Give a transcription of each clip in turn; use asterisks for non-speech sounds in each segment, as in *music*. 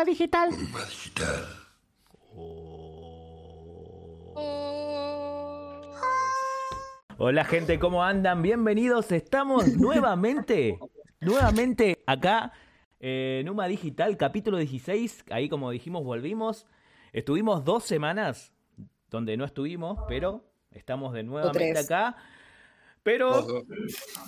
Digital. Hola gente, ¿cómo andan? Bienvenidos, estamos *laughs* nuevamente, nuevamente acá eh, en Uma Digital, capítulo 16, ahí como dijimos volvimos, estuvimos dos semanas donde no estuvimos, pero estamos de nuevamente tres. acá. Pero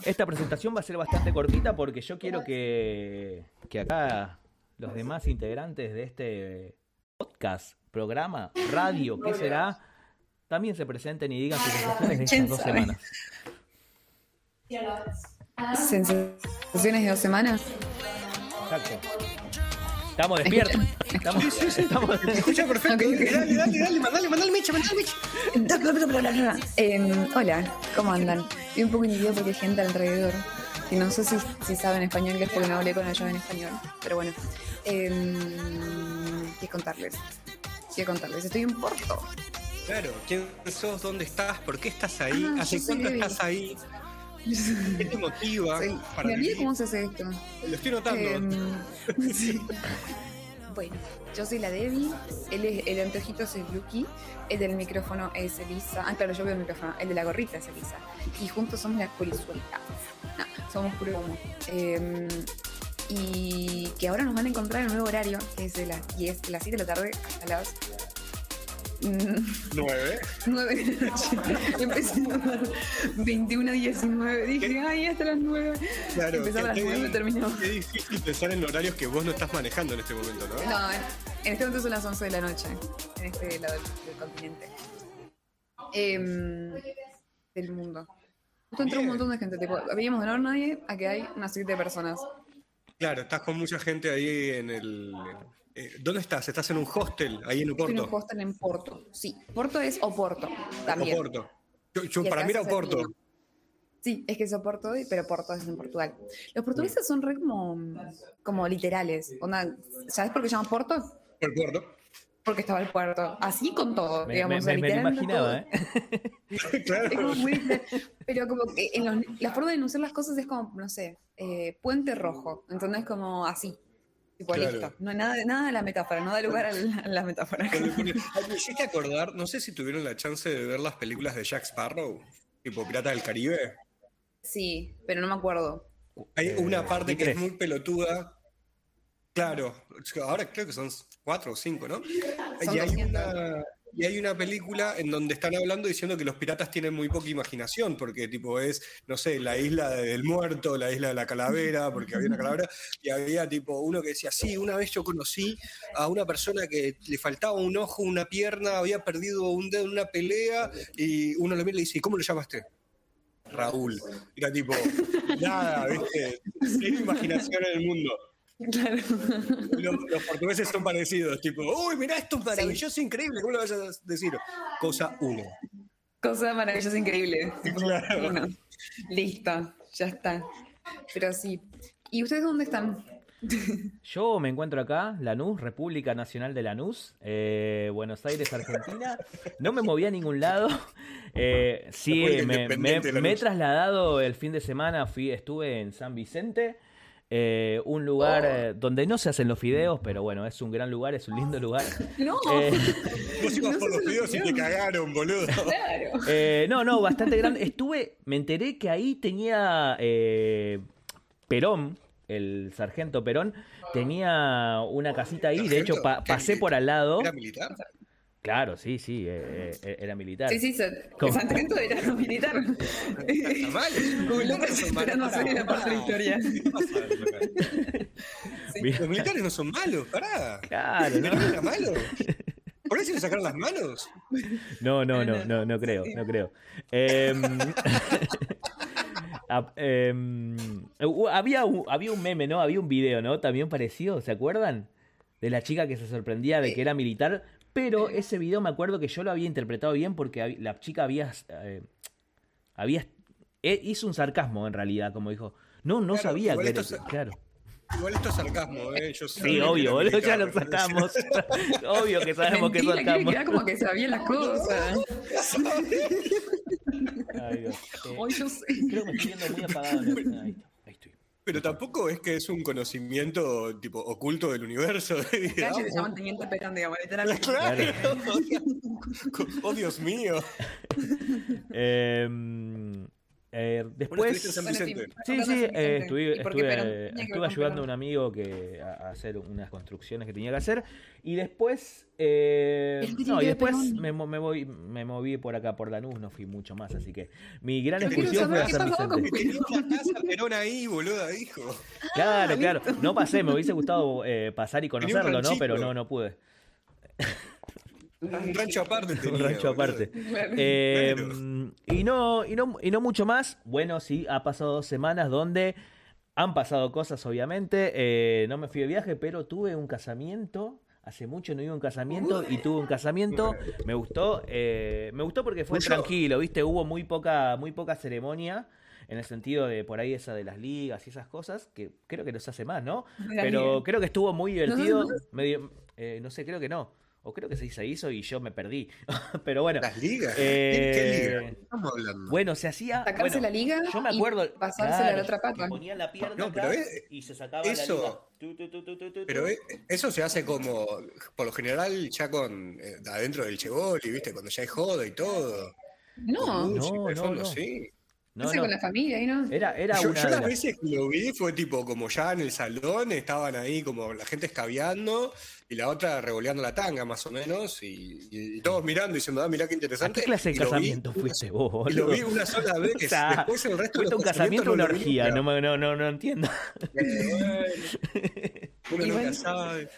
esta presentación va a ser bastante cortita porque yo quiero que, que acá los demás integrantes de este podcast, programa, radio, ¿qué será? También se presenten y digan sus sensaciones de ¿Quién estas dos semanas. Sensaciones de dos semanas. Exacto. Estamos despiertos. Estamos, estamos- escucha perfecto. Ok, ok. Dale, dale, dale, mandale, mandale mecha, mandale mecha. Eh, hola, ¿cómo andan? Estoy un poco inhibido porque hay gente alrededor. Y no sé si, si saben español, que es porque no hablé con ellos en español. Pero bueno. Eh, ¿Qué contarles? ¿Qué contarles? Estoy en Porto. Claro, ¿quién sos? ¿Dónde estás? ¿Por qué estás ahí? Ah, ¿Hace cuánto estás ahí? ¿Qué te motiva *laughs* Soy- para ¿Me olvidé vivir? cómo se hace esto? Lo estoy notando. Em, *laughs* sí. Bueno, yo soy la Debbie, es, el anteojito es el Lucky, el del micrófono es Elisa. Ah, claro, yo veo el micrófono, el de la gorrita es Elisa. Y juntos somos la Curisuelta. No, somos puro humo. Em, y que ahora nos van a encontrar en un nuevo horario, es de las 10, de las 7 de la tarde hasta las Nueve. 9 de la noche. *laughs* Empecé a dar 21 a 19. Dije, ¿Qué? ay, hasta las 9. Claro. Empezaba a las 9 y terminó. Qué difícil pensar en horarios que vos no estás manejando en este momento, ¿no? No, en, este momento son las 11 de la noche, en este lado del, del continente. Em, del mundo. Justo entró un montón de gente, tipo, de no haber nadie a que hay unas 7 personas. Claro, estás con mucha gente ahí en el. Eh, ¿Dónde estás? ¿Estás en un hostel ahí en Estoy en un Oporto? hostel en Porto. Sí, Porto es Oporto, también. Oporto. Yo, yo- para mí era Oporto. Sí, es que es Oporto, pero Porto es en Portugal. Los portugueses son re como, como literales. Onda, ¿Sabes por qué se llama Porto? Por Oporto. Porque estaba el puerto. Así con todo, me, digamos. me- o sea, me- me lo literalmente imaginaba, todo. ¿eh? *laughs* claro. Es como muy. Pero como que en los- la forma de enunciar las cosas es como, no sé, eh, puente rojo. Entonces como así. Tipo, Claro. listo. No hay nada, nada de la metáfora, no da lugar a la, a la metáfora. *laughs* Me hiciste acordar, no sé si tuvieron la chance de ver las películas de Jack Sparrow, tipo Pirata del Caribe. Sí, pero no me acuerdo. Hay Eh, una parte vi que es muy pelotuda. Claro, ahora creo que son cuatro o cinco, ¿no? Son Y hay, 200. una, y hay una película en donde están hablando diciendo que los piratas tienen muy poca imaginación, porque tipo es, no sé, la isla del muerto, la isla de la calavera, *laughs* porque había una calavera, y había tipo uno que decía, sí, una vez yo conocí a una persona que le faltaba un ojo, una pierna, había perdido un dedo en una pelea, y uno lo mira y le dice, ¿y cómo lo llamaste? Raúl. Era tipo, nada, ¿viste? Cero imaginación en el mundo. Claro. Los, los portugueses son parecidos, tipo, uy, mirá, esto es maravilloso, increíble, ¿cómo lo vas a decir? Cosa uno. Cosa maravillosa, increíble. Claro. uno. Listo, ya está. Pero sí. ¿Y ustedes dónde están? *laughs* Yo me encuentro acá, Lanús, República Nacional de Lanús, eh, Buenos Aires, Argentina. No me moví a ningún lado. Eh, sí, me, me- me he trasladado el fin de semana, fui, estuve en San Vicente, eh, un lugar eh, donde no se hacen los fideos, pero bueno, es un gran lugar, es un lindo lugar. *laughs* No, Eh, *laughs* Vos ibas No por los si videos y te cagaron, boludo. *laughs* claro. Eh, no, no, bastante grande. Estuve, me enteré que ahí tenía eh, Perón, el sargento Perón, tenía una casita ahí. De hecho, pa- ¿Sargento? ¿Qué pasé por al lado. ¿Era militar? Claro, sí, sí, eh, eh, era militar. Sí, sí, sargento era *laughs* militar. Está militares son esperando malos. salir la parte de la historia. ¿Qué pasa acá? Bien. Los militares no son malos, pará. Claro, no, ¿Perón era malo? ¿Por eso le sacaron las manos? no, no, no, no, no creo, no creo. Em, *laughs* em, había, un- había un meme, ¿no? Había un video, ¿no? También parecido, ¿se acuerdan? De la chica que se sorprendía de que era militar. Pero ese video me acuerdo que yo lo había interpretado bien porque la chica había. eh, había eh, hizo un sarcasmo en realidad, como dijo. No, no Claro, sabía que era. esto es- Claro. Igual esto es sarcasmo, ¿eh? *laughs* Yo Sí, obvio, era boludo, ya lo sacamos. *laughs* obvio que sabemos que quiere sarcasmo. quedar como que sabía las cosas. *laughs* Ay, Dios. Eh, Hoy yo sé. creo que me estoy viendo muy apagado. ¿no? Ahí, está, ahí estoy. Pero tampoco es que es un conocimiento tipo oculto del universo. *laughs* Calle se llaman Teniente Perón, digamos, literalmente. Claro. *laughs* oh, Dios mío. *laughs* Em, eh, después. estuviste en San Bueno, Vicente. sí. Sí, de eh, estuve, ¿Y por qué estuve, eh, estuve ayudando a un amigo que, a, a hacer unas construcciones que tenía que hacer. Y después. eh, no, y de después Perón. me, me, voy, me moví por acá, por Lanús, no fui mucho más. Así que mi gran excursión fue a San Vicente. Una casa Perón ahí, boluda, hijo. Claro, claro. No pasé, me hubiese gustado eh, pasar y conocerlo, ¿no? Pero no, no pude. Un rancho aparte tenía. Un rancho aparte. *laughs* Claro. Eh, Claro. y, no, y, no, y no mucho más. Bueno, sí, ha pasado dos semanas donde han pasado cosas, obviamente. Eh, no me fui de viaje, pero tuve un casamiento. Hace mucho no iba a un casamiento y tuve un casamiento. *laughs* Me gustó. eh, me gustó porque fue tranquilo, ¿viste? Hubo muy poca, muy poca ceremonia. En el sentido de por ahí esa de las ligas y esas cosas, que creo que no se hace más, ¿no? Pero creo que estuvo muy ¿No se hace divertido. *laughs* medio- eh, no sé, creo que no. O creo que sí se hizo y yo me perdí. *laughs* Pero bueno. Las ligas. Eh, ¿Qué liga? ¿Qué estamos hablando? Bueno, se hacía. Sacarse bueno, la liga Yo me y acuerdo. pasársela claro, a la otra pata. que Ponían la pierna No, acá pero es- y se sacaba eso- la liga. Tu, tu, tu, tu, tu, tu, Pero eh, eso se hace como, por lo general, ya con eh, adentro del cheboli, ¿viste? Cuando ya hay joda y todo. No, Con No, de no, fondo, no. sí. No, hace no. con la familia, ¿y no? Era, era yo, una yo las- veces que lo vi fue tipo como ya en el salón, estaban ahí como la gente escabeando y la otra revoleando la tanga más o menos y, y- y todos mirando y diciendo, ah, mirá qué ¿A interesante. qué clase de vi casamiento una fuiste vos, Y lo vi una sola *laughs* vez, que O sea, después el resto de ¿Fuiste los un casamiento o una vi orgía? No, me- no, no, no entiendo. Eh, *laughs* Uno Igual- nunca sabe.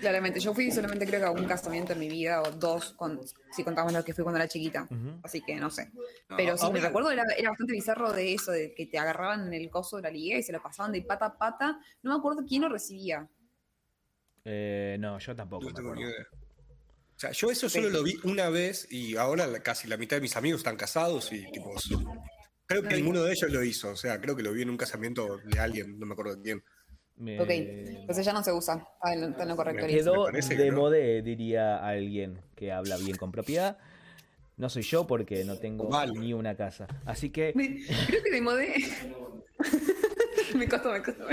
Claramente, yo fui solamente creo que a un casamiento en mi vida, o dos, con, si contamos lo que fui cuando era chiquita. Ujú. Así que no sé. No, Pero sí, me recuerdo, era, era bastante bizarro de eso, de que te agarraban en el coso de la liga y se lo pasaban de pata a pata. No me acuerdo quién lo recibía. Eh, no, yo tampoco No me tengo ni acuerdo. idea. O sea, yo eso solo lo vi una vez y ahora casi la mitad de mis amigos están casados y tipo. Creo que ninguno de ellos lo hizo. O sea, creo que lo vi en un casamiento de alguien, no me acuerdo de quién. Me- Ok, entonces ya no se usa. Está en lo correcto. Me. Quedó Me parece que de no. modé, diría alguien que habla bien con propiedad. No soy yo porque no tengo Vale. ni una casa. Así que. Me- creo que de modé. *laughs* *laughs* me costó, me costó.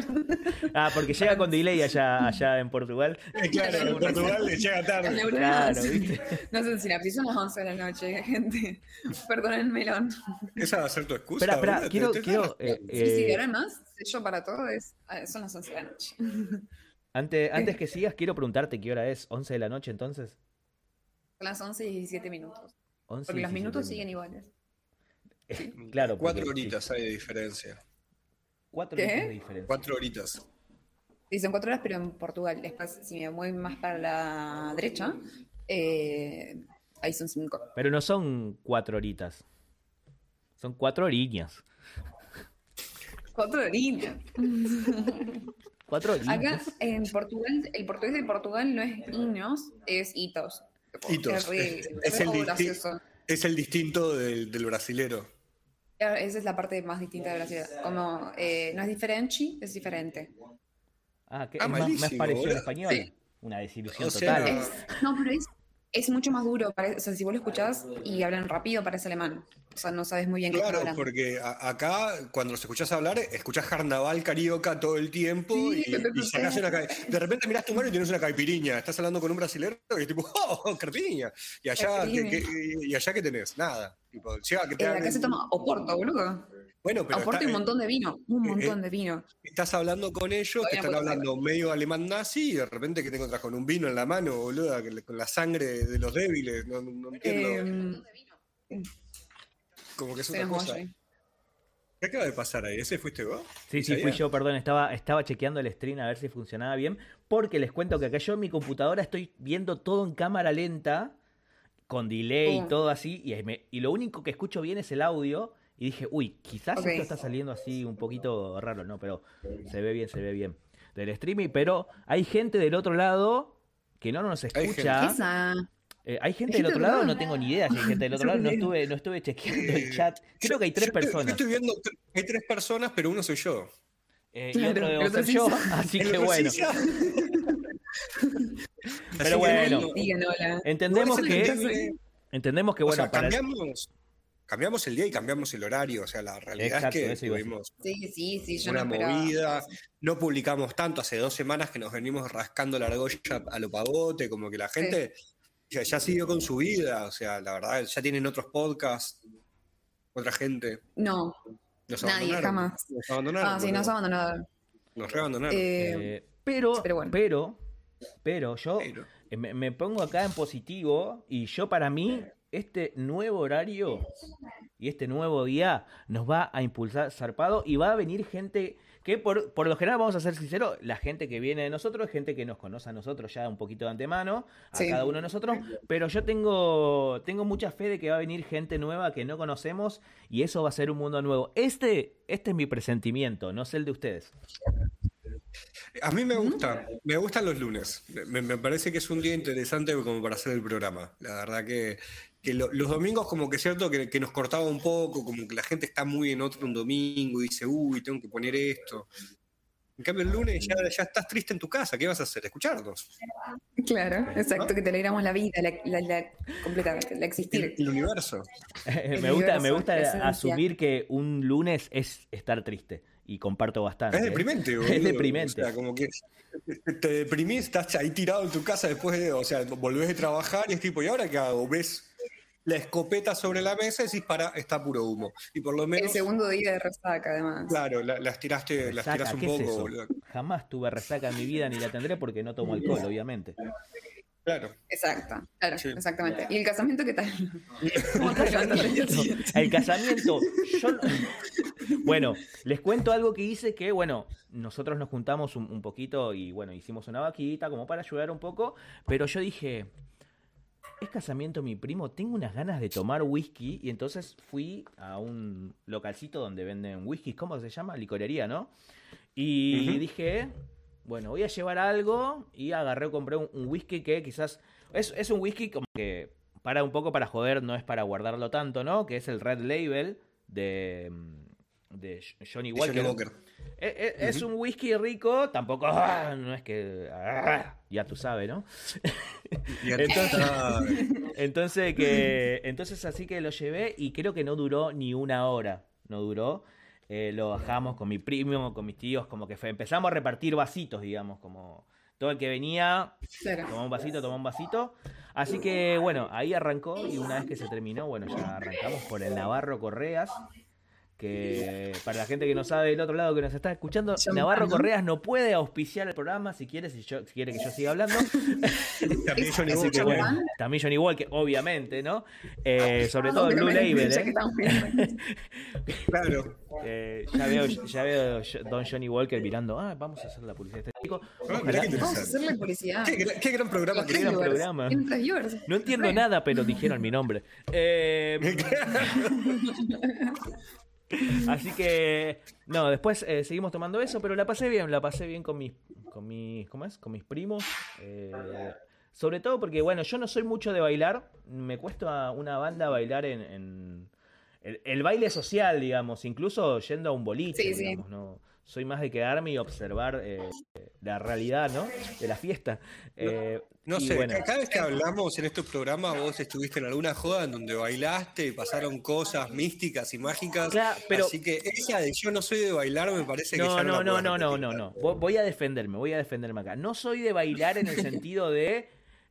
Ah, porque llega con delay allá, allá en Portugal. claro, en Portugal le llega tarde. Claro, ¿viste? No sé si la son las 11 de la noche, gente. Perdonen el melón. Esa va a ser tu excusa. Espera, espera, quiero. te- te- quiero eh, Sí, sí, eh, yo para todo es, ah, son las 11 de la noche. *laughs* antes, antes que *laughs* sigas, quiero preguntarte qué hora es. ¿11 de la noche entonces? Son las 11 y 17 minutos. 11 Porque los 17 minutos siguen iguales. Eh, Claro, Cuatro porque- horitas hay de diferencia. Cuatro ¿Qué? horitas de diferencia. Cuatro horitas. Sí, son 4 horas, pero en Portugal. Después, si me voy más para la derecha, eh, ahí son 5. Pero no son cuatro horitas. Son cuatro horiñas. 4 horitas. Cuatro *laughs* Acá horiñas. en Portugal, el portugués de Portugal no es niños, es hitos. Hitos. Es, re- Es- es es re el disti- gracioso. Es el distinto del, del brasilero. Claro, Esa es la parte más distinta de Brasil. Como eh, no es diferente, es diferente. Ah, que Ah, es más, parecido al español. Sí. Una desilusión O sea, total. Es- no, pero es, es mucho más duro. o sea, si vos lo escuchás y hablan rápido, parece alemán. O sea, no sabes muy bien qué Claro, porque acá, cuando los escuchás hablar, escuchás carnaval carioca todo el tiempo Sí, y, y sacás una De repente mirás tu mano y tienes una caipiriña. Estás hablando con un brasilero y es tipo, *laughs* ¡oh, caipirinha! Y allá. ¿qué, qué- y allá ¿qué tenés? Nada. Tipo, llega que te Eh, acá se toma Oporto, boludo. Bueno, pero Oporto está- y un montón de vino. Un eh, montón de vino. estás hablando con ellos, que están hablando medio alemán nazi y de repente que te encontrás con un vino en la mano, boluda, con la sangre de los débiles. No, no- entiendo. Eh, Como que es otra cosa. oye. ¿Qué acaba de pasar ahí? ¿Ese fuiste vos? Sí, sí, fui yo, perdón, estaba, estaba chequeando el stream a ver si funcionaba bien, porque les cuento que acá yo en mi computadora estoy viendo todo en cámara lenta, con delay y Oh. todo así, y, ahí me- y lo único que escucho bien es el audio, y dije, uy, quizás esto está saliendo así un poquito raro, ¿no? Pero se ve bien, se ve bien del streaming, pero hay gente del otro lado que no nos escucha. Eh, ¿Hay gente Hay del otro lado? No tengo ni idea si hay gente del otro lado. No *laughs* estuve, no estuve chequeando el chat. *laughs* Creo que hay tres Yo- yo- Yo personas. estoy viendo, hay tres personas, pero uno soy yo. Eh, y otro debo ser yo, *laughs* así que bueno. Pero bueno. Hola. Entendemos que, entendemos que O bueno, sea, para el- cambiamos, cambiamos el día y cambiamos el horario. O sea, la realidad Exacto, es que tuvimos Sí, sí, sí, yo una no esperaba. movida. No publicamos tanto. Hace dos semanas que nos venimos rascando la argolla a lo pavote, como que la gente ya, ya siguió con su vida. O sea, la verdad, ya tienen otros podcasts, otra gente. No, Nos Nadie, abandonaron. jamás. Nos abandonaron. ah, sí, nos ha abandonado. Nos reabandonaron. Eh, Eh, pero, pero bueno. pero, pero yo Pero- eh, me, me pongo acá en positivo y yo para mí este nuevo horario y este nuevo día nos va a impulsar zarpado y va a venir gente que por, por lo general vamos a ser sinceros, la gente que viene de nosotros es gente que nos conoce a nosotros ya un poquito de antemano, a Sí. cada uno de nosotros, pero yo tengo, tengo mucha fe de que va a venir gente nueva que no conocemos y eso va a ser un mundo nuevo. Este, este es mi presentimiento, no sé el de ustedes. A mí me gusta, me gustan los lunes. Me, me parece que es un día interesante como para hacer el programa. La verdad que, que lo- los domingos como que es cierto que, que nos cortaba un poco, como que la gente está muy en otro un domingo y dice, uy, tengo que poner esto. En cambio el lunes ya, ya estás triste en tu casa, ¿qué vas a hacer? Escucharnos. Claro, exacto, que te alegramos la vida, la, la- la- completamente, la existir. el *laughs* universo. me gusta, me gusta asumir que un lunes es estar triste y comparto bastante. Es ¿eh? deprimente, *laughs* boludo. Es deprimente. O sea, como que te- te deprimís, estás ahí tirado en tu casa después de, o sea, volvés de trabajar y es tipo, ¿y ahora qué hago? Ves la escopeta sobre la mesa y decís, para, está puro humo. Y por lo El menos, segundo día de resaca, además. claro, la- las tiraste, las Resaca, tirás un ¿qué es poco, boludo. Jamás tuve resaca en mi vida ni la tendré porque no tomo alcohol, obviamente. Claro. Exacto, claro, Sí. exactamente. ¿Y el casamiento qué tal? *laughs* ¿Cómo estás llevando el? El casamiento. yo no- Bueno, les cuento algo que hice que, bueno, nosotros nos juntamos un, un poquito y, bueno, hicimos una vaquita como para ayudar un poco, pero yo dije, es casamiento mi primo, tengo unas ganas de tomar whisky y entonces fui a un localcito donde venden whisky, ¿cómo se llama? Licorería, ¿no? Y dije, bueno, voy a llevar algo y agarré, compré un, un whisky que quizás es, es un whisky como que para un poco para joder, no es para guardarlo tanto, ¿no? Que es el Red Label de, mm, de. Johnny Walker. Eh, eh, Es un whisky rico, tampoco, ah, no es que, ah, ya tú sabes, ¿no? Y Entonces- *laughs* Entonces que entonces así que lo llevé y creo que no duró ni una hora, no duró. Eh, lo bajamos con mi primo, con mis tíos, como que fue, empezamos a repartir vasitos, digamos, como todo el que venía tomaba un vasito, tomaba un vasito. Así que bueno, ahí arrancó y una vez que se terminó, bueno, ya arrancamos por el Navarro Correas. Que para la gente que no sabe del otro lado que nos está escuchando, Navarro. Correas no puede auspiciar el programa si quiere, si, yo, si quiere que yo siga hablando. *laughs* también Johnny ¿Es Así que Walker. bueno, también Johnny Walker, obviamente, ¿no? Eh, sobre todo el Blue Label, ya que ¿eh? *laughs* Claro. Eh, ya veo, ya veo Don Johnny Walker mirando, ah, vamos a hacer la publicidad de este chico. Ah, Ojalá- qué Vamos a hacerle publicidad. Qué, gran- qué gran programa que gran viewers, programa. No entiendo nada, pero dijeron mi nombre. Eh, *laughs* *laughs* así que, no, después eh, seguimos tomando eso, pero la pasé bien, la pasé bien con mis, con mis, ¿cómo es? Con mis primos. eh, sobre todo porque, bueno, yo no soy mucho de bailar, me cuesta una banda bailar en, en- el, el baile social, digamos, incluso yendo a un boliche, Sí, sí. digamos, no. Soy más de quedarme y observar eh, la realidad, ¿no? De la fiesta. Eh, No y sé, bueno. cada vez que hablamos en estos programas, vos estuviste en alguna joda en donde bailaste y pasaron cosas místicas y mágicas. Claro, pero- Así que esa de yo no soy de bailar me parece que No, ya no, no, no, no, no, no. Vo- Voy a defenderme, voy a defenderme acá. No soy de bailar en el *laughs* sentido de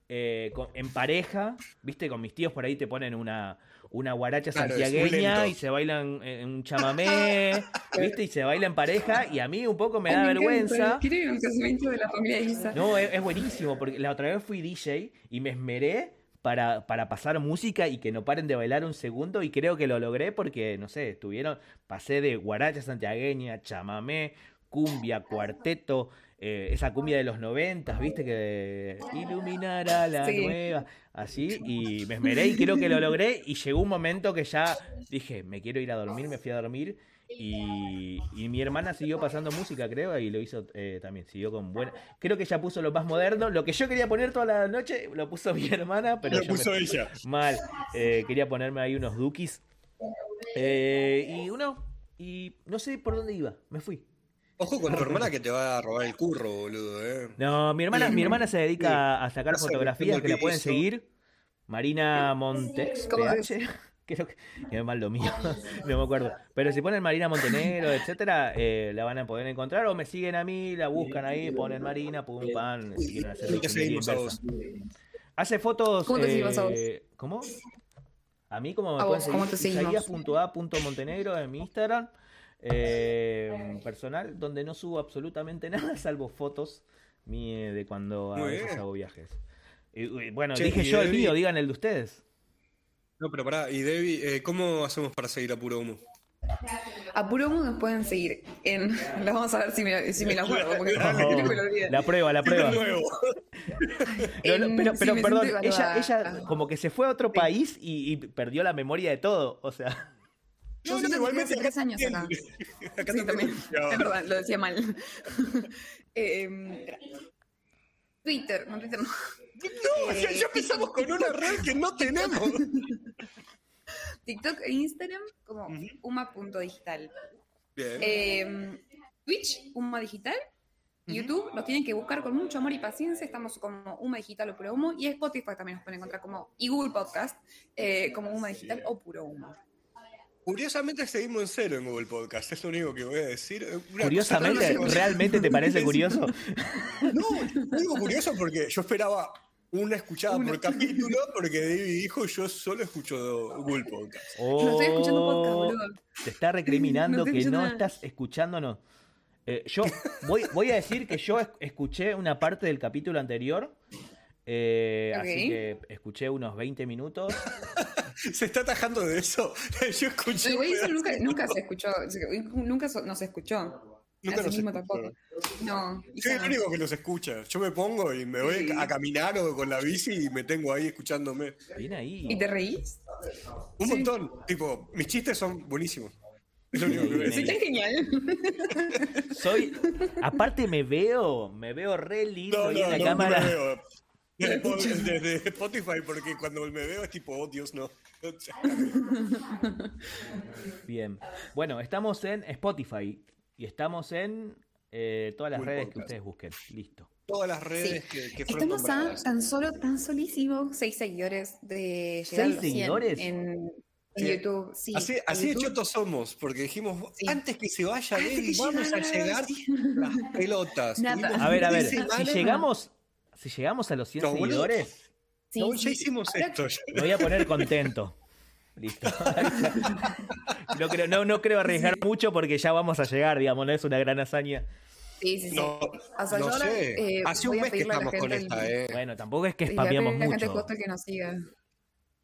eh, con- en pareja, viste, con mis tíos por ahí te ponen una, una guaracha Claro, santiagueña y se bailan en un chamamé, *laughs* viste, y se baila en pareja y a mí un poco me da vergüenza. Quiero un casamiento de la familia Isa. No, es, es buenísimo, porque la otra vez fui DJ y me esmeré para, para pasar música y que no paren de bailar un segundo y creo que lo logré porque, no sé, estuvieron, pasé de guaracha santiagueña, chamamé, cumbia, cuarteto, eh, esa cumbia de los noventas, viste, que iluminará la Sí. nueva, así, y me esmeré y creo que lo logré y llegó un momento que ya dije, me quiero ir a dormir, me fui a dormir y, y mi hermana siguió pasando música, creo, y lo hizo eh, también. Siguió con buena. Creo que ella puso lo más moderno. Lo que yo quería poner toda la noche lo puso *laughs* mi hermana, pero Lo yo me- puso ella. mal. Eh, quería ponerme ahí unos dukis. Eh, y uno. Y no sé por dónde iba. Me fui. Ojo con tu hermana que te va a robar el curro, boludo, eh. No, mi hermana, mi hermana se dedica a sacar fotografías que la pueden hizo. seguir. Marina Montex, ¿Cómo PH. *laughs* Creo que es mal lo mío, *laughs* no me acuerdo. Pero si ponen Marina Montenegro, etcétera, eh, la van a poder encontrar o me siguen a mí, la buscan ahí, ponen Marina, pum, pan, si quieren hacer Y te la seguimos a vos. Hace fotos. ¿Cómo te seguimos a vos? eh, ¿Cómo? A mí, como me A pueden vos, ¿cómo seguir? te seguimos? Isaías.a.montenegro en mi Instagram eh, personal, donde no subo absolutamente *laughs* nada, salvo fotos de cuando a veces hago viajes. Y, y, bueno, Che, dije y yo el mío, digan el de ustedes. No, pero pará, y Debbie, eh, ¿cómo hacemos para seguir a Puro Humo? A puro humo nos pueden seguir en. Lo vamos a ver si me, si me lo acuerdo, porque que me lo *laughs* olvidé. La prueba, la prueba. No, no, pero, si pero perdón, ella, ella como que se fue a otro país y, y perdió la memoria de todo. O sea, No, siento no, que igualmente hace tres años acá. *laughs* Acá Sí, también. Es *laughs* verdad, lo decía mal. *laughs* Eh, Twitter, no Twitter no. No, ya, ya empezamos con una red que no tenemos. TikTok e Instagram como Ujú. uma.digital. Bien. Eh, Twitch, Uma Digital. YouTube nos tienen que buscar con mucho amor y paciencia. Estamos como Uma Digital o Puro Humo. Y Spotify también nos pueden encontrar como. Y Google Podcast eh, como Uma Digital o Puro Humo. Curiosamente seguimos en cero en Google Podcast, es lo único que voy a decir. Eh, Una curiosamente, cosa- ¿realmente te parece *laughs* curioso? No, digo curioso porque yo esperaba una escuchada Una. por capítulo, porque David dijo yo solo escucho Google Podcast. No estoy escuchando podcast, Oh, boludo. Te está recriminando *laughs* No que escuchando no nada. estás escuchándonos. Eh, yo voy, voy a decir que yo es- escuché una parte del capítulo anterior. Eh, Así que escuché unos 20 minutos. *laughs* ¿Se está atajando de eso? *laughs* Yo escuché. Pero, güey, nunca, nunca se escuchó. Nunca so- nos escuchó. Nunca Así nos mismo escuchó. tampoco. No. Soy el único que los escucha. Yo me pongo y me voy Sí. a caminar o con la bici y me tengo ahí escuchándome. Viene ahí. ¿Y te reís? Un Sí. montón. Tipo, mis chistes son buenísimos. Es lo único que Sí, tan genial. Soy. Aparte, me veo. Me veo re lindo No, no, en la no, cámara. no me veo. Desde, Spotify, porque cuando me veo es tipo, oh Dios, no. *laughs* Bien. Bueno, estamos en Spotify. Y estamos en eh, todas las redes que ustedes busquen. Listo. Todas las redes que, que fueron Estamos a tan solo, tan solísimo, seis seguidores de llegar ¿Seis los 100 seguidores? en. YouTube. Sí, Así, así de YouTube. chotos somos, porque dijimos, Sí. antes que se vaya que vamos a llegar sí. las pelotas. Nada. A ver, a ver. Si llegamos, si llegamos a los 100 No, boludo. seguidores, Sí, No, sí. ya hicimos Ahora- esto. ya. me voy a poner contento. *laughs* Listo. *laughs* No creo, no, no creo arriesgar mucho porque ya vamos a llegar, digamos, no es una gran hazaña. Sí, sí, sí. No, O sea, no yo ahora, sé. eh, Hace un mes que estamos con gente esta, el- ¿eh? Bueno, tampoco es que spameamos gente mucho. justo que nos siga.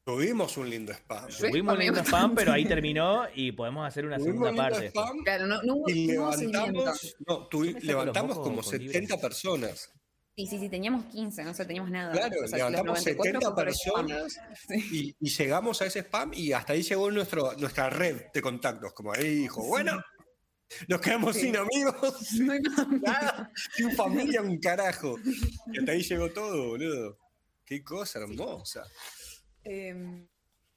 Tuvimos un lindo spam. Sí. Tuvimos un lindo spam, pero ahí *laughs* terminó y podemos hacer una Tuvimos segunda parte. spam Claro, no, no, hubo- y levantamos, no, como mocos con 70 personas. Sí, sí, sí, teníamos 15, no sé, teníamos nada. Claro, O sea, los levantamos 94 70 fue por spam. personas *laughs* y, y llegamos a ese spam y hasta ahí llegó nuestro, nuestra red de contactos. Como ahí dijo, bueno, nos quedamos Sí. sin amigos, *laughs* No hay nada. sin familia, un carajo. Y hasta ahí llegó todo, boludo. Qué cosa hermosa. Em,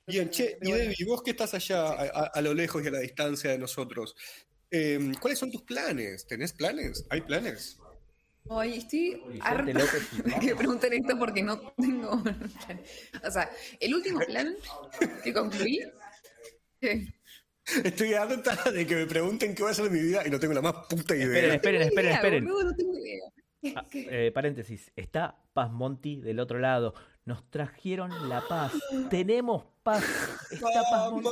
Bien, che, y bueno. Debbie, vos que estás allá a, a- a lo lejos y a la distancia de nosotros, eh, ¿cuáles son tus planes? ¿Tenés planes? ¿Hay planes? Ay, estoy harta *laughs* que pregunten esto porque no tengo. *laughs* o sea, el último plan que concluí. que- Estoy harta de que me pregunten qué voy a hacer de mi vida y no tengo la más puta idea. Esperen, esperen, no esperen, idea, esperen. boludo, no tengo idea. ¿Qué- Ah, eh, paréntesis, está Paz Monti del otro lado. Nos trajeron la paz. Tenemos paz. Está Paz Monti.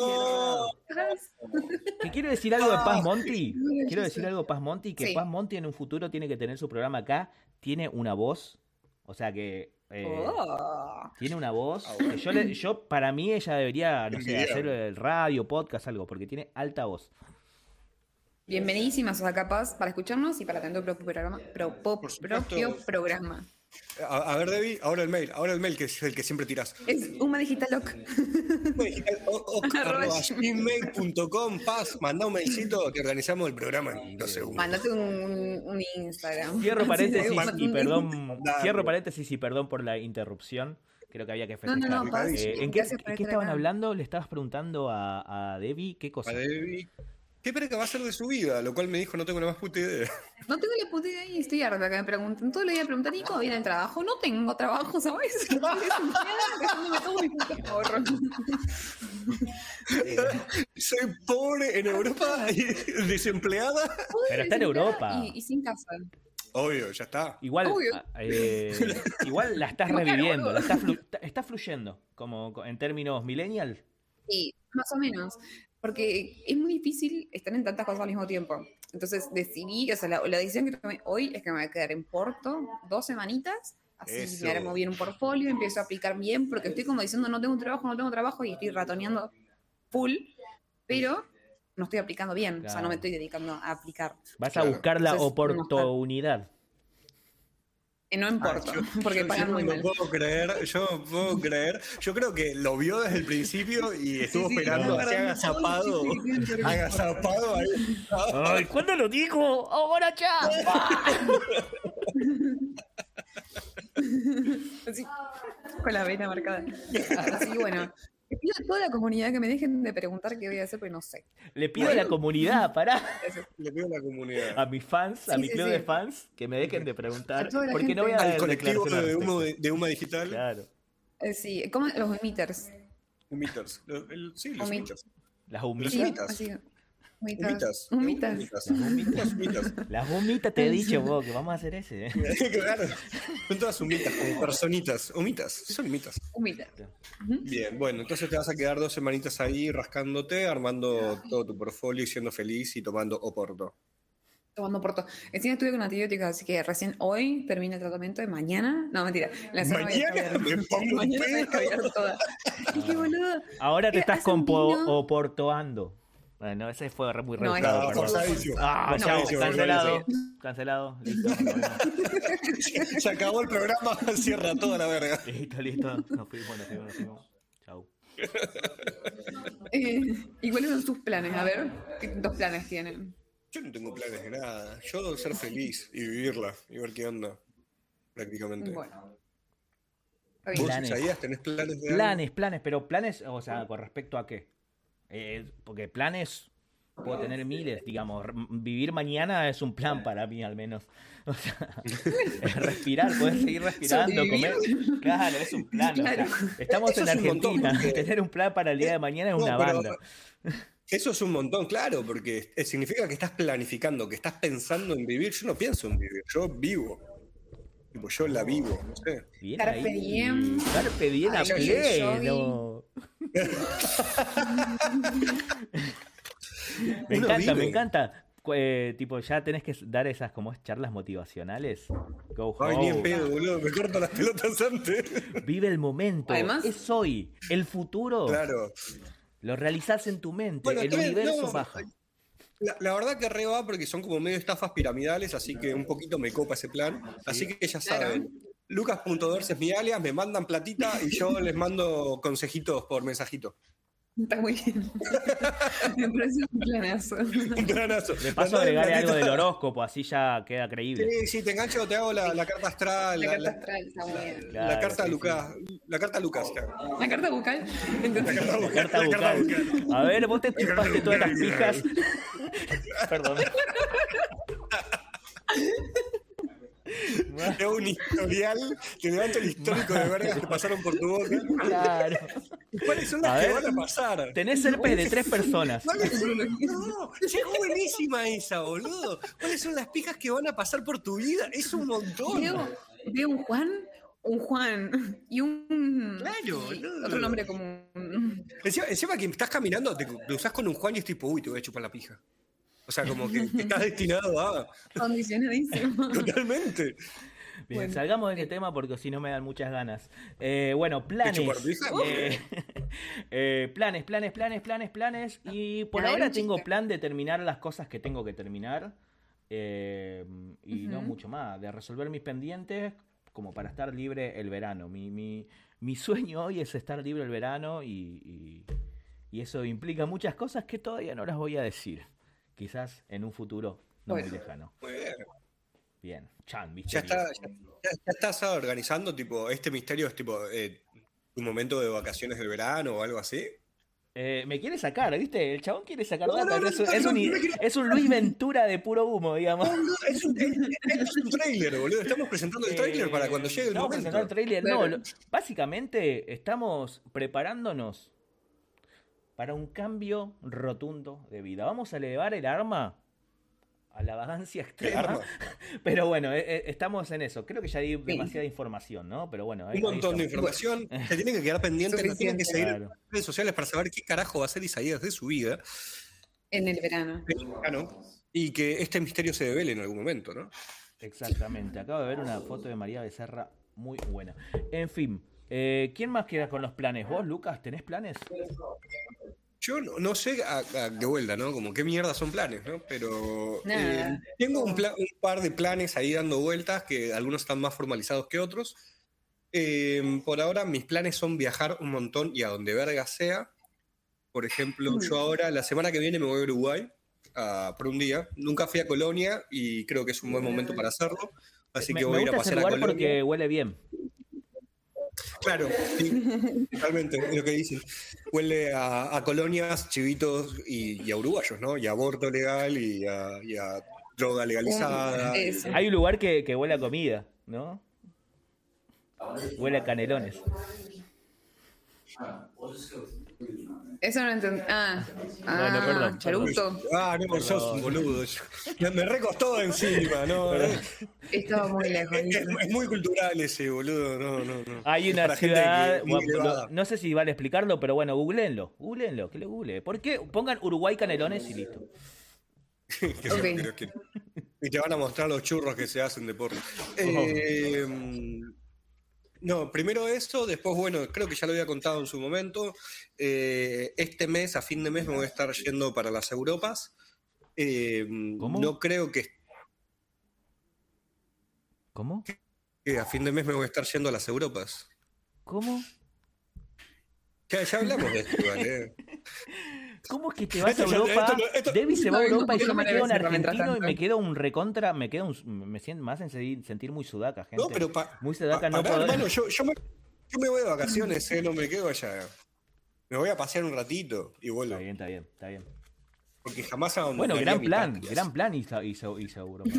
¿Que quiero decir algo de Paz Monti? Quiero decir algo de Paz Monti, que Sí. Paz Monti en un futuro tiene que tener su programa acá. Tiene una voz. O sea que. eh, Oh. Tiene una voz. Ah, que yo, le- yo, para mí, ella debería, no sé, hacer el radio, podcast, algo, porque tiene alta voz. Bienvenidísimas a Capaz para escucharnos y para tener tu propio programa. pro- propio programa. A, a ver, Debbie, ahora el mail, ahora el mail que es el que siempre tirás. Es Uma Digital Loc. *laughs* *laughs* Arroba gmail.com, paz, mandá un mailcito que organizamos el programa en dos segundos. Mandate un, un Instagram. Cierro *laughs* paréntesis sí, y perdón. Cierro paréntesis y perdón por la interrupción. Creo que había que No, no, festejar. no, Paz. Eh, ¿En qué, estar estaban hablando? Le estabas preguntando a, a Debbie qué cosa. A Debbie, qué perca va a ser de su vida, lo cual me dijo, no tengo la más puta idea. *laughs* No tengo la puta idea y estoy harta que me pregunten. Todo el día preguntan, ¿y cómo viene el trabajo? No tengo trabajo, ¿sabes? *laughs* Estoy desempleada, gastándome todo mi puta ahorro. *laughs* Soy pobre en Europa y desempleada. Pero está en Europa. Y, y sin casa. Obvio, ya está. Igual, ah, eh, igual la estás reviviendo, la estás flu- está fluyendo, como co- en términos millennial. Sí, más o menos. Porque es muy difícil estar en tantas cosas al mismo tiempo. Entonces decidí, o sea, la, la decisión que tomé hoy es que me voy a quedar en Porto dos semanitas. Así Eso. me armo bien un portfolio, empiezo a aplicar bien, porque estoy como diciendo no tengo un trabajo, no tengo trabajo y estoy ratoneando full, pero no estoy aplicando bien, o sea, no me estoy dedicando a aplicar. Vas a buscar la Entonces, oportunidad. Y no Ah, Porto, yo- *laughs* porque yo- pagan yo muy no mal. puedo creer, yo no puedo creer. Yo creo que lo vio desde el principio y estuvo sí, esperando no, así agazapado. Sí, sí, sí, sí, sí. Agazapado ahí. Ay, ¿cuándo lo dijo? Ahora ya. *laughs* Así, con la vena marcada. *laughs* Así que bueno, le pido a toda la comunidad que me dejen de preguntar qué voy a hacer, porque no sé. Le pido a la comunidad, pará. Le pido a la comunidad. A mis fans, a Sí, mi sí, club sí. de fans, que me dejen de preguntar. Porque no voy a gente. Al colectivo de humo, de, respecto. de Uma Digital. Claro. Eh, sí, ¿cómo? Los humiters. Humiters. Sí, los Humi- humiters. Las Sí, humitas. Humitas. Humitas. Las humitas te he dicho vos que vamos a hacer ese. ¿eh? *laughs* Claro. Son todas humitas, como personitas. Humitas. Son humitas. Humitas. Bien, bueno, entonces te vas a quedar dos semanitas ahí rascándote, armando todo tu portfolio y siendo feliz y tomando oporto. Tomando porto. Encima estuve con antibióticos, así que recién hoy termina el tratamiento de mañana. No, mentira. La Mañana me pongo un Mañana me voy a pedo. escabiar toda. *laughs* Y qué boludo. Ahora te Eh, estás hace Bueno, ese fue re- muy No, rebuscado, forzadísimo. Ah, chao, cancelado. Cancelado. *laughs* Listo. Se acabó el programa, *laughs* cierra toda la verga. listo, listo. Nos fuimos, nos fuimos, nos fuimos. Chau. *laughs* Eh, ¿Y cuáles son sus planes? A ver, ¿qué dos planes tienen? Yo no tengo planes de nada. Yo ser feliz y vivirla y ver qué onda. Prácticamente. Bueno. ¿Vos. Planes. Isaías, tenés planes de algo? Planes, planes, pero planes, o sea, con respecto a qué? Eh, porque planes puedo tener miles, digamos. Vivir mañana es un plan para mí, al menos. *laughs* O sea, *laughs* es respirar, poder seguir respirando, comer. Claro, es un plan. o sea, Claro. estamos Eso en es un montón, Argentina. *laughs* Tener un plan para el día de mañana es No, una pero- banda. Eso es un montón, claro, porque significa que estás planificando, que estás pensando en vivir. Yo no pienso en vivir, yo vivo. Tipo, yo la vivo, no sé. Bien Carpe ahí. diem. Carpe diem a Ay, yo- yo pleno. *laughs* Me Uno encanta, me vive. encanta. Eh, tipo, ya tenés que dar esas como es charlas motivacionales. Go Ay, ni en pedo, boludo, me corto las pelotas antes. *laughs* Vive el momento. Además- es hoy. El futuro Claro. lo realizás en tu mente. Bueno, el universo no, baja. La, la verdad que re va porque son como medio estafas piramidales, así que un poquito me copa ese plan. Así que ya Claro. saben. Lucas.dors es mi alias, me mandan platita y yo *laughs* les mando consejitos por mensajito. Está muy bien. *laughs* Me parece un planazo. Un planazo. De paso, agregarle platita. algo del horóscopo, así ya queda creíble. Sí, sí, te engancho, te hago la, la carta astral, La la, carta la- astral está muy bien. la Claro, carta sí, sí. Lucas. La carta Lucas. La carta bucal. Entonces, La carta La bucal, carta la carta bucal. bucal. A ver, vos te chupaste todas las pijas. *laughs* Perdón. *laughs* Te hago un historial, te levanto el histórico de vergas que pasaron por tu boca. Claro. ¿Cuáles son A las que ver. van a pasar? Tenés herpes de tres personas. ¿Cuáles son- No, es buenísima esa, boludo. ¿Cuáles son las pijas que van a pasar por tu vida? Es un montón. veo, veo un Juan, un Juan y un. Claro, boludo. Otro nombre común. Encima, encima que estás caminando, te, te usás con un Juan y es tipo, uy, te voy a chupar la pija. O sea, como que, que estás destinado a. *laughs* Condicionadísimo. Totalmente. Bien, Bueno. salgamos de este tema porque si no me dan muchas ganas. Eh, bueno, planes. Eh, *laughs* eh, planes, planes, planes, planes, planes. Y por A ver, ahora tengo plan de terminar las cosas que tengo que terminar. eh, y no mucho más. De resolver mis pendientes como para estar libre el verano. Mi, mi, mi sueño hoy es estar libre el verano y, y- y eso implica muchas cosas que todavía no las voy a decir. Quizás en un futuro no muy lejano. Muy bien. Bien, Chan, Ya, misterio. está, ya, ya- ya estás organizando, tipo, este misterio es tipo eh, un momento de vacaciones del verano o algo así. Eh, me quiere sacar, ¿viste? El chabón quiere sacar data. no, no, es, un, no, es no, un- no me quiero- es un Luis Ventura de puro humo, digamos. Es un, es- un trailer, boludo. Estamos presentando el trailer para cuando llegue el Estamos momento. presentando el tráiler. No, lo- básicamente estamos preparándonos para un cambio rotundo de vida. Vamos a elevar el arma a la vagancia El *laughs* extrema. Pero bueno, eh, eh, estamos en eso. Creo que ya di demasiada información, ¿no? Pero bueno, ahí- Un montón de información. *laughs* Se tienen que quedar pendientes, no tienen que seguir Claro. en las redes sociales para saber qué carajo va a hacer Isaías de su vida. En el verano. Ah, ¿no? Y que este misterio se devele en algún momento, ¿no? Exactamente. Acabo de ver una foto de María Becerra muy buena. En fin, eh, ¿quién más queda con los planes? ¿Vos, Lucas, tenés planes? Yo no, no sé a, a- de vuelta, ¿no? Como qué mierda son planes, ¿no? Pero Nada. eh, tengo un, pla- un par de planes ahí dando vueltas, que algunos están más formalizados que otros. Eh, por ahora mis planes son viajar un montón y a donde verga sea. Por ejemplo, yo ahora, la semana que viene me voy a Uruguay por un día. Nunca fui a Colonia y creo que es un buen momento para hacerlo. Así me, que voy a ir a pasear a Colonia. porque huele bien. Claro, sí, *laughs* totalmente, es lo que dicen. Huele a, a colonias, chivitos y, y a uruguayos, ¿no? Y a aborto legal y a, y a droga legalizada. Eso. Hay un lugar que, que huele a comida, ¿no? Huele a canelones. Eso no entendí. Ah, ah Bueno, perdón, charuto. Ah, no, sos un boludo. Me, me recostó encima, ¿no? Es, Estaba muy lejos. es- es muy cultural ese, boludo. No, no, no. Hay una ciudad, que- bueno, lo- no sé si vale explicarlo, pero bueno, googleenlo, googleenlo, que le google. ¿Por qué? Pongan Uruguay canelones y listo. *laughs* Y te van a mostrar los churros que se hacen de porro. Eh, no, primero eso, después, bueno, creo que ya lo había contado en su momento. eh, este mes, a fin de mes, me voy a estar yendo para las Europas. Eh, ¿Cómo? No creo que, ¿Cómo? que a fin de mes me voy a estar yendo a las Europas. ¿Cómo? Ya, ya hablamos de esto, *laughs* ¿vale? ¿Cómo es que te *laughs* vas a Europa? Debbie se va a Europa y yo me quedo en argentino y me quedo un recontra, me quedo un, me siento más en sentir, muy sudaca, gente. No, pero pa- muy sudaca pa- no pará, puedo. hermano, yo, yo me, yo me voy de vacaciones, *laughs* ¿eh? no me quedo allá. Me voy a pasear un ratito y vuelvo. Está bien, está bien, está bien. Porque jamás abandonaría Bueno, gran plan, gran plan hizo, hizo, hizo Europa.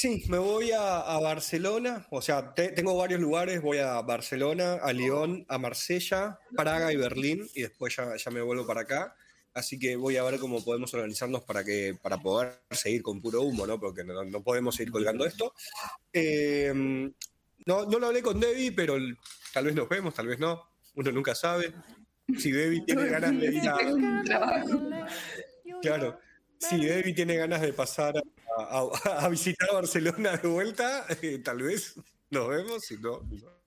Sí, me voy a, a Barcelona, o sea, te- tengo varios lugares, voy a Barcelona, a Lyon, a Marsella, Praga y Berlín, y después ya, ya me vuelvo para acá. Así que voy a ver cómo podemos organizarnos para que para poder seguir con puro humo, ¿no? Porque no, no podemos seguir colgando esto. Eh, no, no lo hablé con Debbie, pero tal vez nos vemos, tal vez no. Uno nunca sabe. Si Debbie tiene ganas de ir a. Claro. Si Debbie tiene ganas de pasar a, a- a visitar Barcelona de vuelta, eh, tal vez nos vemos, si no. no.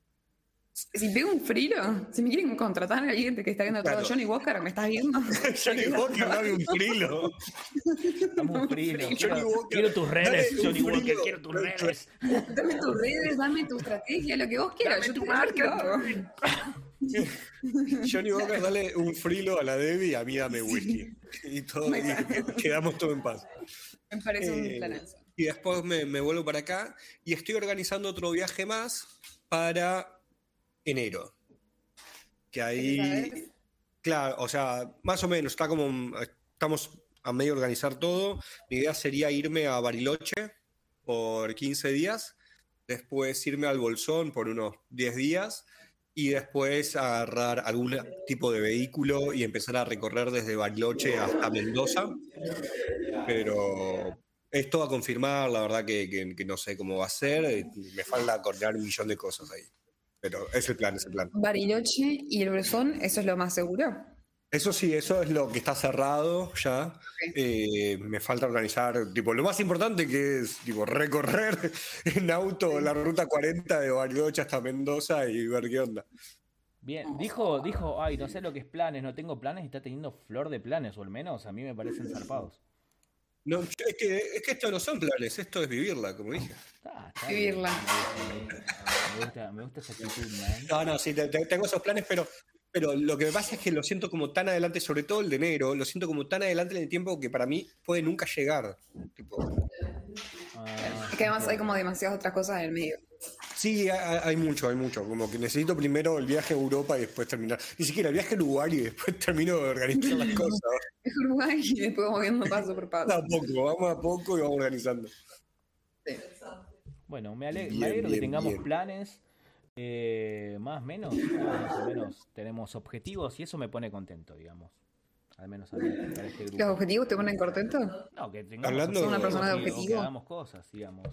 Si pego un frilo, si me quieren contratar a alguien que está viendo Claro. todo, Johnny Walker, ¿me estás viendo? *laughs* Johnny Walker, dame un frilo. Estamos un frilo. Johnny Quiero, Walker, quiero tus redes, Johnny Walker, frilo. quiero tus redes. Dame tus redes, dame tu estrategia, lo que vos quieras. Yo te voy a ver qué hago. Johnny Walker, dale un frilo a la Debbie y a mí dame whisky. Y, todo, y quedamos todo en paz. Me parece Eh, un planazo. Y después me, me vuelvo para acá y estoy organizando otro viaje más para enero. Que ahí. Claro, o sea, más o menos, está como. Estamos a medio de organizar todo. Mi idea sería irme a Bariloche por 15 días, después irme al Bolsón por unos 10 días y después agarrar algún tipo de vehículo y empezar a recorrer desde Bariloche hasta Mendoza. Pero es todo a confirmar, la verdad que, que- no sé cómo va a ser. eh, Me falta coordinar un millón de cosas ahí. Pero es el plan, es el plan. Bariloche y el Bolsón, eso es lo más seguro. Eso sí, eso es lo que está cerrado ya. Eh, me falta organizar, tipo, lo más importante que es, tipo, recorrer *laughs* en auto la ruta 40 de Bariloche hasta Mendoza y ver qué onda. Bien, dijo, dijo, ay, no sé lo que es planes, no tengo planes y está teniendo flor de planes, o al menos a mí me parecen zarpados. No, es que, es que esto no son planes, esto es vivirla, como dije. Está Vivirla. bien, Me gusta, me gusta esa actitud, man. No, no, sí, te- te- tengo esos planes, pero, pero lo que me pasa es que lo siento como tan adelante, sobre todo el de enero, lo siento como tan adelante en el tiempo que para mí puede nunca llegar. Tipo, Ah, Es que además hay como demasiadas otras cosas en el medio. Sí, hay, hay mucho, hay mucho. Como que necesito primero el viaje a Europa y después terminar. Ni siquiera el viaje a Uruguay y después *laughs* termino de organizar las *laughs* cosas. Es Uruguay y después vamos viendo paso por paso. *laughs* A poco, vamos a poco y vamos organizando. Sí. Bueno, me, ale- me Bien, alegro que tengamos bien. planes. Eh, más o menos, más o menos tenemos objetivos y eso me pone contento, digamos. Al menos a mí, para este grupo. ¿Los objetivos te ponen contento? No, que tengamos Hablando- objetivos ¿Sos una persona de y- o que objetivo? hagamos cosas, digamos.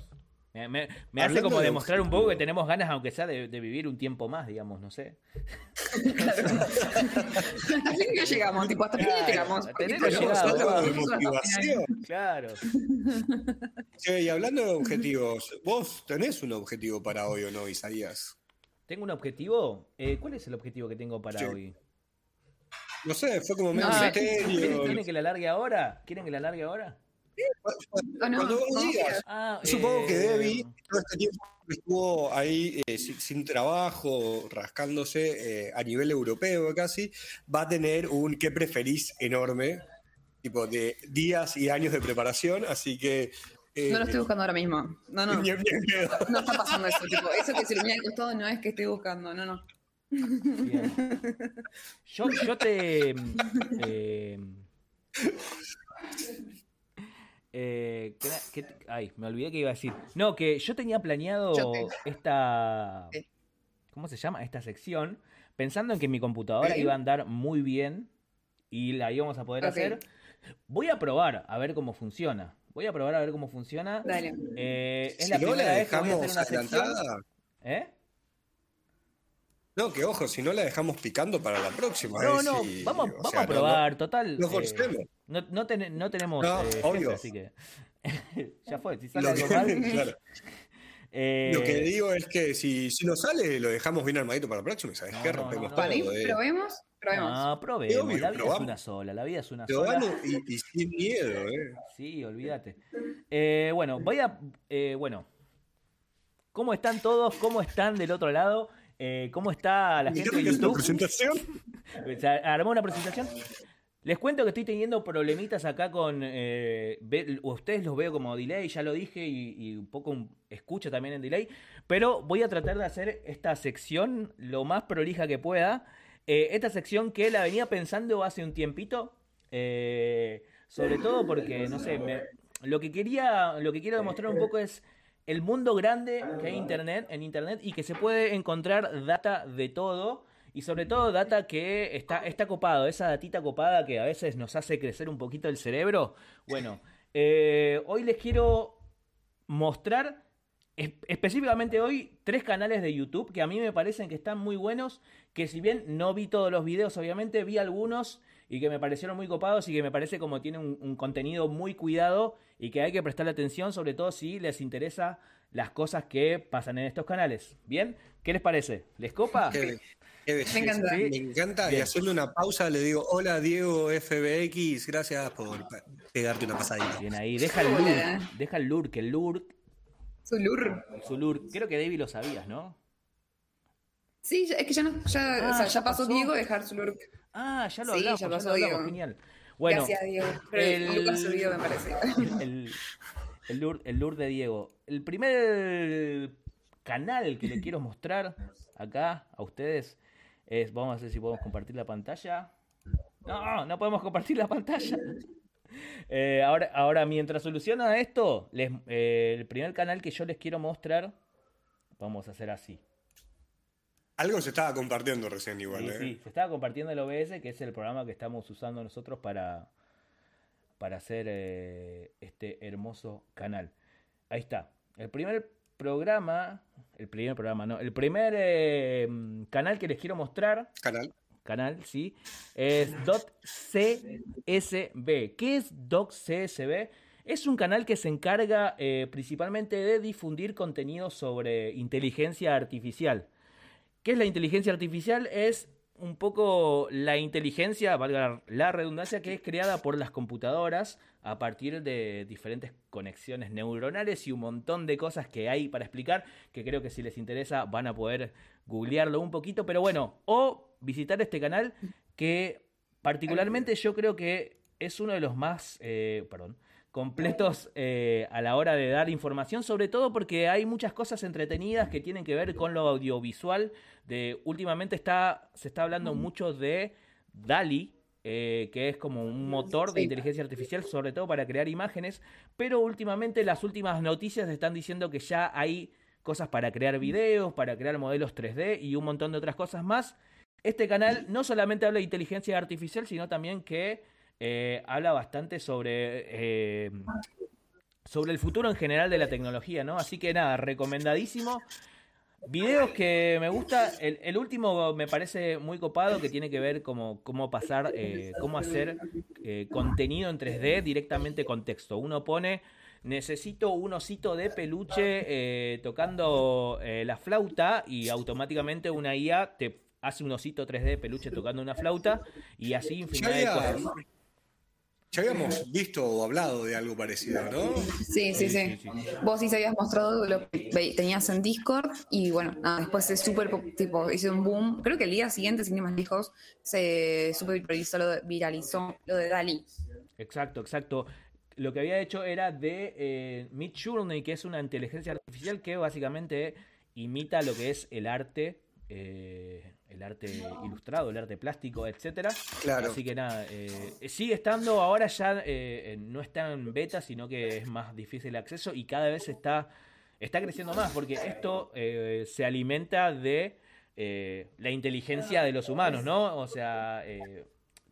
Me, me- me hace como de demostrar un poco que tenemos ganas, aunque sea de, de vivir un tiempo más, digamos, no sé. ¿A fin *laughs* que llegamos? Tipo, hasta Claro, llegamos. hasta tenemos de hasta motivación. Claro. Che, y hablando de objetivos, ¿vos tenés un objetivo para hoy o no, Isaías? ¿Tengo un objetivo? Eh, ¿Cuál es el objetivo que tengo para Sí. hoy? No sé, fue como medio No sé. ¿Quieren, misterio. quieren que la largue ahora? ¿Quieren que la largue ahora? Ah, no, Cuando vos no, digas, Ah, Yo Supongo que eh, Debbie, todo este tiempo que estuvo ahí eh, sin, sin trabajo, rascándose eh, a nivel europeo casi, va a tener un qué preferís enorme, tipo de días y años de preparación, así que... eh, No lo estoy buscando ahora mismo. No, no. *laughs* No está pasando eso. Tipo, eso que se ilumina al costado no es que estoy buscando. No, no. Bien. Yo, yo te. eh, eh, ¿qué- qué- ay, me olvidé que iba a decir. No, que yo tenía planeado Yo te- esta. ¿Cómo se llama? Esta sección. Pensando en que mi computadora iba a andar muy bien y la íbamos a poder hacer. Voy a probar a ver cómo funciona. Voy a probar a ver cómo funciona. Dale. Eh, es Si la no la primera vez que voy a hacer dejamos una adelantada... ¿Eh? No, que ojo, si no la dejamos picando para la próxima. No, no, si- vamos, vamos sea, a no- probar, total. No, eh, no, no, ten- no tenemos No, eh, obvio. jefe, así que *laughs* ya fue, si sale Lo algo que, mal. *laughs* claro, eh, lo que digo es que si, si nos sale, lo dejamos bien armadito para la próxima. ¿Sabes No, qué? no, Rompemos no, todo. Vale, probemos. Probemos. no, probemos, Sí, obvio, la vida es una sola, la vida es una Pero sola. y, y sin miedo, *laughs* ¿eh? Sí, olvídate. Eh, bueno, voy a. eh, bueno. ¿Cómo están todos? ¿Cómo están del otro lado? Eh, ¿Cómo está la ¿Y gente de una YouTube? presentación? *laughs* Armó una presentación. Les cuento que estoy teniendo problemitas acá con. eh, ve- ustedes los veo como delay, ya lo dije, y, y un poco un- escucho también en delay. Pero voy a tratar de hacer esta sección lo más prolija que pueda. Eh, esta sección que la venía pensando hace un tiempito. eh, sobre todo porque, no sé, lo que quería. Lo que quiero demostrar un poco es el mundo grande que hay internet, en internet y que se puede encontrar data de todo y sobre todo data que está, está copado, esa datita copada que a veces nos hace crecer un poquito el cerebro. Bueno, eh, hoy les quiero mostrar específicamente hoy tres canales de YouTube que a mí me parecen que están muy buenos, que si bien no vi todos los videos, obviamente vi algunos y que me parecieron muy copados y que me parece como tiene un, un contenido muy cuidado y que hay que prestarle atención, sobre todo si les interesa las cosas que pasan en estos canales. ¿Bien? ¿Qué les parece? ¿Les copa? Qué, qué belleza. Me encanta. Me encanta. Y hacerle una pausa le digo, hola Diego FBX, gracias por pegarte una pasadita. Bien ahí, deja el deja el lurk, el lurk, Su lur. su lurk. Creo que David lo sabías, ¿no? Sí, ya- es que ya, no, ya, Ah, o sea, ya ya pasó pasó. Diego dejar su lurk. Ah, ya lo Sí, hablamos, ya ya, pasó, lo hablamos, Diego. genial. Bueno, Gracias, Diego. Pero el- Lucas subió, me parece. *laughs* el, el, lure, el lure de Diego. El primer canal que le quiero mostrar acá a ustedes es, vamos a ver si podemos compartir la pantalla. No, no podemos compartir la pantalla. *laughs* Eh, ahora, ahora, mientras soluciona esto, les- eh, el primer canal que yo les quiero mostrar, vamos a hacer así. Algo se estaba compartiendo recién igual, Sí, ¿eh? sí, se estaba compartiendo el OBS, que es el programa que estamos usando nosotros para, para hacer este hermoso canal. Ahí está. El primer programa, el primer programa, no, el primer canal que les quiero mostrar, Canal. Canal, sí, es .csb. ¿Qué es .csb? Es un canal que se encarga eh, principalmente de difundir contenido sobre inteligencia artificial. ¿Qué es la inteligencia artificial? Es un poco la inteligencia, valga la redundancia, que es creada por las computadoras a partir de diferentes conexiones neuronales y un montón de cosas que hay para explicar, que creo que si les interesa van a poder googlearlo un poquito, pero bueno, o visitar este canal que particularmente yo creo que es uno de los más, eh, perdón, completos eh, a la hora de dar información, sobre todo porque hay muchas cosas entretenidas que tienen que ver con lo audiovisual. De, últimamente está, se está hablando mucho de DALI, eh, que es como un motor de inteligencia artificial, sobre todo para crear imágenes, pero últimamente las últimas noticias están diciendo que ya hay cosas para crear videos, para crear modelos 3D y un montón de otras cosas más. Este canal no solamente habla de inteligencia artificial, sino también que eh, habla bastante sobre, eh, sobre el futuro en general de la tecnología, ¿no? Así que nada, recomendadísimo. Videos que me gusta, el, último me parece muy copado que tiene que ver como cómo pasar, eh, cómo hacer contenido en 3D directamente con texto. Uno pone, necesito un osito de peluche tocando la flauta y automáticamente una IA te hace un osito 3D de peluche tocando una flauta y así infinidad de cosas. Ya habíamos visto o hablado de algo parecido, ¿no? Sí, sí, sí. Vos sí se habías mostrado lo que tenías en Discord y bueno, nada, después es súper, tipo, hizo un boom. Creo que el día siguiente, sin ir más lejos, se super viralizó lo de, viralizó lo de Dali. Exacto, exacto. Lo que había hecho era de eh, Mid Journey, que es una inteligencia artificial que básicamente imita lo que es el arte eh, el arte ilustrado, el arte plástico, etcétera. Claro. Así que nada, eh, sigue estando, ahora ya eh, no está en beta, sino que es más difícil el acceso y cada vez está, está creciendo más, porque esto eh, se alimenta de la inteligencia de los humanos, ¿no? O sea,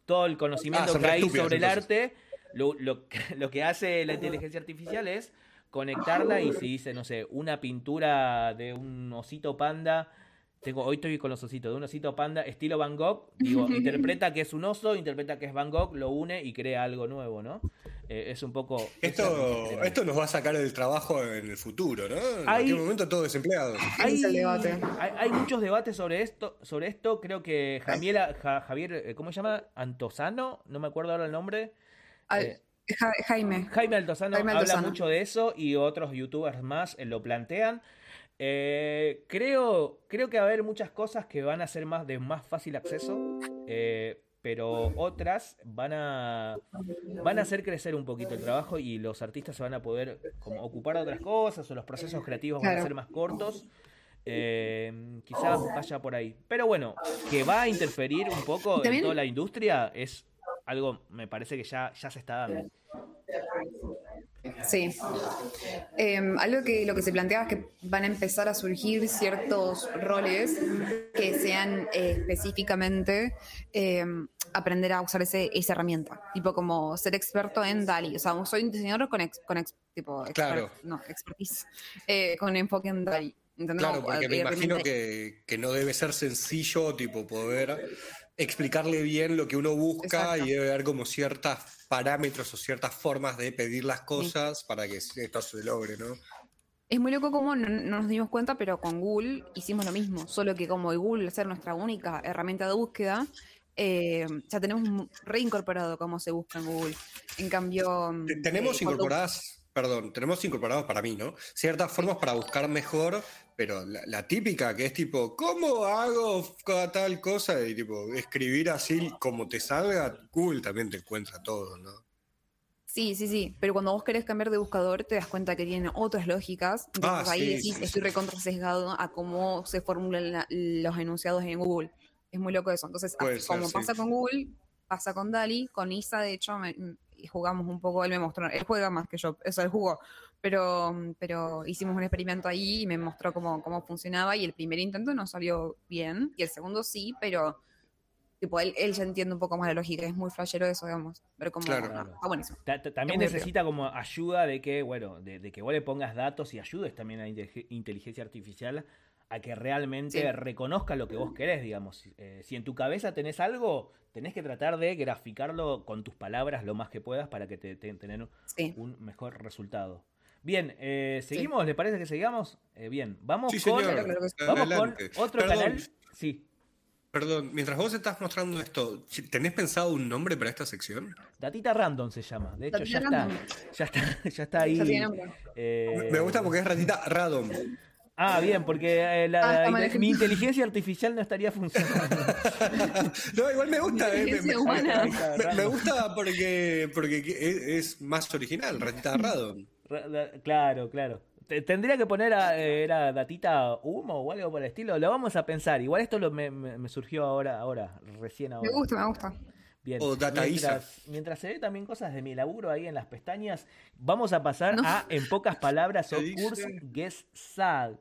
todo el conocimiento ah, que hay sobre el arte, lo, *laughs* lo que hace la inteligencia artificial es conectarla y si dice, no sé, una pintura de un osito panda tengo, hoy estoy con los ositos, de un osito panda, estilo Van Gogh. Digo, *laughs* interpreta que es un oso, interpreta que es Van Gogh, lo une y crea algo nuevo, ¿no? Eh, es un poco. Esto, esto nos va a sacar el trabajo en el futuro, ¿no? En hay, momento todo desempleado. Hay, hay, muchos debates sobre esto, sobre esto. Creo que Javier, Javier eh, ¿cómo se llama? Antosano, no me acuerdo ahora el nombre. Eh, Jaime. Jaime Altozano habla mucho de eso y otros youtubers más lo plantean. Eh, creo, creo que va a haber muchas cosas que van a ser más de más fácil acceso, eh, pero otras van a, van a hacer crecer un poquito el trabajo y los artistas se van a poder como, ocupar de otras cosas o los procesos creativos van a ser más cortos. Eh, quizás vaya por ahí. Pero bueno, que va a interferir un poco en toda la industria es algo, me parece que ya, ya se está dando. Sí. Em, algo que lo que se planteaba es que van a empezar a surgir ciertos roles que sean eh, específicamente em, aprender a usar ese, esa herramienta. Tipo como ser experto en DALI. O sea, soy un diseñador con, con tipo no, expertise, eh, con enfoque en DALI. Claro, porque me imagino que, que, no debe ser sencillo, tipo, poder explicarle bien lo que uno busca y debe haber como ciertos parámetros o ciertas formas de pedir las cosas para que esto se logre, ¿no? Es muy loco como no, nos dimos cuenta, pero con Google hicimos lo mismo, solo que como Google ser nuestra única herramienta de búsqueda, eh, ya tenemos reincorporado cómo se busca en Google. En cambio... Tenemos eh, incorporadas, perdón, tenemos incorporados para mí, ¿no? Ciertas formas para buscar mejor pero la, típica que es tipo, ¿cómo hago tal cosa? Y tipo, escribir así como te salga, Google también te encuentra todo, ¿no? Sí, sí, sí. Pero cuando vos querés cambiar de buscador, te das cuenta que tiene otras lógicas. Entonces ah, ahí decís, estoy recontra sesgado a cómo se formulan los enunciados en Google. Es muy loco eso. Entonces, como pasa con Google, pasa con Dali, con Isa, de hecho, jugamos un poco, él me mostró, él juega más que yo, eso él jugó, pero, pero hicimos un experimento ahí y me mostró cómo, cómo funcionaba y el primer intento no salió bien y el segundo sí, pero tipo, él, él ya entiende un poco más la lógica, es muy flashero eso, digamos, pero como claro, También necesita como ayuda de que, bueno, de, que vos le pongas datos y ayudes también a la inteligencia artificial a que realmente reconozca lo que vos querés, digamos. Eh, si en tu cabeza tenés algo, tenés que tratar de graficarlo con tus palabras lo más que puedas para que te, tener un mejor resultado. Bien, eh, ¿seguimos? ¿Le parece que sigamos? Eh, bien, vamos, con, vamos con otro canal. Sí. Perdón, mientras vos estás mostrando esto, ¿tenés pensado un nombre para esta sección? Datita Random se llama. De hecho, ya está, ya está, *laughs* ya está, ahí. Eh, Me gusta porque es Ratita Random. Ah, bien, porque eh, la- Ah, la- mi inteligencia artificial no estaría funcionando. *laughs* No, igual me gusta. eh, me, me- me- me gusta porque, porque es, es más original, Ratita Arrado. Claro, claro. Te- Tendría que poner a, eh, era datita humo o algo por el estilo. Lo vamos a pensar. Igual esto lo, me, me- me surgió ahora, ahora, recién ahora. Me gusta, me gusta. Bien. O Data mientras, mientras se ve también cosas de mi laburo ahí en las pestañas, vamos a pasar No. a, en pocas palabras, *laughs* o. Kurzgesagt.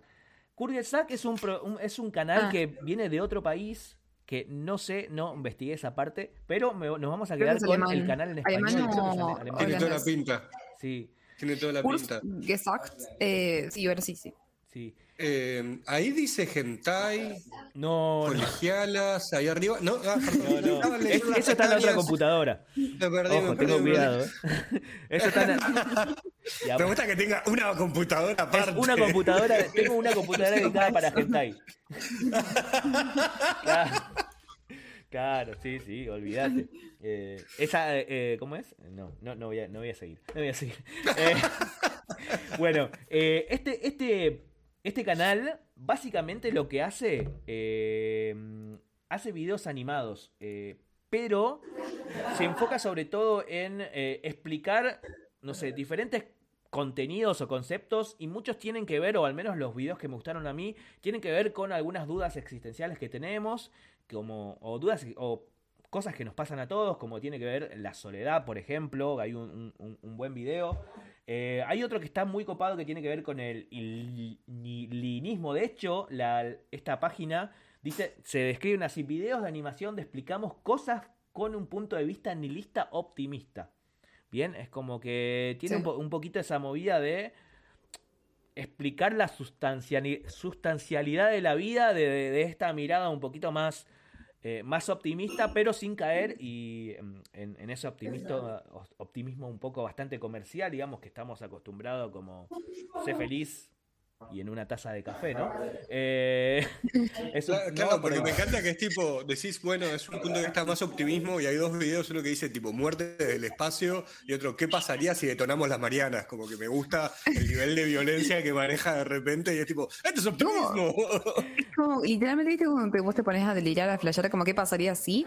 Kurzgesagt es un, pro- un- es un canal Ah. que viene de otro país que no sé, no investigué esa parte, pero me- nos vamos a quedar con alemán. el canal en Alemán español. creo que es o- ale- alemán. Tiene toda la pinta. Sí, Tiene toda la pinta. Gesagt. Eh, sí, ahora sí, sí. sí. Eh, ahí dice hentai, No, no, colegialas, ahí arriba. No, ah, no, no. Es- eso está en la otra computadora. Me perdí, Ojo, me perdí, tengo me cuidado. ¿eh? Eso está en Ya, *laughs* Me gusta que tenga una computadora Es aparte. una computadora, tengo una computadora *laughs* dedicada para hentai. *laughs* Claro, sí, sí, olvídate. *laughs* Eh, esa, eh, ¿cómo es? No, no, no voy a, no voy a seguir. No voy a seguir. *laughs* Eh, bueno, eh, este, este, este canal básicamente lo que hace, eh, hace videos animados, eh, pero se enfoca sobre todo en eh, explicar, no sé, diferentes contenidos o conceptos y muchos tienen que ver, o al menos los videos que me gustaron a mí, tienen que ver con algunas dudas existenciales que tenemos, como, o dudas o cosas que nos pasan a todos, como tiene que ver la soledad, por ejemplo, hay un, un- un buen video. Eh, hay otro que está muy copado que tiene que ver con el il- nihilismo. De hecho, la, esta página dice, se describen así, videos de animación de explicamos cosas con un punto de vista nihilista optimista. Bien, es como que tiene Sí. un, po- un poquito esa movida de explicar la sustanciali- sustancialidad de la vida de, de- de esta mirada un poquito más, eh, más optimista, pero sin caer y em, en, en ese optimismo, optimismo un poco bastante comercial, digamos que estamos acostumbrados como sé feliz y en una taza de café, ¿no? Eh, *laughs* eso Claro, no porque me encanta que es tipo, decís, bueno, es un punto de vista más optimismo y hay dos videos, uno que dice tipo muerte desde el espacio y otro, ¿qué pasaría si detonamos las Marianas? Como que me gusta el nivel de violencia que maneja de repente y es tipo, ¡esto es optimismo! Es como, literalmente, viste, como que vos te pones a delirar, a flashear, como qué pasaría si.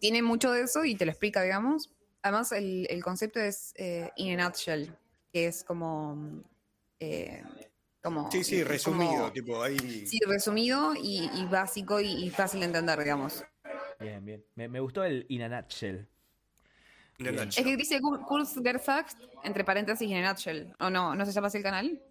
Tiene mucho de eso y te lo explica, digamos. Además, el, el concepto es eh, in a nutshell, que es como. eh, como Sí, sí, resumido, como- tipo, ahí... sí, resumido y, y básico y, y fácil de entender, digamos. Bien, bien. Me, me gustó el in a nutshell. Es que dice Kur- Kurzgesagt, entre paréntesis, in a nutshell. ¿O no? ¿No se llama así el canal?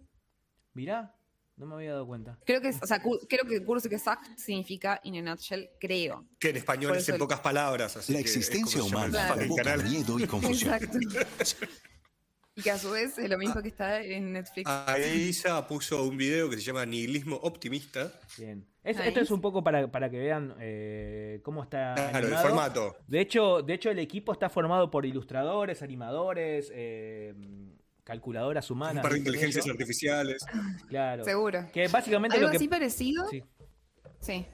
Mirá, no me había dado cuenta. Creo que, es- o sea, creo que Kurzgesagt significa in a nutshell, creo. Que en español Por es en el- pocas palabras. Así La existencia humana fucking provoca canal. miedo y confusión. Exacto. *laughs* Y que a su vez es lo mismo que está en Netflix. Ahí Isa puso un video que se llama Nihilismo Optimista. Bien. Es- esto es un poco para, para que vean eh, cómo está Claro, el animado. formato. De hecho, de hecho, el equipo está formado por ilustradores, animadores, eh, calculadoras humanas. Un par de dicen inteligencias artificiales. Claro. Seguro. Que básicamente Algo lo que. así parecido. Sí, Sí. sí,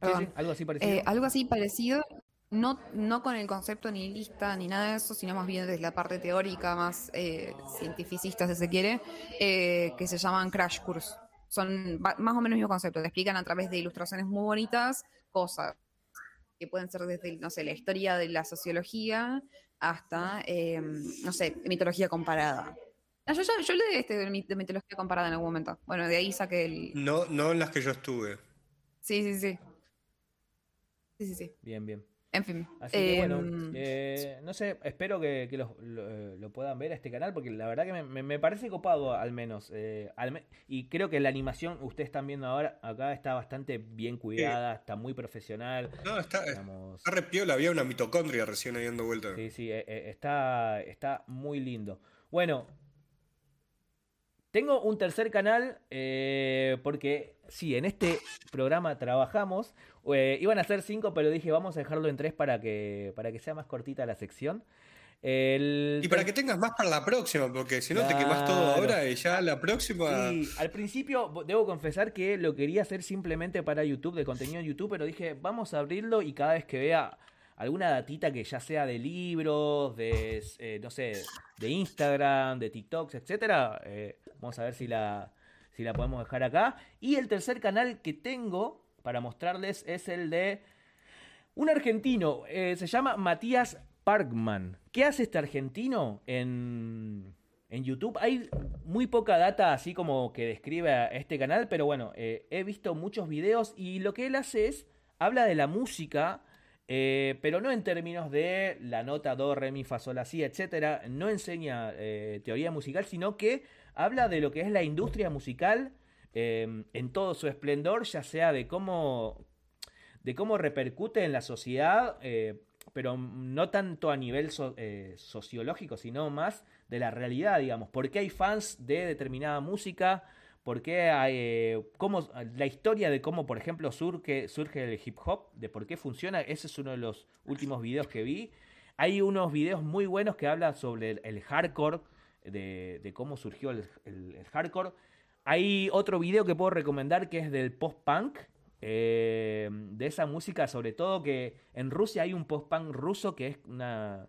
Perdón. sí, algo así parecido. Eh, algo así parecido, no, no con el concepto nihilista ni nada de eso, sino más bien desde la parte teórica, más eh, cientificista, si se quiere, eh, que se llaman crash course. Son más o menos el mismo concepto, te explican a través de ilustraciones muy bonitas cosas que pueden ser desde, no sé, la historia de la sociología hasta, eh, no sé, mitología comparada. Ah, Yo, ya- yo leí este de mitología comparada en algún momento. Bueno, de ahí saqué el... No, no en las que yo estuve. Sí, sí, sí. Sí, sí, sí. Bien, bien. En fin. Así que bueno, Em, eh, no sé, espero que, que lo, lo- eh, lo puedan ver a este canal porque la verdad que me, me- me parece copado al menos. eh, al me- y creo que la animación, ustedes están viendo ahora, acá está bastante bien cuidada, está muy profesional. No, está, digamos. está re piola, había una mitocondria recién ahí dando vuelta. Sí, sí, eh, eh, está, está muy lindo. Bueno, tengo un tercer canal eh, porque sí, en este programa trabajamos. Eh, iban a ser cinco, pero dije vamos a dejarlo en tres para que, para que sea más cortita la sección. El Y para que tengas más para la próxima, porque si no te quemas todo ahora y ya la próxima. Sí, al principio bo- debo confesar que lo quería hacer simplemente para YouTube, de contenido en YouTube, pero dije, vamos a abrirlo y cada vez que vea alguna datita que ya sea de libros, de, eh, no sé, de Instagram, de TikToks, etcétera, eh, vamos a ver si la, si la podemos dejar acá. Y el tercer canal que tengo para mostrarles es el de un argentino. eh, se llama Matías Parkman. ¿Qué hace este argentino en, en YouTube? Hay muy poca data así como que describe a este canal, pero bueno, eh, he visto muchos videos y lo que él hace es, habla de la música, eh, pero no en términos de la nota do, re, mi, fa, sol, si, etcétera. No enseña teoría musical, sino que habla de lo que es la industria musical eh, en todo su esplendor, ya sea de cómo, de cómo repercute en la sociedad, eh, pero no tanto a nivel eh, sociológico, sino más de la realidad, digamos. ¿Por qué hay fans de determinada música? ¿Por qué hay, eh, cómo, la historia de cómo, por ejemplo, surge, surge el hip hop, de por qué funciona? Ese es uno de los últimos videos que vi. Hay unos videos muy buenos que hablan sobre el, hardcore, de, cómo surgió el hardcore. Hay otro video que puedo recomendar que es del post-punk, eh, de esa música, sobre todo que en Rusia hay un post-punk ruso que es una,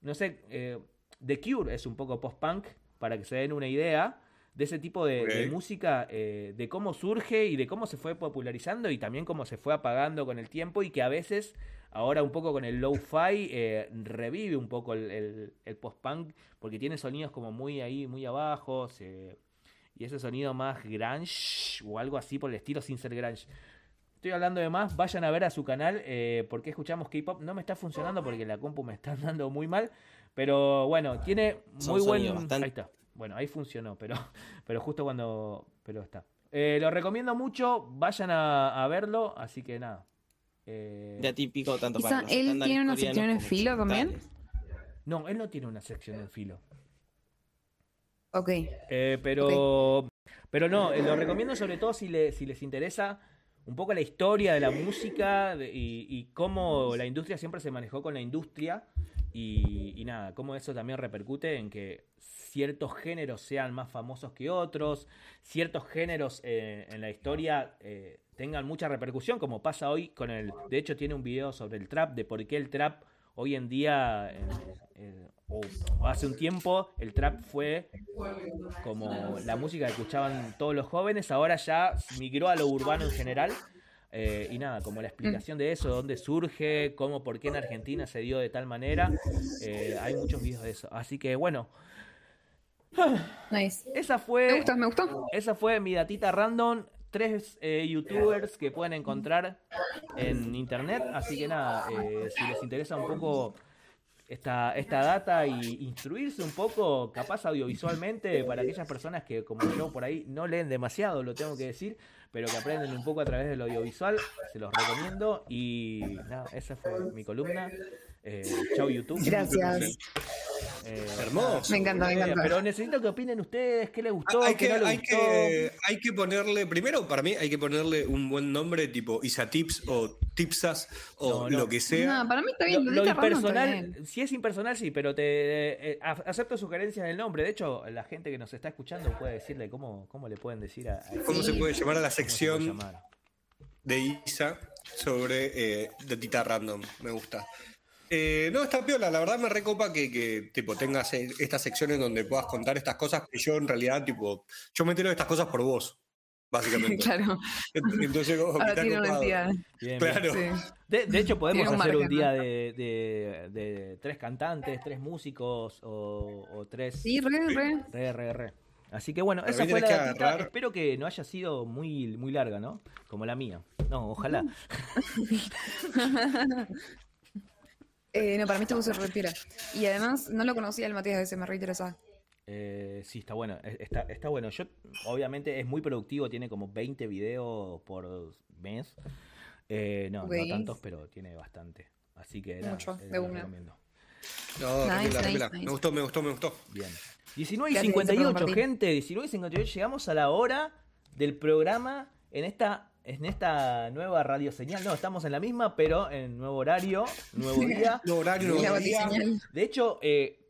no sé, eh, The Cure es un poco post-punk, para que se den una idea de ese tipo de, música, eh, de cómo surge y de cómo se fue popularizando y también cómo se fue apagando con el tiempo y que a veces, ahora un poco con el lo-fi, eh, revive un poco el, el- el post-punk porque tiene sonidos como muy ahí, muy abajo, se- y ese sonido más grunge o algo así por el estilo sin ser grunge. Estoy hablando de más, vayan a ver a su canal eh, porque escuchamos K-pop. No me está funcionando porque la compu me está *laughs* andando muy mal, pero bueno, tiene Son muy buen... bastante- Ahí está. Bueno, ahí funcionó, pero, pero justo cuando... Pero está. Eh, lo recomiendo mucho, vayan a, a verlo, así que nada. Eh, Ya típico tanto para los él tiene una sección en filo también. no, él no tiene una sección en filo. Ok. Eh, pero, pero no, eh, lo recomiendo sobre todo si, le- si les interesa un poco la historia de la música de- y, y cómo la industria siempre se manejó con la industria y, y nada, cómo eso también repercute en que ciertos géneros sean más famosos que otros, ciertos géneros eh, en la historia eh, tengan mucha repercusión, como pasa hoy con el... De hecho tiene un video sobre el trap, de por qué el trap hoy en día, eh, o hace un tiempo, el trap fue como la música que escuchaban todos los jóvenes, ahora ya migró a lo urbano en general. eh, y nada, como la explicación de eso, dónde surge, cómo, por qué en Argentina se dio de tal manera. eh, hay muchos videos de eso. Así que bueno, *sighs* Nice. esa Me fue, gusta, me gustó. esa fue mi datita random. Tres eh, youtubers que pueden encontrar en internet. Así que nada, eh, si les interesa un poco esta, esta data y instruirse un poco, capaz audiovisualmente, para aquellas personas que, como yo, por ahí no leen demasiado, lo tengo que decir, pero que aprenden un poco a través del audiovisual, se los recomiendo. Y nada, esa fue mi columna. Eh, chau YouTube. Gracias. Eh, Hermoso. Me encanta, me encanta. Pero necesito que opinen ustedes, qué les gustó, hay, qué que, no les hay, gustó. que, hay que ponerle, primero para mí hay que ponerle un buen nombre tipo Isatips o Tipsas o No, no. lo que sea. No, para mí está Lo, bien. lo está impersonal, bien. si es impersonal, sí, pero te eh, acepto sugerencias del nombre. De hecho, la gente que nos está escuchando puede decirle cómo, cómo le pueden decir a, a- ¿Cómo se puede llamar a la sección de Isa sobre eh, Datita Random? Me gusta. Eh, no, está piola, la verdad me recopa que, que tipo, tengas eh, estas secciones donde puedas contar estas cosas que yo en realidad, tipo, yo me entero de estas cosas por vos, básicamente. *laughs* Claro. Entonces, como que Ahora está tiene una copado. entidad. Bien, bien. Claro. Sí. De, de hecho, podemos un hacer un día de, de- de tres cantantes, tres músicos o, o tres. Sí, re, re. Re, re, re. Así que bueno, esa fue la que datita. Espero que no haya sido muy, muy larga, ¿no? Como la mía. No, ojalá. *laughs* Eh, no, para mí estuvo súper piola. Y además, no lo conocía el Matías ese, me reinteresaba. Eh, sí, está bueno. es- Está, está bueno. Yo, obviamente, es muy productivo. Tiene como 20 videos por mes. Eh, no, no tantos, pero tiene bastante. Así que nada, Mucho, eh, de una. recomiendo. No, Nice, repela, nice, repela. nice. Me gustó, me gustó, me gustó. Bien. 19 y Gracias, 58, por compartir. gente. 19 y 58. Llegamos a la hora del programa en esta, en esta nueva radio señal. No, estamos en la misma, pero en nuevo horario, nuevo día. No horario, no día. De hecho, eh,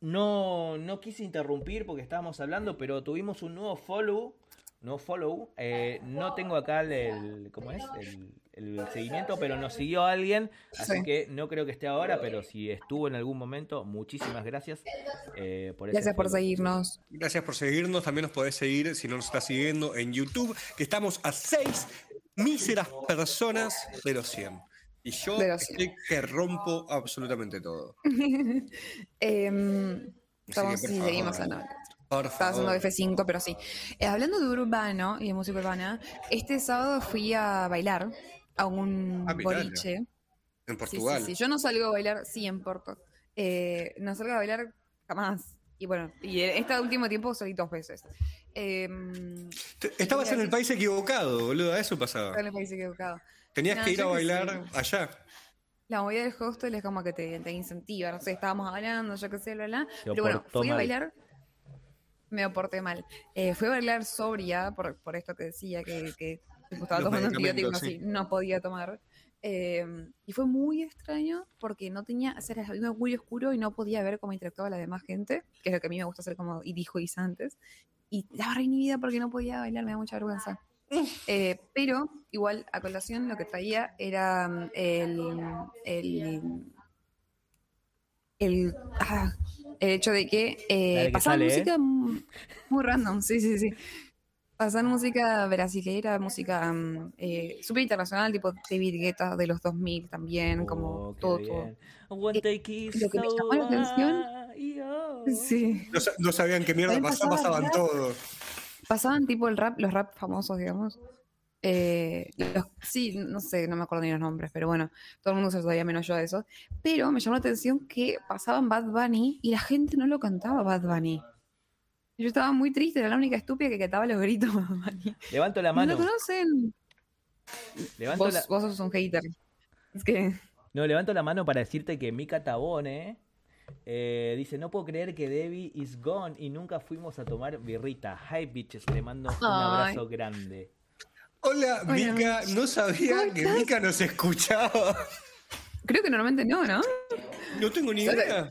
no, no quise interrumpir porque estábamos hablando, pero tuvimos un nuevo follow no follow. Eh, no tengo acá el, el- ¿cómo es? El, el seguimiento, pero nos siguió alguien, así Sí. que no creo que esté ahora, pero si estuvo en algún momento, muchísimas gracias eh, por Gracias por seguirnos. Gracias por seguirnos. También nos podés seguir, si no nos estás siguiendo, en YouTube, que estamos a seis míseras personas de los 100. Y yo De los 100. estoy que rompo absolutamente todo. *laughs* Em, estamos, por sí, favor. seguimos a no. Por Estaba haciendo favor. F5, pero sí. Eh, hablando de urbano y de música urbana, este sábado fui a bailar a un Ah, boliche. En Portugal. sí, sí. Yo no salgo a bailar, sí, en Porto. Eh, no salgo a bailar jamás. Y bueno, y este último tiempo salí dos veces. Em, Estabas en el país equivocado, boludo. Eso pasaba. estaba en el país equivocado. Tenías No, que ir a bailar allá. La movida del hostel es como que te, te incentiva, no sé, estábamos hablando, yo qué sé, bla, bla. Pero bueno, fui a mal. bailar, me aporté mal. Eh, fui a bailar sobria, por, por esto que decía, que, que estaba tomando antibióticos y no podía tomar. Eh, y fue muy extraño porque no tenía, o sea, era muy oscuro y no podía ver cómo interactuaba la demás gente, que es lo que a mí me gusta hacer como y dijo Isa antes. Y estaba re inhibida porque no podía bailar, me da mucha vergüenza. Eh, pero igual a colación lo que traía era mm, el, el, el, ah, el hecho de que eh, La de que pasaban sale, ¿eh? música muy random, sí, sí, sí. Pasaban música brasilera, música mm, eh, súper internacional, tipo David Guetta de los 2000 también, como Oh, todo, bien. todo. Kiss lo que me llamó la atención- oh. Sí. No, sa- no sabían qué mierda pasaba pasaban rap. todo. Pasaban tipo el rap, los rap famosos, digamos. Eh, los- sí, no sé, no me acuerdo ni los nombres, pero bueno, todo el mundo se sabía menos yo de eso. Pero me llamó la atención que pasaban Bad Bunny y la gente no lo cantaba Bad Bunny. Yo estaba muy triste, era la única estúpida que cantaba los gritos Bad Bunny. Levanto la ¿No mano. lo conocen? Levanto Vos, la... vos sos un hater. Es que. No, levanto la mano para decirte que Mika Tabone eh, dice, no puedo creer que Debbie is gone y nunca fuimos a tomar birrita. Hi bitches, le mando un Ay. abrazo grande. Hola, Hola, Mica. No sabía ¿Cómo que estás? Mica nos escuchaba. Creo que normalmente no, ¿no? No tengo ni idea.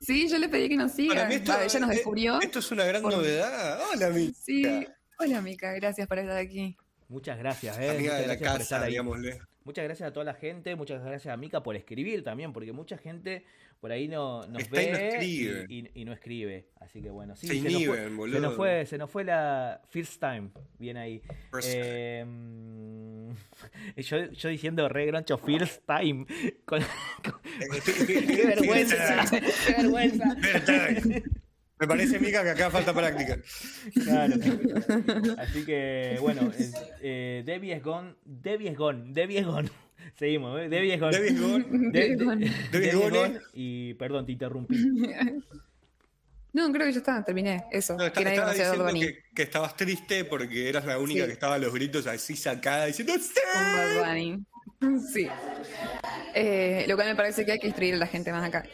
Sí, yo le pedí que nos siga. Para mí esto, Va, ella nos descubrió. esto es una gran por- novedad. Hola, Mica. Sí. Hola, Mica, gracias por estar aquí. Muchas gracias, eh. Amiga Muchas de la gracias casa, digámosle. Muchas gracias a toda la gente, muchas gracias a Mika por escribir también, porque mucha gente por ahí no, nos Está y no ve escribe. y, y- y no escribe. Así que bueno, sí, Se se, nos fue, inhiben, se boludo. nos fue, se nos fue la first time, bien ahí. Eh, *laughs* yo, yo diciendo re groncho first time. Con- qué vergüenza, *laughs* qué vergüenza. Me parece, Mica, que acá falta práctica. Claro. Así que, bueno, eh, eh, Debbie es gone. Debbie es gone. Debbie es gone. Seguimos, ¿eh? Gone. Debbie es gone. De- de-. Y perdón, te interrumpí. *laughs* No, creo que ya está, terminé. Eso. No, está- que estaba diciendo Bunny. que, que estabas triste porque eras la única Sí. que estaba a los gritos así sacada diciendo ¡Sí! Con Bad Bunny. *laughs* Sí. Eh, lo cual me parece que hay que instruir a la gente más acá.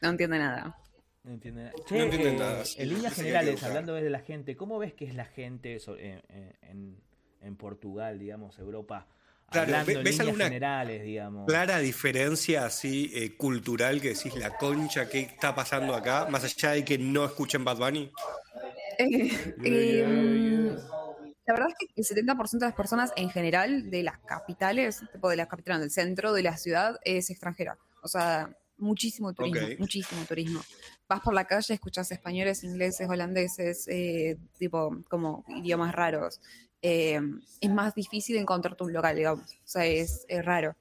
No entiende nada. No entienden nada. No entienden eh, nada. En líneas generales, hablando desde la gente, ¿cómo ves que es la gente en, en- en Portugal, digamos, Europa? Claro, Hablando ¿ve- en ves alguna generales, digamos. Clara diferencia así eh, cultural que decís la concha, ¿qué está pasando acá? Más allá de que no escuchen Bad Bunny. Eh, eh, la verdad es que el 70% de las personas en general de las capitales, tipo de las capitales, del centro de la ciudad, es extranjera. O sea, muchísimo turismo, muchísimo turismo. Vas por la calle, escuchas españoles, ingleses, holandeses, eh, tipo como idiomas raros. Eh, es más difícil encontrarte un local, digamos. O sea, es, es raro.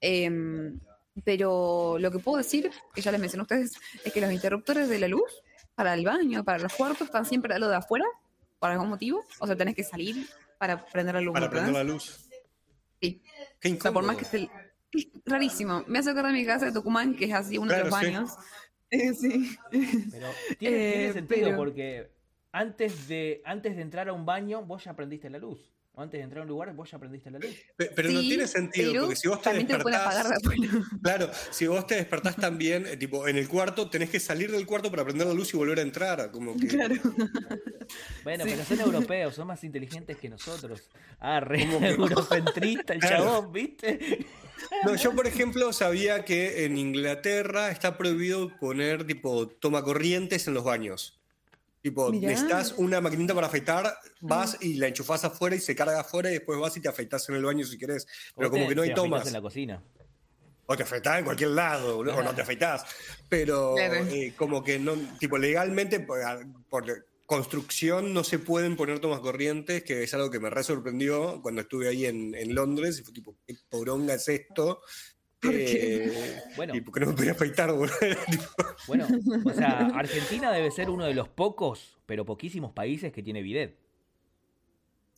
Em, pero lo que puedo decir, que ya les mencioné a ustedes, es que los interruptores de la luz para el baño, para los cuartos, están siempre a lo de afuera, por algún motivo. O sea, tenés que salir para prender la luz. Para ¿me prender la luz. Sí. Qué O sea, por incómodo. más que esté... es rarísimo. Me hace acordar de mi casa de Tucumán, que es así uno de Claro, los sí. baños. Eh, *laughs* sí. Pero tiene, tiene Eh, sentido pero- porque antes de, antes de entrar a un baño, vos ya prendiste la luz. O antes de entrar a un lugar, vos ya prendiste la luz. Pe- Pero no tiene sentido, pero porque si vos te te despertás. afuera. *laughs* Claro, si vos te despertás también, eh, tipo, en el cuarto, tenés que salir del cuarto para prender la luz y volver a entrar. Como que. Claro. Bueno, Sí. pero son europeos, son más inteligentes que nosotros. Ah, re eurocentrista el Claro. chabón, ¿viste? No, yo, por ejemplo, sabía que en Inglaterra está prohibido poner, tipo, toma corrientes en los baños. Tipo, Mirá. necesitas una maquinita para afeitar, vas y la enchufás afuera y se carga afuera y después vas y te afeitas en el baño si querés. Pero como te- que no hay tomas. en la cocina. O te afeitás en cualquier lado, boludo, o no te afeitás. Pero Claro. eh, como que no, tipo, legalmente, por, por construcción no se pueden poner tomas corrientes, que es algo que me re sorprendió cuando estuve ahí en, en Londres y fue tipo, ¿qué poronga es esto? ¿Por qué? Eh, Bueno. Y porque no me podía afeitar, boludo. *laughs* Bueno, o sea, Argentina debe ser uno de los pocos, pero poquísimos países que tiene bidet.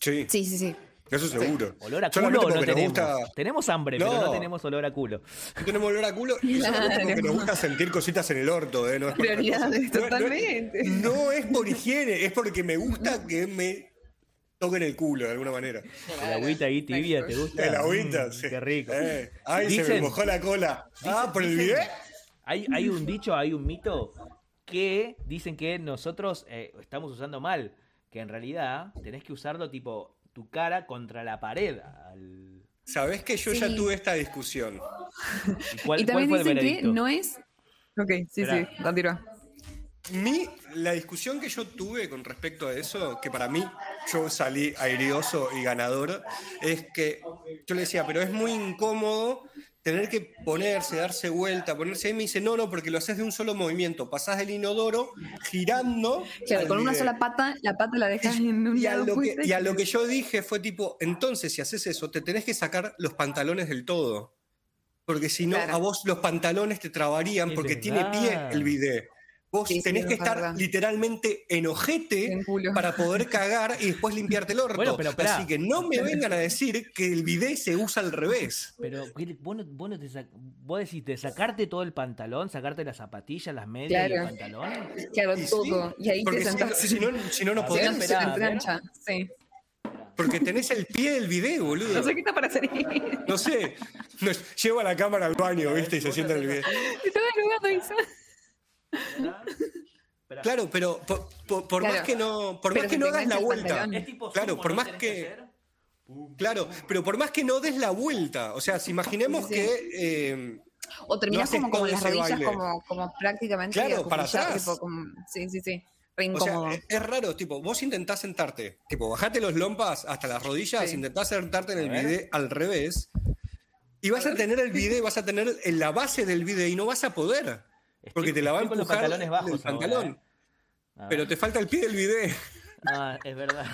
sí, Sí, sí, sí. eso seguro. ¿Olor a culo Solamente no tenemos? gusta- Tenemos hambre, pero no No. tenemos olor a culo. No tenemos olor a culo y *laughs* solamente porque nos gusta sentir cositas en el orto, ¿eh? No es por. Prioridades, *laughs* No- no- totalmente. No, es por higiene, es porque me gusta que me toquen el culo de alguna manera. El agüita ahí tibia, ¿te gusta? El agüita, Mm, sí. Qué rico. Eh, Ay, se me mojó la cola. Ah, ¿por el video? Hay, hay un dicho, hay un mito que dicen que nosotros eh, estamos usando mal. Que en realidad tenés que usarlo tipo tu cara contra la pared. al- Sabés que yo ya tuve esta discusión. ¿Y cuál, y cuál también fue el dicen que no es. Ok, sí, Esperá. sí, continúa. Mi, la discusión que yo tuve con respecto a eso, que para mí yo salí airioso y ganador, es que yo le decía, pero es muy incómodo tener que ponerse, darse vuelta, ponerse ahí. Me dice, no, no, porque lo haces de un solo movimiento. Pasás del inodoro girando. Claro, con una sola pata, la pata la dejas en un Y a, lo que, y a lo que yo dije fue tipo, entonces si haces eso, te tenés que sacar los pantalones del todo. Porque si no, Claro. a vos los pantalones te trabarían porque tiene pie el bidet. Vos Sí, sí, tenés es que estar verdad. literalmente en ojete En para poder cagar y después limpiarte el orto. Bueno, pero. Así que no me vengan a decir que el bidet se usa al revés. Pero ¿qué- vos, no, vos, no te sac- vos decís de sacarte todo el pantalón, sacarte las zapatillas, las medias y el Claro. pantalón. Claro, Y sí, todo. y ahí porque te si no, sentás. si no, si no, no A ver, podés. se a entrancha. Sí. Porque tenés el pie del bidet, boludo. No sé qué está para hacer. No sé. No, lleva la cámara al baño, ¿viste? Y se sienta en el bidet. Estaba drogado, Esperá. Claro, pero por, por- por Claro. más que no, por Pero más que no hagas la vuelta. Es tipo Claro, sumo, por ¿no? más que- hacer. Claro, pero por más que no des la vuelta, o sea, si imaginemos Sí, sí. que eh, O terminás haces como, como las rodillas, baile. como, como prácticamente. Claro, para atrás. tipo, como- sí, sí, sí. O sea, es, es raro, tipo, vos intentás sentarte, tipo, bajate los lompas hasta las rodillas, Sí. intentás sentarte en el A bidet al revés, y vas a tener el *laughs* bidet, vas a tener en la base del bidet y no vas a poder, porque te la va a estoy con los pantalones bajos el ahora, pantalón, ¿eh? A pero te falta el pie del bidet. *laughs* Ah, es verdad.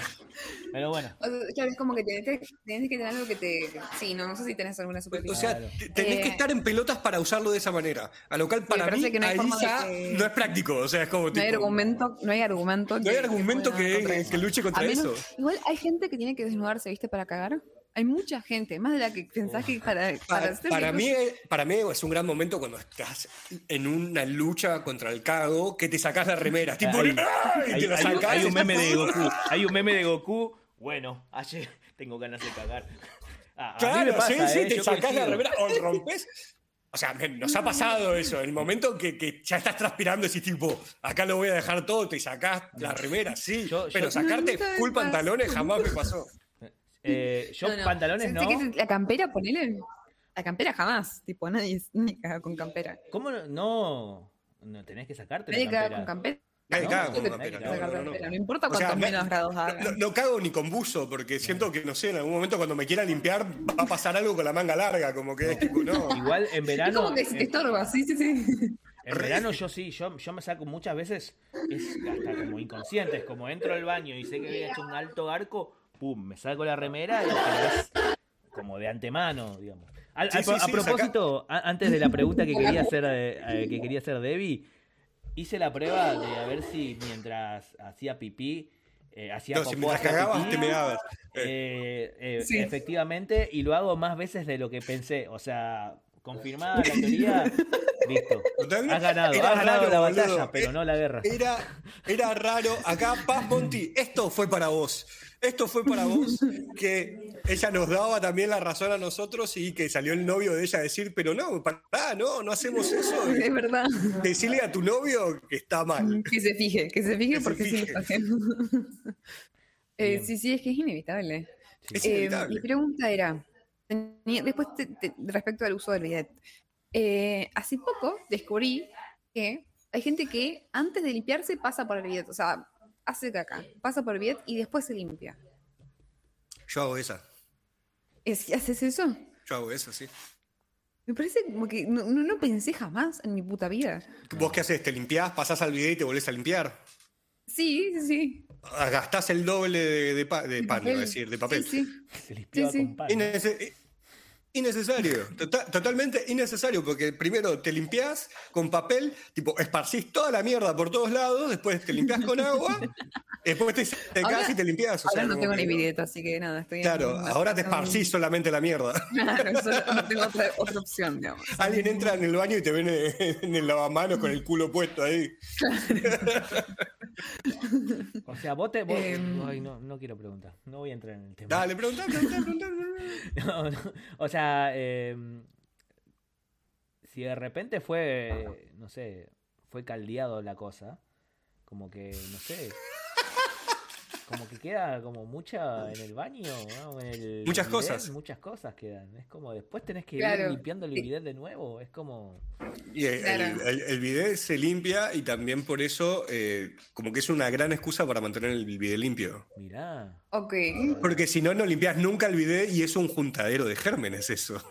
Pero bueno. O sea, es como que tenés, que tenés que tener algo que te. Sí, no, no sé si tenés alguna O superficie. sea, Claro. te- tenés que Eh, estar en pelotas para usarlo de esa manera. A lo cual para parece mí que no hay ahí forma de ya que- no es práctico. O sea, es como no hay tipo, argumento, no hay argumento. no hay argumento que, que, eso. luche contra menos- eso. Igual hay gente que tiene que desnudarse, ¿viste? Para cagar. Hay mucha gente, más de la que pensás que para, para, Para, para mí, es- para mí es un gran momento cuando estás en una lucha contra el cago que te sacas la remera. Tipo, Hay, ¡ay! Y hay- te la hay- sacás hay un meme de Goku. Hay un meme de Goku. Bueno, ayer *laughs* tengo ganas de cagar. Ah, a mí Claro, me pasa, sí, sí, ¿eh? te Yo sacás la coincido. remera o rompes. O sea, me- nos ha pasado eso. En el momento que, que ya estás transpirando, decís tipo, acá lo voy a dejar todo, te sacás la remera, sí. Yo- pero yo- sacarte full pantalones jamás me pasó. Eh, yo No, no. pantalones ¿Sabes no. La campera, ponele. La campera jamás. Tipo, nadie, caga con campera. ¿Cómo no? No, no tenés que sacarte Nadie la caga con campera. Nadie No, caga con campera, no, importa O sea, cuántos me- menos grados No, hagan. no cago ni con buzo, porque siento que, no sé, en algún momento cuando me quiera limpiar va a pasar algo con la manga larga, como que es tipo, no. Igual en es verano. como que se te en- estorba, sí, sí, sí. En verano yo sí, yo, yo me saco muchas veces, es hasta como inconsciente, es como entro al baño y sé que había hecho un alto arco, pum, me saco la remera y es como de antemano, digamos. Sí, sí, a sí, propósito, a- antes de la pregunta que quería hacer, eh, que quería hacer Debbie, hice la prueba de a ver si mientras hacía pipí, eh, hacía No, si popó, hacía cagabas pipí, te. Eh, eh, eh, *laughs* Sí. Efectivamente, y lo hago más veces de lo que pensé. O sea, confirmada la teoría, *laughs* listo. Has ganado, Era has ganado raro, la boludo. batalla, pero no la guerra. Era, era raro. Acá, Paz Monti, esto fue para vos. Esto fue para vos, que ella nos daba también la razón a nosotros y que salió el novio de ella a decir, pero no, pará, no, no hacemos eso. *laughs* Es verdad. Decirle a tu novio que está mal. Que se fije, que se fije Que se porque sí lo fije. está haciendo. *laughs* Eh, Bien. sí, sí, es que es inevitable. Es Eh, inevitable. mi pregunta era, después te- te- respecto al uso del bidet, eh, hace poco descubrí que hay gente que antes de limpiarse pasa por el bidet, o sea, hace caca, pasa por Viet y después se limpia. Yo hago esa. ¿Es- ¿Haces eso? Yo hago esa, sí. Me parece como que no, no, no pensé jamás en mi puta vida. ¿Vos qué haces? ¿Te limpiás, pasás al video y te volvés a limpiar? Sí, sí, sí. Ah, Gastás el doble de, de pa- de pan, iba a decir, de papel. Sí, sí. Se limpiaba Sí, sí. con pan. Innece- innecesario, tota- totalmente innecesario, porque primero te limpias con papel, tipo, esparcís toda la mierda por todos lados, después te limpias con agua, *laughs* después te secás Ahora- y te limpias. o Ahora sea, no tengo ni billete, así que nada, estoy en Claro, ahora te esparcís solamente la mierda. *laughs* Claro, solo no tengo otra, otra opción, digamos. Alguien entra en el baño y te ven *laughs* en el lavamanos con el culo puesto ahí. O sea, vos te. vos- Em. Ay, no, no quiero preguntar. No voy a entrar en el tema. Dale, preguntá, preguntá, preguntá. No, no. O sea, eh, si de repente fue, no sé, fue caldeado la cosa, como que, no sé, como que queda como mucha en el baño, ¿no? En el Muchas bidet, cosas. Muchas cosas quedan. Es como después tenés que Claro. ir limpiando el bidet de nuevo. Es como. Y el, Claro. el, el- el bidet se limpia y también por eso, eh, como que es una gran excusa para mantener el bidet limpio. Mirá. Ok. Porque si no, no limpias nunca el bidet y es un juntadero de gérmenes eso.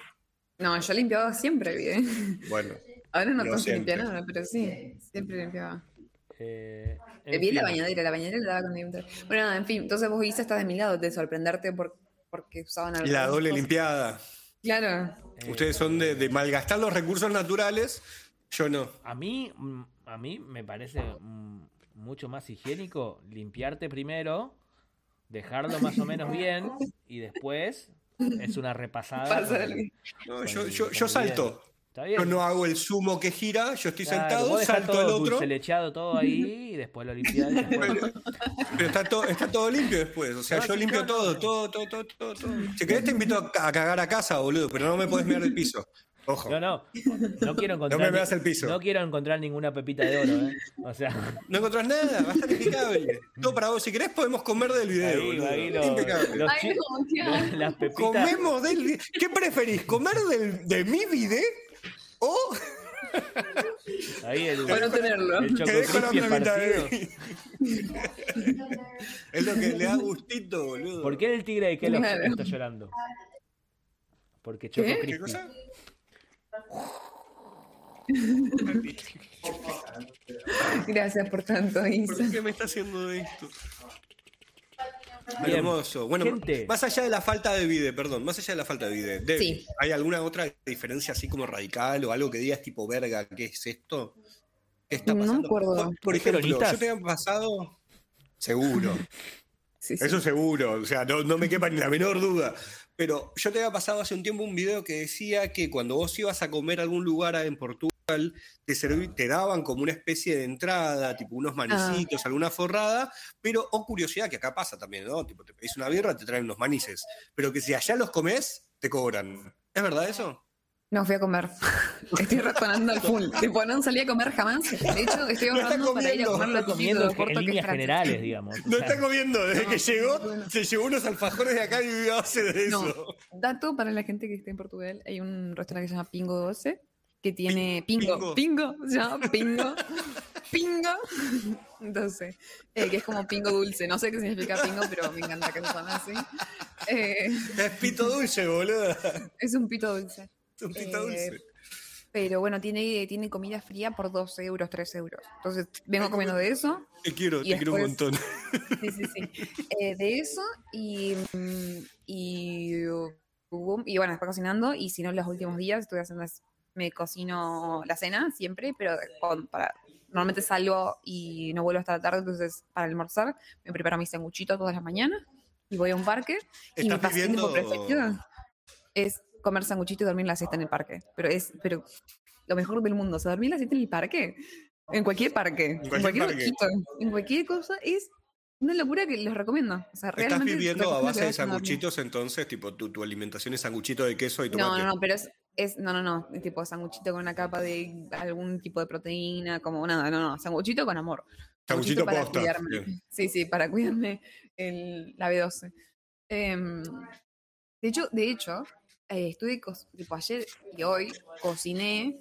No, yo limpiaba siempre el video. Bueno, Ahora no que siempre. limpiar nada, pero sí, siempre limpiaba. Eh, en vi en la fin. bañadera, la bañadera la daba con. Bueno, nada, en fin, entonces vos Isa estás de mi lado, de sorprenderte por, porque usaban algo. la doble limpiada. Claro. Eh, Ustedes son de, de malgastar los recursos naturales, yo no. A mí, a mí me parece mm, mucho más higiénico limpiarte primero, dejarlo más o menos bien y después es una repasada. Con el- No, con yo, el- yo, yo salto. Video. Está bien. Yo no hago el zumo que gira, yo estoy Claro, sentado, vos salto todo el otro, dulce lecheado todo ahí y después lo después- pero está todo, está todo limpio después. O sea, No, yo limpio todo, todo, todo, todo, todo, todo. Si querés te invito a, cagar a casa, boludo, pero no me podés mirar el piso. Ojo. No, no, no quiero encontrar. me ni- veas el piso. No quiero encontrar ninguna pepita de oro, ¿eh? O sea, No encontrás nada, va a estar impecable. Todo para vos. Si querés podemos comer del video, ahí, boludo. ahí lo- Impecable. los Ay, no, las- pepitas. Comemos del ¿Qué preferís? ¿Comer del, de mi video o Ahí el, O no tenerlo. el de *laughs* Es lo que le da gustito, boludo. ¿Por qué el tigre de Kellogg Claro. está llorando? Porque Choco ¿Qué? ¿Qué cosa? *laughs* Gracias por tanto, Isa. ¿Por qué me está haciendo esto? Bien. Hermoso. Bueno, Gente. más allá de la falta de vide, perdón, más allá de la falta de vide, Debbie, Sí. ¿hay alguna otra diferencia así como radical o algo que digas tipo, verga, ¿qué es esto? ¿Qué está No me pasando? acuerdo. Por, por ¿Hay ejemplo, yo te han pasado... Seguro. *laughs* Sí, sí. Eso seguro, o sea, no, no me quepa ni la menor duda. Pero yo te había pasado hace un tiempo un video que decía que cuando vos ibas a comer a algún lugar en Portugal, te, serví- te daban como una especie de entrada, tipo unos manicitos, alguna forrada, pero, o curiosidad, que acá pasa también, ¿no? Tipo, te pedís una birra, te traen unos manices, pero que si allá los comes, te cobran. ¿Es verdad eso? No fui a comer. *laughs* Estoy ratonando al full. *laughs* Tipo, no salí a comer jamás. De hecho, estoy No está ahorrando para ir a comiendo. comer Está lo comiendo comiendo en corto que es líneas generales, *laughs* digamos. O No sea, está comiendo, desde que llegó, bueno. se llevó unos alfajores de acá y vivió hace de No. eso. Dato para la gente que esté en Portugal, hay un restaurante que se llama Pingo 12, que tiene Pingo, Pingo. *laughs* Llama Pingo, Pingo *laughs* 12, eh, que es como Pingo dulce, no sé qué significa Pingo, pero me encanta que se llame así. Eh, Es pito dulce, boludo. es un pito dulce. Es un pito Eh, dulce. Pero bueno, tiene, tiene comida fría por 2 euros, 3 euros. Entonces, vengo comiendo de eso. Te quiero, te quiero un montón. Sí, sí, sí. Eh, de eso y, y, y bueno, después cocinando. Y si no, los últimos días estoy haciendo, me cocino la cena siempre, pero con- para, normalmente salgo y no vuelvo hasta la tarde, entonces para almorzar me preparo mi sanguchito todas las mañanas y voy a un parque. Y mi ¿Estás viviendo- preferido es comer sanguchito y dormir la siesta en el parque. Pero es pero lo mejor del mundo, o sea, dormir la siesta en el parque. En cualquier parque, en cualquier cualquier, parque. en cualquier cosa, es una locura que les recomiendo. O sea, Estás realmente viviendo a base de sanguchitos, entonces, tipo, tu, tu alimentación es sanguchito de queso y No, tomate. no, no, pero es, es no, no, no, es tipo sanguchito con una capa de algún tipo de proteína, como nada, no, no, sanguchito con amor. Sanguchito para posta. cuidarme. Sí, sí, para cuidarme el, la B12. Em, de hecho, de hecho, eh, estuve, tipo ayer y hoy, cociné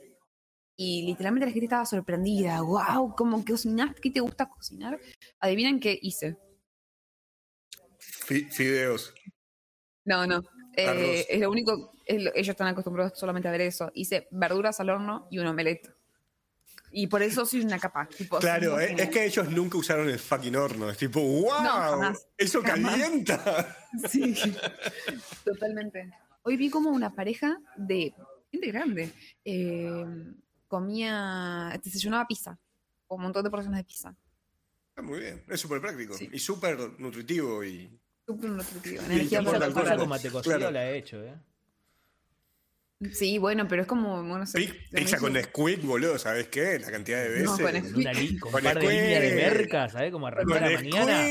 Y literalmente la gente estaba sorprendida. ¡Wow! ¿Cómo que cocinaste? ¿Qué te gusta cocinar? Adivinen qué hice. Fi- Fideos. No, no. Eh, es lo único. es lo- ellos están acostumbrados solamente a ver eso. Hice verduras al horno y un omelette. Y por eso soy una capa. tipo, Claro, es, una- es que ellos nunca usaron el fucking horno. Es tipo, ¡wow! jamás, ¡Eso jamás. calienta! *laughs* Sí, totalmente. Hoy vi como una pareja de gente grande. eh, comía, desayunaba pizza. con Un montón de porciones de pizza. Ah, Muy bien, es súper práctico Sí. y súper nutritivo y Súper nutritivo. Energía te Esa al cosa con mate cocido Claro. la he hecho, ¿eh? Sí, bueno, pero es como. Bueno, no sé, Pi- la pizza con Nesquik, boludo, ¿sabes qué? La cantidad de veces. No, con Con, una li- con un Con par de Nesquik. líneas de merca, ¿sabes? Como arrancar Con a la mañana.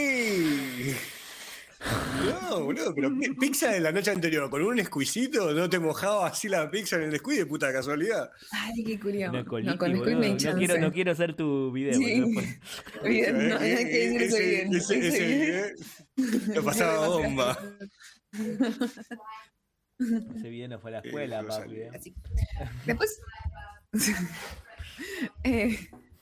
No, boludo, pero pi- pizza de la noche anterior con un escuisito, ¿no te mojaba así la pizza en el Nesquik de puta casualidad? Ay, qué curioso. No, con me no, hinchan, quiero, no quiero hacer tu video. Sí. boludo, después. *laughs* Bien, no, hay que decir ese bien. ese, ese bien. video lo pasaba bomba. *laughs* Ese video no fue a la Qué escuela, papi. ¿eh? Después. *laughs* eh,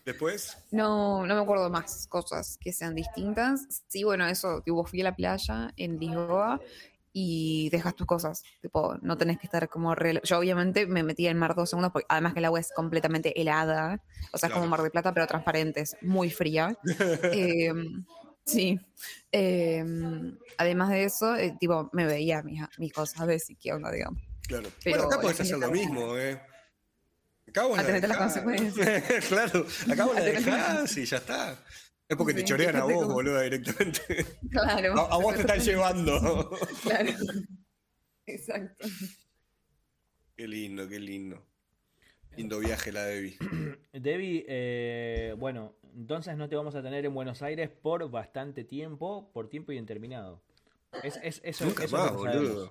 Después, no, no me acuerdo más cosas que sean distintas. Sí, bueno, eso, tipo, fui a la playa en Lisboa y dejas tus cosas. Tipo, no tenés que estar como. re- Yo, obviamente, me metí en mar dos segundos, porque además que el agua es completamente helada. O sea, es como. Mar de Plata, pero transparente, es muy fría. *laughs* Eh, sí. Eh, además de eso, eh, tipo, me veía mis, mis cosas a ver si qué onda, digamos. claro. Pero bueno, acá podés hacer lo mismo, ¿eh? Acá vos la Atenete a las consecuencias. *laughs* claro, acá vos la Atenete a las dejás y ya está. Es porque te Sí, chorean a vos, cómo- boludo, directamente. *laughs* Claro. A, a vos te están llevando. *laughs* Claro. Exacto. Qué lindo, qué lindo. Lindo viaje la Debbie. *clears throat* Debbie, eh, bueno, entonces no te vamos a tener en Buenos Aires por bastante tiempo, por tiempo indeterminado. Es, es, eso, Nunca eso es más, lo que sabemos. boludo.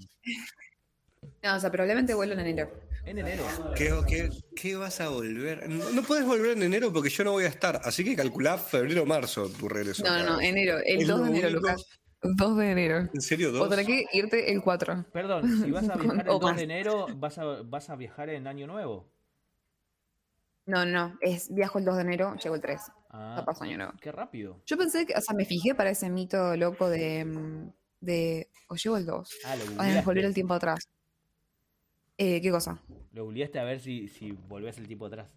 No, o sea, probablemente vuelvo en enero. En enero. ¿Qué, qué, qué vas a volver? No, no puedes volver en enero porque yo no voy a estar. Así que calculá febrero o marzo tu regreso. No, no, enero. El Es 2 de enero, Lucas. 2 de enero. ¿En serio O dos? tenés que irte el 4. Perdón, si vas a *laughs* viajar el O 2 más. de enero, ¿vas a, vas a viajar en Año Nuevo. No, no, es viajo el 2 de enero, llego el 3. Ah, pasó año nuevo. Qué rápido. Yo pensé que, o sea, me fijé para ese mito loco de. de o llego el 2. Ah, lo googleaste. volver el tiempo atrás. Eh, ¿Qué cosa? Lo googleaste a ver si, si volvés el tipo atrás.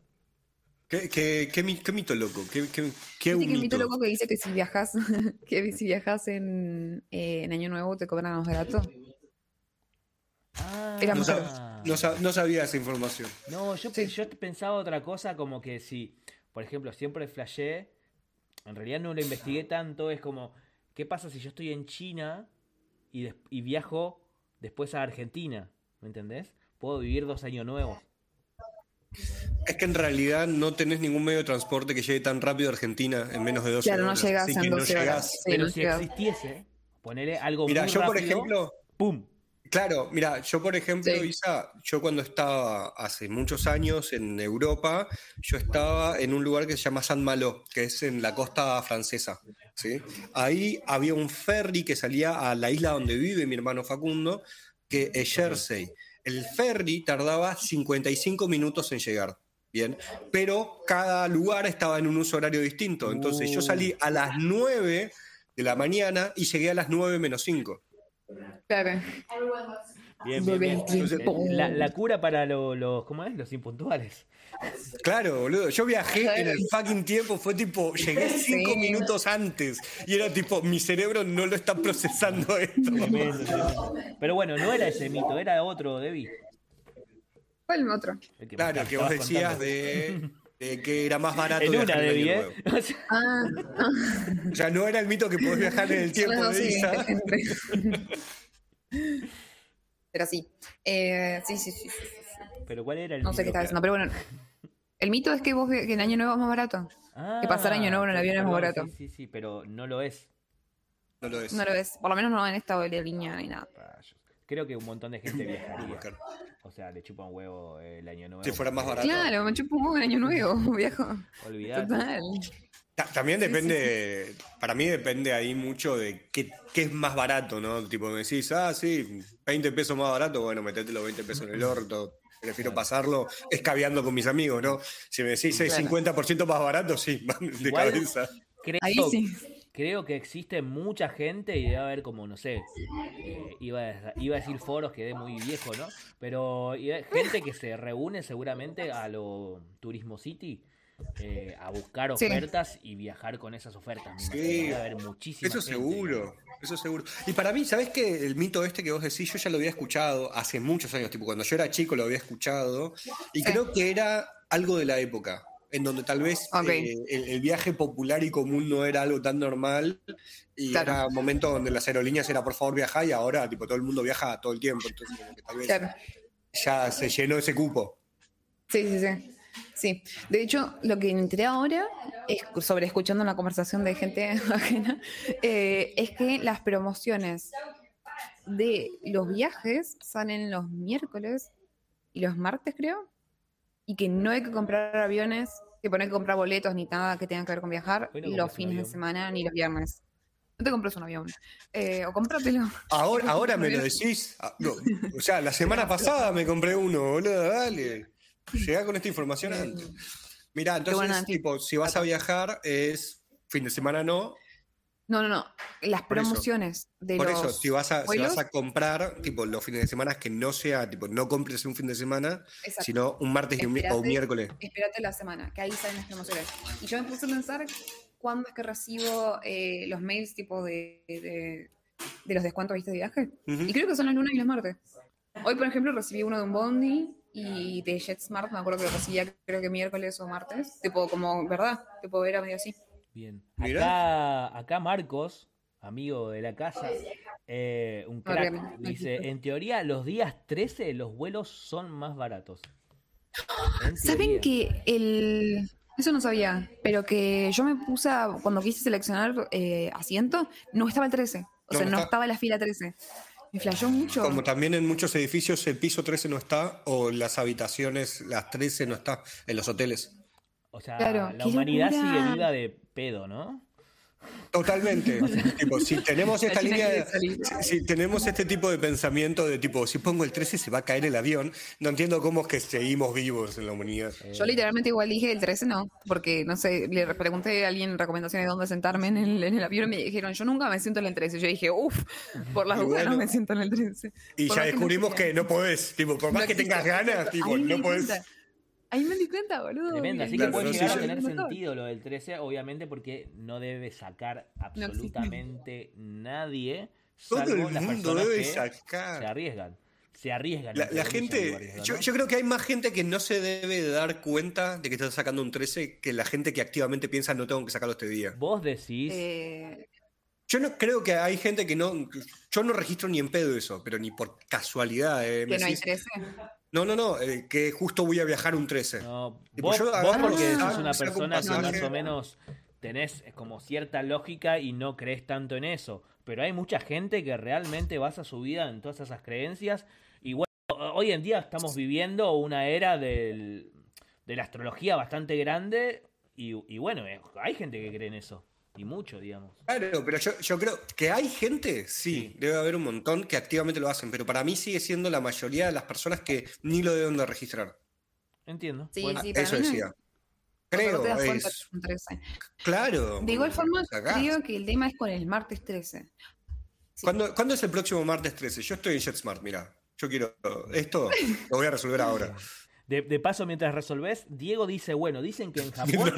¿Qué, qué, qué, qué mito loco? ¿Qué, qué, qué mito? mito loco que dice que si viajas, *laughs* que si viajas en, eh, en año nuevo te cobran más barato. Ah, Era No, sab- no sab- no sabía esa información. No, yo, yo pensaba otra cosa como que si, por ejemplo, siempre flashé, en realidad no lo investigué tanto, es como, ¿qué pasa si yo estoy en China y, des- y viajo después a Argentina? ¿Me entendés? Puedo vivir dos años nuevos. Es que en realidad no tenés ningún medio de transporte que llegue tan rápido a Argentina en menos de 12 Claro, no horas. llegas así en que no 12 horas. Sí, Pero no si llegas. existiese, ponerle algo Mira, muy yo por ejemplo, ¡pum! Claro, mira, yo por ejemplo, Sí. Isa, yo cuando estaba hace muchos años en Europa, yo estaba en un lugar que se llama Saint Malo, que es en la costa francesa. ¿sí? Ahí había un ferry que salía a la isla donde vive mi hermano Facundo, que es Jersey. El ferry tardaba 55 minutos en llegar. Bien, pero cada lugar estaba en un uso horario distinto. Entonces yo salí a las 9 de la mañana y llegué a las 9 menos 5. Claro. Bien, bien, La, la cura para lo- los, ¿cómo es? Los impuntuales. Claro, boludo. Yo viajé en el fucking tiempo, fue tipo, llegué cinco Sí. minutos antes. Y era tipo, mi cerebro no lo está procesando esto. Pero bueno, no era ese mito, era otro, Debbie. ¿Cuál el otro? el que Claro, que vos decías contando. de, de que era más barato En una, viajar Año ¿eh? *laughs* O sea, Ah, O sea, no era el mito que podés viajar en el *laughs* tiempo no, de sí, Isa. *laughs* Pero sí. Eh, sí, sí, sí, sí, sí. Pero ¿cuál era el No sé qué mito? estaba diciendo, pero bueno. El mito es que vos que en año nuevo es más barato. Ah, que pasar año nuevo en el avión es más barato. Sí, sí, sí, pero no lo es. No lo es. No lo ves. Por lo menos no en esta línea ni nada. Rayos. Creo que un montón de *clears throat* gente viajaría. O sea, le chupa un huevo el año nuevo. Si fuera más barato. Claro, me chupo un huevo en año nuevo, *laughs* viejo. Olvidate. Total. Ta- También depende, para mí depende ahí mucho de qué, qué es más barato, ¿no? Tipo, me decís, ah, sí, 20 pesos más barato, bueno, metete los 20 pesos en el orto. Prefiero pasarlo escabeando con mis amigos, ¿no? Si me decís es Claro. 50% más barato, sí, *laughs* de Igual- cabeza. Creo, Ahí sí. creo que existe mucha gente y debe haber como, no sé, eh, iba, a, iba a decir foros, quedé muy viejo, ¿no? Pero hay gente que se reúne seguramente a lo Turismo City eh, a buscar Sí. ofertas y viajar con esas ofertas. me Sí. imagino. Debe haber muchísima Eso gente. seguro, eso seguro. Y para mí, ¿sabes qué? El mito este que vos decís, yo ya lo había escuchado hace muchos años, tipo cuando yo era chico lo había escuchado, y Sí. creo que era algo de la época, en donde tal vez eh, el, el viaje popular y común no era algo tan normal, y Claro. era un momento donde las aerolíneas era por favor viajar, y ahora tipo todo el mundo viaja todo el tiempo, entonces como que tal vez Claro. ya se llenó ese cupo. Sí, sí, sí. Sí, de hecho, lo que me enteré ahora, es sobre escuchando una conversación de gente *laughs* ajena, eh, es que las promociones de los viajes salen los miércoles y los martes, creo, y que no hay que comprar aviones, que no hay que comprar boletos ni nada que tenga que ver con viajar no los compras fines de semana ni los viernes. No te compres un avión. Eh, o cómpratelo. Ahora, *laughs* ahora me lo decís. Ah, no, o sea, la semana pasada me compré uno, boludo, dale. Llegá con esta información antes. Mirá, entonces, noticia. tipo, si vas a viajar, es fin de semana no. No, no, no. Las Por eso. promociones de Por los eso, si vas, a, si vas a comprar, tipo, los fines de semana, que no sea, tipo, no compres un fin de semana, exacto. sino un martes mi- o un Espérate. miércoles. espérate la semana, que ahí salen las promociones. Y yo me puse a pensar cuándo es que recibo eh, los mails tipo de, de, de los descuentos ¿viste, de viaje. Ujú. Y creo que son los lunes y los martes. Hoy, por ejemplo, recibí uno de un Bondi y de JetSmart, me acuerdo que lo recibía creo que miércoles o martes. Tipo, como, ¿verdad? Tipo, era medio así. Bien. Acá, acá Marcos, amigo de la casa, eh, un crack, dice, en teoría los días 13 los vuelos son más baratos. En ¿Saben que el... Eso no sabía, pero que yo me puse, a- cuando quise seleccionar eh, asiento, no estaba el 13. O No, sea, no no está. estaba la fila 13. Me flashó mucho. Como también en muchos edificios el piso 13 no está, o las habitaciones, las 13 no está, en los hoteles. O sea, Claro, la humanidad locura. sigue viva de pedo, ¿no? Totalmente. tipo, si *laughs* tenemos esta línea, si, si tenemos este tipo de pensamiento de tipo, si pongo el 13 se va a caer el avión, no entiendo cómo es que seguimos vivos en la humanidad. Yo literalmente igual dije el 13 no, porque no sé, le pregunté a alguien recomendaciones de dónde sentarme en el, en el avión y me dijeron, yo nunca me siento en el 13. Yo dije, uff, por las dudas no bueno. me siento en el 13. Y Por ya no descubrimos que no podés, tipo, por más No que existe. tengas ganas, tipo, no podés. cuenta. Ahí me di cuenta, boludo. Tremendo, así que puede llegar sí, a tener sentido lo del 13, obviamente porque no debe sacar absolutamente nadie, Todo salvo el las mundo debe que se sacar. arriesgan. Se arriesgan. La, gente, yo, ¿no? yo creo que hay más gente que no se debe de dar cuenta de que estás sacando un 13 que la gente que activamente piensa no tengo que sacarlo este día. Vos decís, Eh, Yo no creo que hay gente que no. Yo no registro ni en pedo eso, pero ni por casualidad. eh, que no hay decís, 13. No, no, no, eh, que justo voy a viajar un 13. no, Tipo, vos, yo vos agarro, porque sos una persona que más o menos tenés eh, como cierta lógica y no crees tanto en eso. Pero hay mucha gente que realmente basa su vida en todas esas creencias. Y bueno, hoy en día estamos viviendo una era del- de la astrología bastante grande. Y, y bueno, eh, hay gente que cree en eso. Y mucho, digamos. Claro, pero yo, yo creo que hay gente, sí, debe haber un montón que activamente lo hacen, pero para mí sigue siendo la mayoría de las personas que ni lo deben de registrar. Entiendo. Sí, Bueno, sí, para Eso decía. Creo, no te das cuenta es. que es un 13. Claro. De igual forma, sacás. creo que el tema es con el martes 13. Sí. ¿Cuándo, cuándo es el próximo martes 13? Yo estoy en JetSmart, mira. Yo quiero. Esto lo voy a resolver ahora. *laughs* De, de paso, mientras resolvés, Diego dice, bueno, dicen que en *laughs* Japón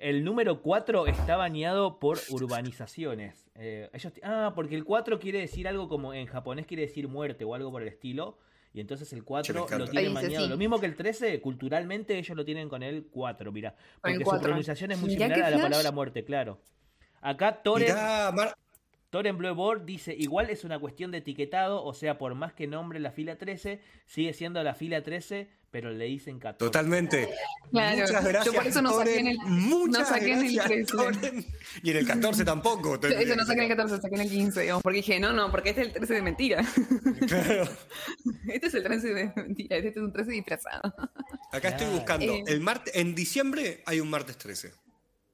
el número 4 está bañado por urbanizaciones. Eh, ellos ah, porque el 4 quiere decir algo como en japonés quiere decir muerte o algo por el estilo. Y entonces el Che, me 4 encanta. lo tienen bañado. sí. Lo mismo que el 13, culturalmente ellos lo tienen con el 4, mira. Porque su 4. pronunciación es muy similar a la palabra muerte, claro. Acá Mirá, Mar- Toren Blue Board dice, igual es una cuestión de etiquetado, o sea, por más que nombre la fila 13, sigue siendo la fila 13, pero le dicen 14. Totalmente. Claro, Muchas yo gracias. por eso no saqué en el-. Muchas no saqué en el gracias, 13. Toren. Y en el 14 tampoco. Yo Eso no saqué en el ser. 14, saqué en el 15, digamos, porque dije, no, no, porque este es el 13 de mentira. Claro. *laughs* Este es el 13 de mentira, este es un 13 disfrazado. Acá estoy Claro. buscando. Eh. El martes, en diciembre hay un martes 13.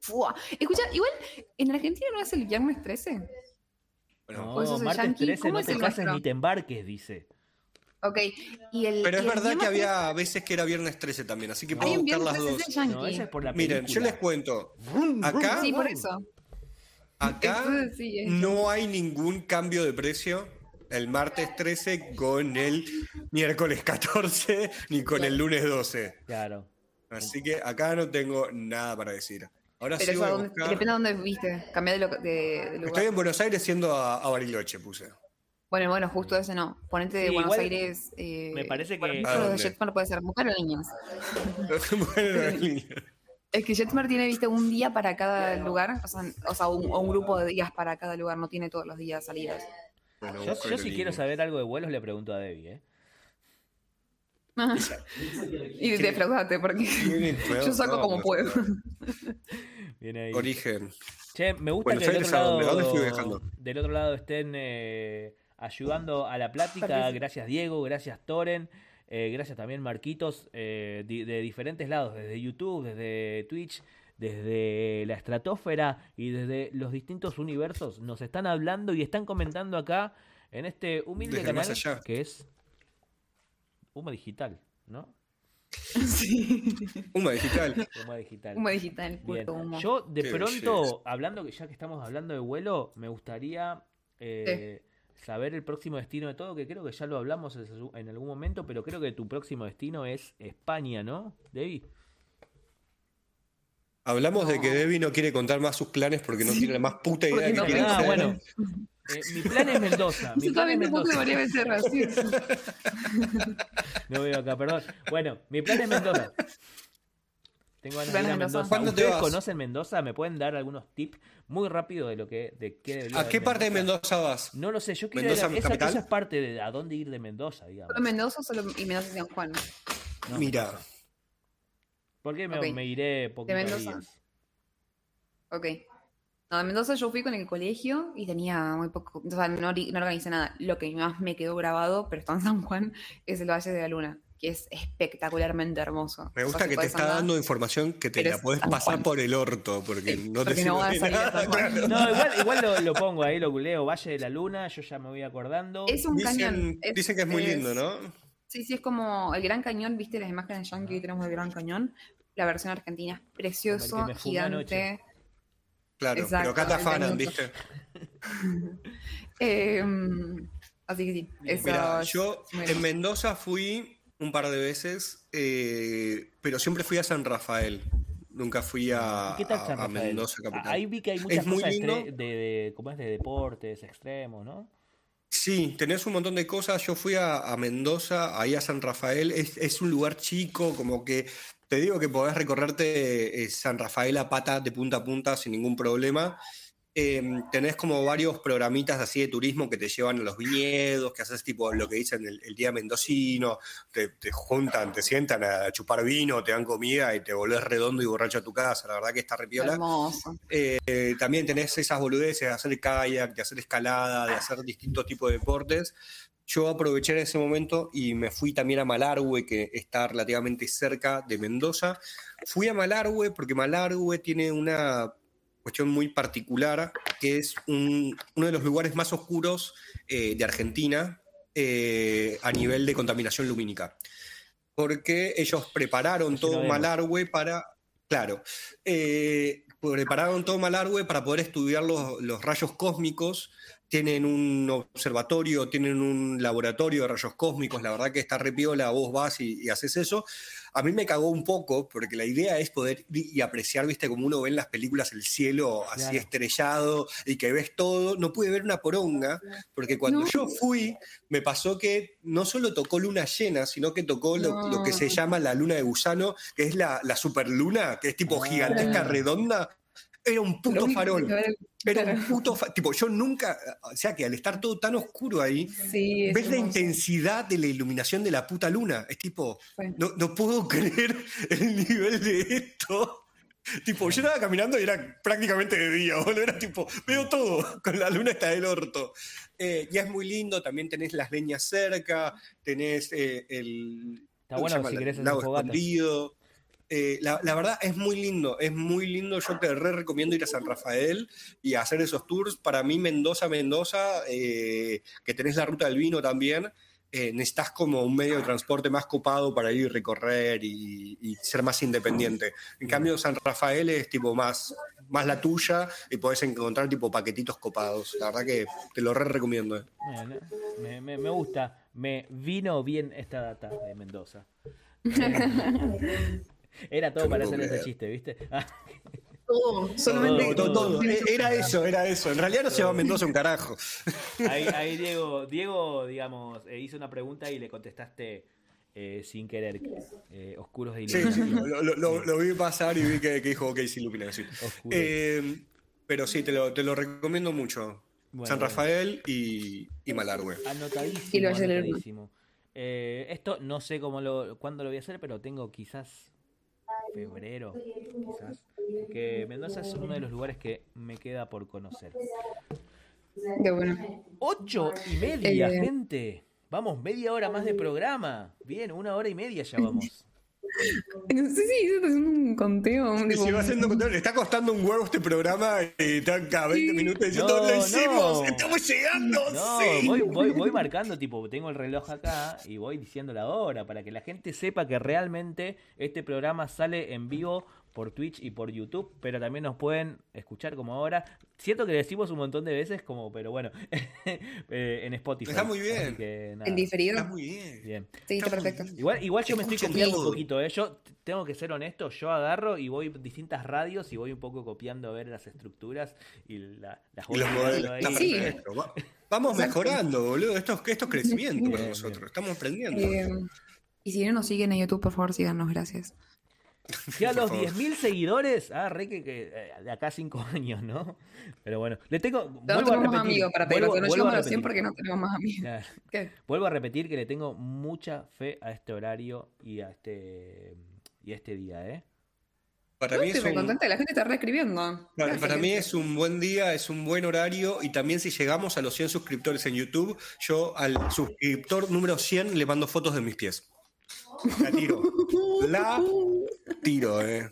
Fua. Escucha, igual, ¿en Argentina no es el viernes 13? Bueno, ¿O eso No, es el martes yankee? 13 ¿Cómo no te cases ni te embarques, dice. Ok. Y el, pero y es el verdad que había veces que era viernes 13 también, así que Hay puedo buscar las 13 dos. No, esa es por la Miren, yo les cuento. Acá, Sí, por eso. acá *laughs* sí, no hay ningún cambio de precio el martes 13 con el miércoles 14 ni con el lunes 12. Claro. Así que acá no tengo nada para decir. Ahora Pero sí eso, voy ¿a a dónde- buscar. depende de dónde viste. Cambiá de, lo- de- de lugar. Estoy en Buenos Aires siendo a, a Bariloche, puse. Bueno, bueno, justo ese no. Ponete de Sí, Buenos igual Aires. eh, me parece bueno, que- ¿A de dónde? Jetmar puede ser mujer o niñas. bueno, en línea. Es que Jetmar tiene, viste, un día para cada lugar. O sea, o sea, un, grupo de días para cada lugar. No tiene todos los días salidas. Bueno, Yo, si quiero saber algo de vuelos le pregunto a Debbie, ¿eh? *laughs* y defraudate, porque *laughs* yo saco como puedo. *laughs* Viene ahí. Origen. Che, me gusta Buenos que del otro, ¿a lado, dónde? ¿A dónde estoy viajando? del otro lado estén eh, ayudando a la plática. Gracias Diego, gracias Toren, eh, gracias también Marquitos, eh, de diferentes lados, desde YouTube, desde Twitch, desde la estratosfera y desde los distintos universos. Nos están hablando y están comentando acá en este humilde Desde canal que es Humo Digital, ¿no? *laughs* sí. Humo digital. Humo Digital. Humo digital, Bien. puto humo. Yo de Qué pronto, belleza. hablando que ya que estamos hablando de vuelo, me gustaría eh, saber el próximo destino de todo, que creo que ya lo hablamos en algún momento, pero creo que tu próximo destino es España, ¿no, Debbie? Hablamos de que No. Debbie no quiere contar más sus planes porque no tiene la más puta idea de Porque qué no quiere quiere Ah, hacer. bueno. Eh, mi plan es Mendoza. Mi Yo plan es también me puse María Mendoza. Becerra, sí. No veo acá, perdón. Bueno, mi plan es Mendoza. Tengo ganas de ir a Mendoza. Mendoza. ¿Cuándo te ¿Ustedes vas? conocen Mendoza? ¿Me pueden dar algunos tips muy rápido de lo que de qué ¿A qué parte de Mendoza vas? No lo sé, yo quiero ¿Mendoza ir a- esa, esa es parte de a dónde ir de Mendoza, digamos. Solo Mendoza solo, y Mendoza y San Juan. No, Mira, Mendoza. ¿Por qué me, Ok. me iré poquitos Mendoza? días? Ok. No, de Mendoza yo fui con el colegio y tenía muy poco, o sea, no, no organicé nada. Lo que más me quedó grabado, pero está en San Juan, *laughs* es el Valle de la Luna, que es espectacularmente hermoso. me O gusta sea, que te está andar- dando información que te la es puedes pasar Juan. por el orto porque Sí, no te porque no sirve va a de claro. No, igual, igual lo, lo pongo ahí, lo googleo, Valle de la Luna, yo ya me voy acordando. Es un Dicen, cañón. es- dicen que es muy lindo, ¿no? Sí, sí, es como el Gran Cañón, ¿viste las imágenes yankee que tenemos del Gran Cañón? La versión argentina es precioso, gigante. Claro, Exacto, pero acá te afanan. ¿viste? *laughs* Eh, así que sí, eso Mira, es yo en. Mendoza fui un par de veces, eh, pero siempre fui a San Rafael. Nunca fui a, ¿Y qué tal a- San a Rafael? Mendoza capital. Ahí vi que hay muchas muy cosas lindo. de, de, ¿cómo es? de deportes extremos, ¿no? Sí, tenés un montón de cosas. Yo fui a, a Mendoza, ahí a San Rafael. Es, es un lugar chico, como que te digo que podés recorrerte eh, San Rafael a pata de punta a punta sin ningún problema. Eh, tenés como varios programitas así de turismo que te llevan a los viñedos, que haces tipo lo que dicen el, el día mendocino, te, te juntan, te sientan a chupar vino, te dan comida y te volvés redondo y borracho a tu casa. La verdad que está repiola. Hermoso. Eh, también tenés esas boludeces de hacer kayak, de hacer escalada, de hacer distintos tipos de deportes. Yo aproveché en ese momento y me fui también a Malargüe, que está relativamente cerca de Mendoza. Fui a Malargüe porque Malargüe tiene una cuestión muy particular, que es un- uno de los lugares más oscuros eh, de Argentina eh, a nivel de contaminación lumínica. Porque ellos prepararon todo vemos. Malargüe para... Claro, eh, prepararon todo Malargüe para poder estudiar los, los rayos cósmicos. Tienen un observatorio, tienen un laboratorio de rayos cósmicos. La verdad que está repiola, vos vas y, y haces eso. A mí me cagó un poco, porque la idea es poder y apreciar, viste, como uno ve en las películas el cielo así Claro. estrellado y que ves todo. No pude ver una poronga, porque cuando No. yo fui, me pasó que no solo tocó luna llena, sino que tocó lo, que se llama la luna de gusano, que es la, la superluna, que es tipo Ah. gigantesca, redonda. Era un puto farol. Era claro. un puto fa- Tipo, yo nunca. O sea, que al estar todo tan oscuro ahí, Sí, ves la intensidad de la iluminación de la puta luna. Es tipo, no, no puedo *laughs* creer el nivel de esto. Tipo, yo estaba caminando y era prácticamente de día, boludo. Era tipo, veo todo, con la luna está del orto. Eh, y es muy lindo, también tenés las leñas cerca, tenés eh, el. Está ¿cómo se bueno si El querés hacer lago escondido. Eh, la, la verdad es muy lindo, es muy lindo. Yo te re recomiendo ir a San Rafael y hacer esos tours. Para mí, Mendoza, Mendoza, eh, que tenés la ruta del vino también, eh, necesitas como un medio de transporte más copado para ir y recorrer y, y ser más independiente. En cambio, San Rafael es tipo más, más la tuya y podés encontrar tipo paquetitos copados. La verdad que te lo re recomiendo. eh. Bueno, me, me- me gusta. Me vino bien esta data de Mendoza. *laughs* Era todo no para hacer ese chiste, ¿viste? Ah, *laughs* Todo, solamente Todo, Todo, todo. Eh, Era eso, era eso. En realidad no se llama Mendoza un carajo. ahí, ahí Diego, Diego, digamos, eh, hizo una pregunta y le contestaste eh, sin querer. eh, oscuros de Sí, iluminación. lo, lo- lo- lo vi pasar y vi que, que dijo, ok, sí, iluminación. Eh, pero sí, te lo, te lo recomiendo mucho. Bueno, San. Rafael y, y Malargüe. Anotadísimo. Y lo anotadísimo. Eh, esto no sé cómo lo, cuándo lo voy a hacer, pero tengo quizás febrero, quizás. Que Mendoza es uno de los lugares que me queda por conocer. de bueno. Ocho y media, Eh. gente. Vamos, media hora más de programa. Bien, una hora y media ya vamos. Sí, sí, yo estoy haciendo un conteo. un tipo- si va haciendo control, le está costando un huevo este programa y están cada 20 Sí. minutos diciendo, No, lo hicimos, no. estamos llegando, No, sí. voy, voy, voy marcando, tipo, tengo el reloj acá y voy diciendo la hora para que la gente sepa que realmente este programa sale en vivo por Twitch y por YouTube, pero también nos pueden escuchar como ahora. Siento que decimos un montón de veces, como, pero bueno, *laughs* eh, en Spotify. Está muy bien. Así que, nada, En diferido. Está muy bien. bien. Sí, está perfecto. bien. Igual, igual yo me estoy copiando un poquito, ¿eh? Yo tengo que ser honesto, yo agarro y voy distintas radios y voy un poco copiando a ver las estructuras y la- las Y los voy modelos. ahí. Sí. Vamos mejorando, boludo. Esto, es- esto es crecimiento para nosotros. Estamos aprendiendo. Eh, y si no nos siguen en YouTube, por favor, síganos, gracias. *laughs* Que a Por los favor. 10.000 seguidores, ah, re que, que, eh, de acá a 5 *laughs* años, ¿no? Pero bueno, le tengo. No vuelvo a tenemos más repetir, amigos para pedirlo, vuelvo- que no llegamos a los 100 repetir. porque no tenemos más amigos. Claro. *laughs* ¿Qué? Vuelvo a repetir que le tengo mucha fe a este horario y a este y a este día, ¿eh? Para Yo mí estoy es un, contenta, la gente está reescribiendo. Para, para mí es un buen día, es un buen horario y también si llegamos a los 100 suscriptores en YouTube, yo al suscriptor número 100 le mando fotos de mis pies. La tiro. La tiro, eh.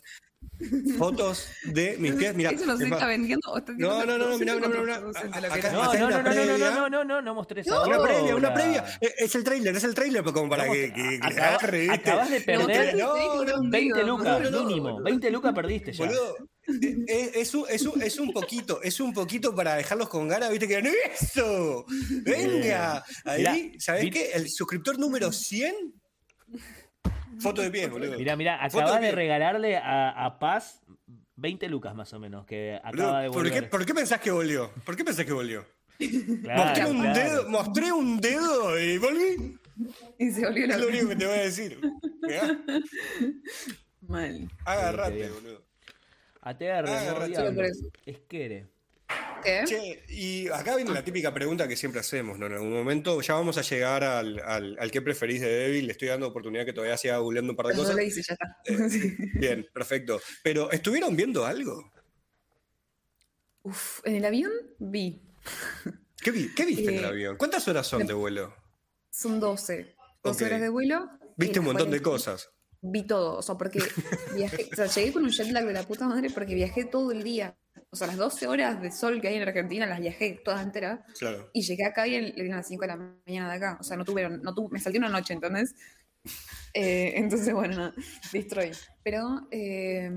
Fotos de mis pies. Mira, ¿Eso no se es más- está vendiendo? o está No, no, no, no, Acá- que era? No, no, una no, no, no, no, no, no, no, no, no mostré esa No, una previa, una previa. Es el trailer, es el trailer, pero como para que, agarre, acabas de No, perder no, no, 20 no, lucas, no, no, mínimo. boludo. 20 lucas perdiste ya. Boludo, eh, eh, es, un, es, un, es un poquito, es un poquito para dejarlos con ganas, viste que eso, venga, ahí, ¿sabés qué? El suscriptor número 100, foto de pie, boludo. Mira, mira, Foto acabas de pie. regalarle a, a Paz 20 lucas más o menos, que Boludo, acaba de ¿por, qué, volver. por qué pensás que volvió? ¿Por qué pensás que volvió? Claro, mostré, un claro. dedo, mostré un dedo y volví. Y se volvió Es lo único que te voy a decir. Mirá, Mal. Agarrate, bien. boludo. No, agarrate. eso. Es que Che, y acá viene la típica pregunta que siempre hacemos, ¿no? En algún momento ya vamos a llegar al, al, al que preferís de Devil. Le estoy dando oportunidad que todavía siga googleando un par de cosas. lo hice, ya está. Eh. *laughs* Bien, perfecto. Pero, ¿estuvieron viendo algo? Uf, en el avión vi. ¿Qué, vi- qué viste en el Eh, avión? ¿Cuántas horas son de vuelo? Son 12. 12 Ok. horas de vuelo. Viste En un montón de cosas. Vi todo. O sea, porque viajé. O sea, llegué con un jet lag de la puta madre porque viajé todo el día. O sea, las 12 horas de sol que hay en Argentina las viajé todas enteras. Claro. Y llegué acá y eran las 5 de la mañana de acá. O sea, no tuve, no tuve, me salté una noche, ¿entendés? Eh, entonces, bueno, nada, destroy. Pero, eh,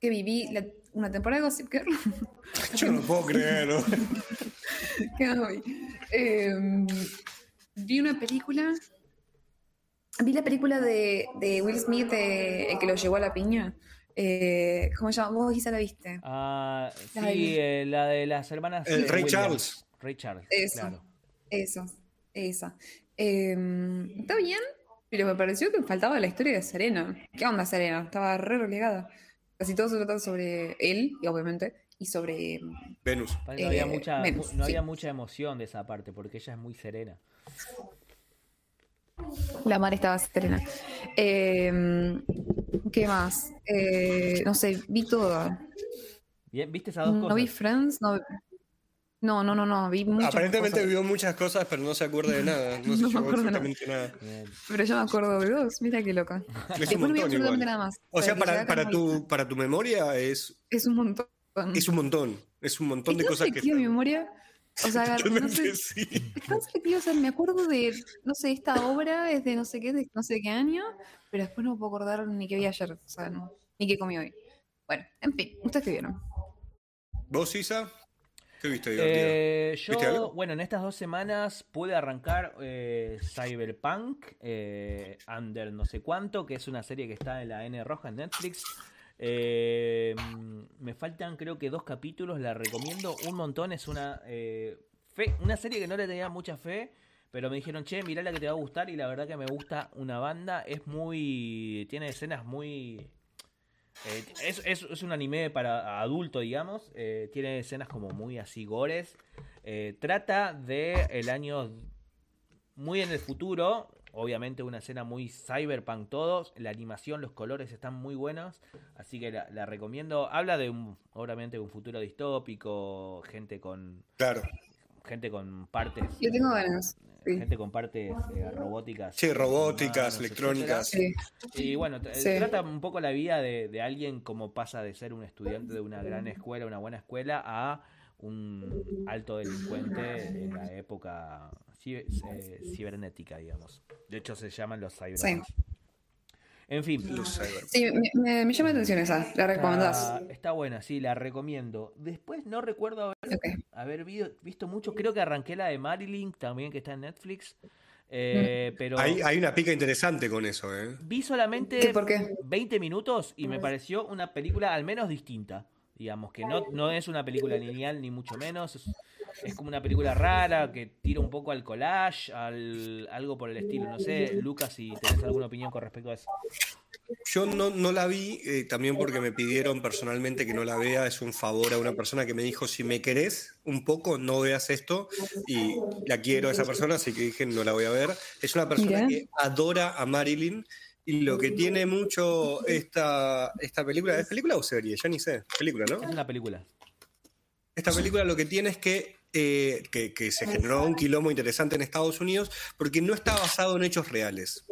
que viví la- una temporada de Gossip Girl. *laughs* Yo no lo puedo creer. ¿no? *laughs* ¿Qué? Eh, vi una película. Vi la película de, de Will Smith, de- el que lo llevó a la piña. Eh, ¿Cómo se llama? Vos quizá la viste. Ah, sí, La eh, la de las hermanas. El Ray. Charles. Ray Charles, Eso. claro. Esa, esa. Eh, está bien, pero me pareció que faltaba la historia de Serena. ¿Qué onda Serena? Estaba re relegada. Casi todo se trata sobre él, y obviamente, y sobre... Venus. No, había Eh, mucha, Venus, no sí. había mucha emoción de esa parte, porque ella es muy serena. La mar estaba Serena. Eh, ¿Qué más? Eh, no sé, vi todo. Bien, ¿Viste esas dos No vi cosas? Friends, no, No, no, no, no, vi muchas Aparentemente cosas. vio muchas cosas, pero no se acuerda de nada. *laughs* No se No me acuerdo de nada. absolutamente nada. Pero yo me acuerdo de dos, mira qué loca. Es un no vi montón absolutamente igual. nada más. O sea, para, para, tu, para tu memoria es, Es un montón. es un montón. Es un montón de ¿Es tan cosas que... mi memoria? O sea, *laughs* no sé, sí. selectivo, *laughs* o sea, me acuerdo de, no sé, esta obra es de no sé qué, de no sé qué año, pero después no me puedo acordar ni qué vi ayer, o sea, no, ni qué comí hoy. Bueno, en fin, ¿ustedes qué vieron? ¿Vos, Isa? ¿Qué viste divertido? Eh, ¿Viste yo, algo? bueno, en estas dos semanas pude arrancar eh, Cyberpunk, eh, Under no sé cuánto, que es una serie que está en la N roja en Netflix. Eh, me faltan creo que dos capítulos, la recomiendo un montón, es una, eh, fe, una serie que no le tenía mucha fe, pero me dijeron, che, mirá la que te va a gustar y la verdad que me gusta una banda, es muy, tiene escenas muy... eh, es, es- un anime para adulto, digamos. tiene escenas como muy así gores. trata de el año muy en el futuro. Obviamente una escena muy cyberpunk todos. La animación, los colores están muy buenos. Así que la, la recomiendo. Habla de un, obviamente, un futuro distópico. Gente con. Claro. Gente con partes. Yo tengo ganas. Sí. Gente con partes eh, robóticas. Sí, robóticas, electrónicas. Sí. Y bueno, Sí. trata un poco la vida de, de alguien como pasa de ser un estudiante de una gran escuela, una buena escuela, a un alto delincuente en la época eh, cibernética, digamos. De hecho, se llaman los cyberpunks. En fin, Los cyber- Sí, me, me- me llama la atención esa, la recomendás. está, está buena, sí, la recomiendo. Después no recuerdo haber, visto mucho, creo que arranqué la de Marilyn también, que está en Netflix. eh, pero Hay, hay una pica interesante con eso, ¿eh? vi solamente ¿Qué, por qué? 20 minutos y me pareció una película al menos distinta. Digamos que no, no es una película lineal ni mucho menos. Es, es como una película rara que tira un poco al collage, al, algo por el estilo. No sé, Lucas, si tenés alguna opinión con respecto a eso. Yo no, no la vi eh, también porque me pidieron personalmente que no la vea. Es un favor a una persona que me dijo, si me querés un poco, no veas esto. Y la quiero a esa persona, así que dije, no la voy a ver. Es una persona que adora a Marilyn. Y lo que tiene mucho esta, esta película, ¿es película o serie? Ya ni sé, película, ¿no? Es una película. Esta película lo que tiene es que, eh, que, que se generó un quilombo interesante en Estados Unidos porque no está basado en hechos reales.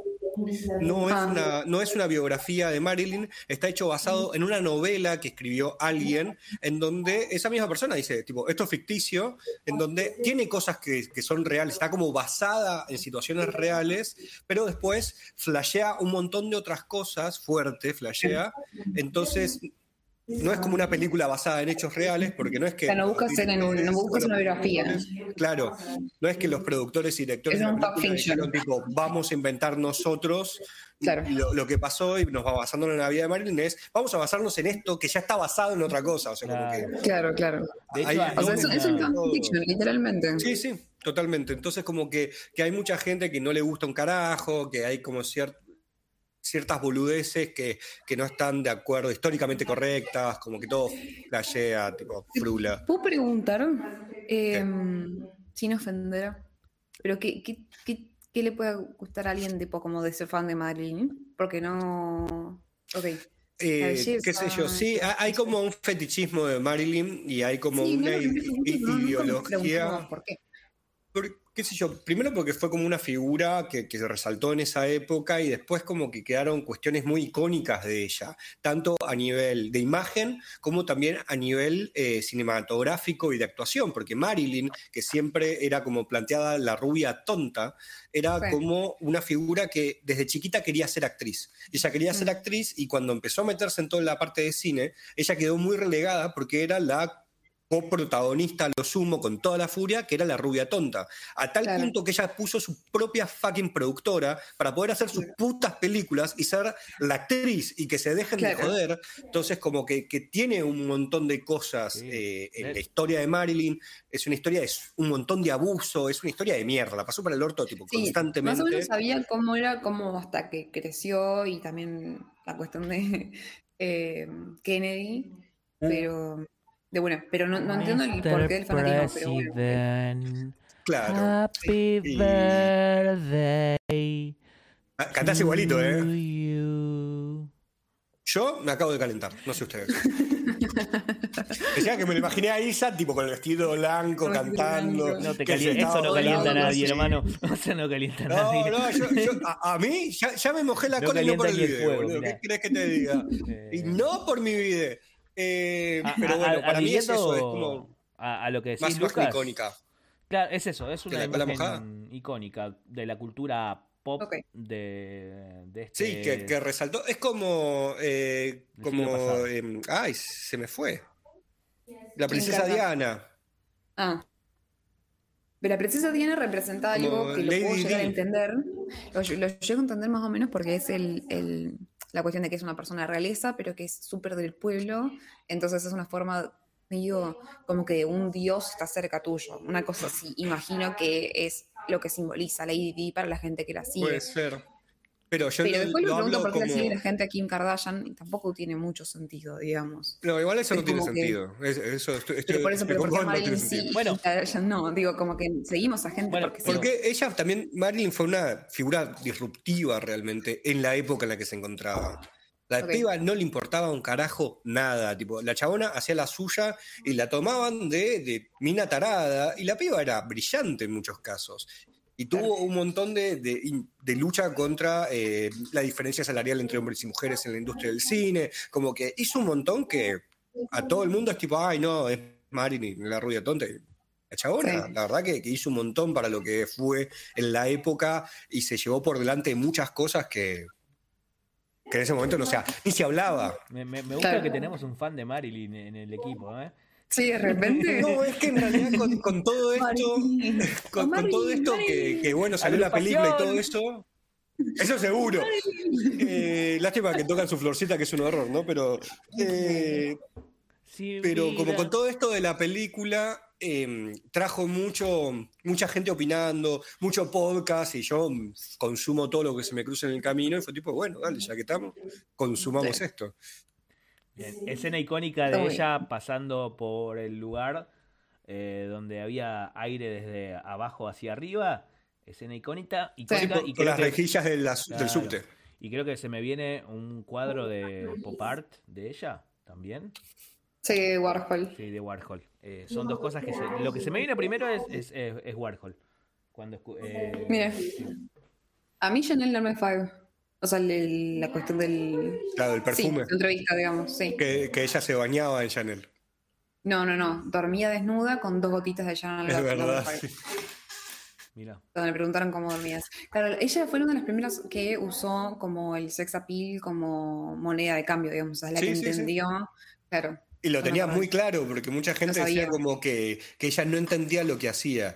No es, Ah. una, no es una biografía de Marilyn, está hecho basado en una novela que escribió alguien en donde esa misma persona dice, tipo, esto es ficticio, en donde tiene cosas que, que son reales, está como basada en situaciones reales, pero después flashea un montón de otras cosas fuertes, flashea. Entonces, no es como una película basada en hechos reales, porque no es que... O sea, no buscas en- no buscas una biografía. Claro, no es que los productores y directores Es de la dijeron, tipo, vamos a inventar nosotros Claro. lo, lo que pasó y nos va basando en la vida de Marilyn es, vamos a basarnos en esto que ya está basado en otra cosa. O sea, como Claro. que... Claro, claro. De hecho, O sea, es, es un fanfiction, literalmente. Sí, sí, totalmente. Entonces como que, que hay mucha gente que no le gusta un carajo, que hay como cier- ciertas boludeces que, que no están de acuerdo, históricamente correctas, como que todo flashea, tipo, frula. ¿Puedo preguntar, eh, sin ofender, pero qué, qué, qué, qué le puede gustar a alguien tipo como de ser fan de Marilyn? Porque no... Ok. Eh, qué sé yo, sí, ha- hay como un fetichismo de Marilyn y hay como Sí, una no, no, no, ideología. ¿Por qué? Qué sé yo, primero porque fue como una figura que, que se resaltó en esa época y después como que quedaron cuestiones muy icónicas de ella, tanto a nivel de imagen como también a nivel eh, cinematográfico y de actuación, porque Marilyn, que siempre era como planteada la rubia tonta, era como una figura que desde chiquita quería ser actriz. Ella quería ser Mm. actriz y cuando empezó a meterse en toda la parte de cine, ella quedó muy relegada porque era la coprotagonista a lo sumo con toda la furia, que era la rubia tonta. A tal Claro. punto que ella puso su propia fucking productora para poder hacer sus putas películas y ser la actriz y que se dejen de joder. Entonces, como que, que tiene un montón de cosas Sí. eh, en la historia de Marilyn. Es una historia de s- un montón de abuso, es una historia de mierda. La pasó para el orto, tipo, Sí, constantemente. más o menos sabía cómo era, cómo hasta que creció y también la cuestión de *laughs* eh, Kennedy, pero de bueno, pero no, no entiendo el porqué del fanatismo, pero bueno. President, Claro. Happy Y- birthday. Ah, Cantás igualito, to ¿eh? you. Yo me acabo de calentar, no sé ustedes. *laughs* Decía que me lo imaginé a Isa, tipo con el vestido blanco, vestido cantando. No te calienta, eso no calienta a nadie, así. hermano. *laughs* Eso no calienta a No, nadie. no, yo, yo- a, a mí ya, ya me mojé la No cola y no por el video, fuego. ¿Qué crees que te diga? Eh, *laughs* Y no por mi video. Eh, a- pero bueno, a- para mí es eso, es como a, a lo que decís, más Lucas, icónica. Claro, es eso, es ¿De una imagen mojada? icónica de la cultura pop de, de este... Sí, que, que resaltó. Es como. eh, como em, ay, se me fue. La ¿Quién princesa? Diana. Ah. Pero la princesa Diana representa Como algo que lo Lady puedo llegar a entender. Lo, lo llego a entender más o menos porque es el, el- la cuestión de que es una persona realeza, pero que es súper del pueblo. Entonces es una forma, digo, como que un dios está cerca tuyo. Una cosa así. Imagino que es lo que simboliza Lady Di para la gente que la sigue. Puede ser. Pero yo pero lo, después lo pregunto por qué la como. sigue la gente a Kim Kardashian y tampoco tiene mucho sentido, digamos. No, igual eso Es no tiene que- sentido. Es- eso estoy, estoy- Pero por eso, pero porque vos, no tiene Marilyn sí Bueno. Kardashian no. Digo, como que seguimos a gente Bueno, porque sí. Porque ella también, Marilyn fue una figura disruptiva realmente en la época en la que se encontraba. La Ok. piba no le importaba un carajo nada. Tipo, la chabona hacía la suya y la tomaban de, de mina tarada. Y la piba era brillante en muchos casos. Y tuvo un montón de, de- de lucha contra eh, la diferencia salarial entre hombres y mujeres en la industria del cine. Como que hizo un montón que a todo el mundo es tipo, ay, no, es Marilyn, la rubia tonta. La chabona, Sí. la verdad que, que hizo un montón para lo que fue en la época y se llevó por delante muchas cosas que, que en ese momento no sea, ni se hablaba. Me, me- me gusta Claro. que tenemos un fan de Marilyn en el equipo, ¿eh? Sí, de repente. *laughs* No, es que en realidad con, con todo esto, *laughs* con, con todo esto que, bueno, salió la película y todo eso, eso seguro. Eh, lástima que tocan su florcita, que es un horror, ¿no? Pero, eh, Sí, pero como con todo esto de la película, eh, trajo mucho, mucha gente opinando, mucho podcast, y yo consumo todo lo que se me cruza en el camino, y fue tipo, bueno, dale, ya que estamos, consumamos Sí. esto. Bien, Escena icónica de ella pasando por el lugar eh, donde había aire desde abajo hacia arriba. Escena icónica, icónica y Con creo las que- rejillas del, Claro. subte. Y creo que se me viene un cuadro de pop art de ella también. Sí, Warhol. Sí, de Warhol. Eh, son dos cosas que se, lo que se me viene primero es, es, es- es Warhol. Cuando eh, Mira. sí. A mí Chanel no me fue. O sea, el- la cuestión del. Claro, el perfume. Sí, la entrevista, digamos, sí. Que, que ella se bañaba en Chanel. No, no, no. Dormía desnuda con dos gotitas de Chanel. Es me verdad. sí. Mira. Donde le preguntaron cómo dormías. Claro, ella fue una de las primeras que usó como el sex appeal como moneda de cambio, digamos. O sea, la Sí, que sí, sí. entendió. Claro. Y lo tenía muy claro, porque mucha gente No decía sabía. como que, que ella no entendía lo que hacía.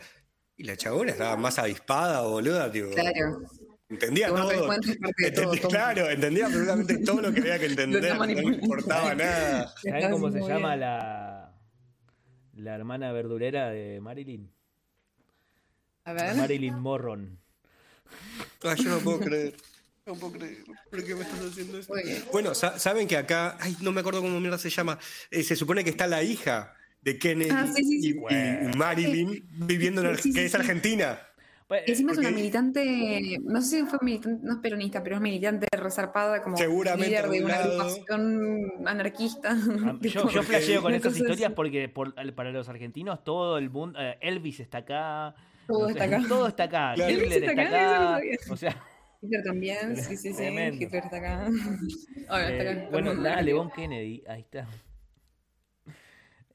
Y la chabona estaba más avispada, boluda, tipo, Claro. Entendía todo. todo, claro, entendía absolutamente todo lo que había que *laughs* entender, no manipulando. importaba *laughs* nada. ¿Saben cómo se llama bien. la, la hermana verdurera de Marilyn? A ver. Marilyn Morron. Ay, yo no puedo creer. *laughs* No puedo creer. ¿Por qué me estás haciendo bien. Bueno, sa- saben que acá, ay, no me acuerdo cómo mierda se llama. Eh, se supone que está la hija de Kennedy Ah, sí, sí, sí. y- Marilyn viviendo en Ar- Sí, sí, que es argentina. Pues, encima es una militante, no sé si fue militante, no es peronista, pero es militante resarpada como Seguramente líder de de un una agrupación anarquista. *laughs* Ah, Yo, yo flasheo con una esas historias así. porque por- para los argentinos todo el mundo, eh, Elvis está acá, Todo no está acá. todo está acá, Claro. Hitler Elvis está está acá, o sea, *laughs* Hitler también, sí, sí, sí. Tremendo. Hitler está acá. *laughs* Está eh, acá. bueno, nada, Levon Kennedy, ahí está.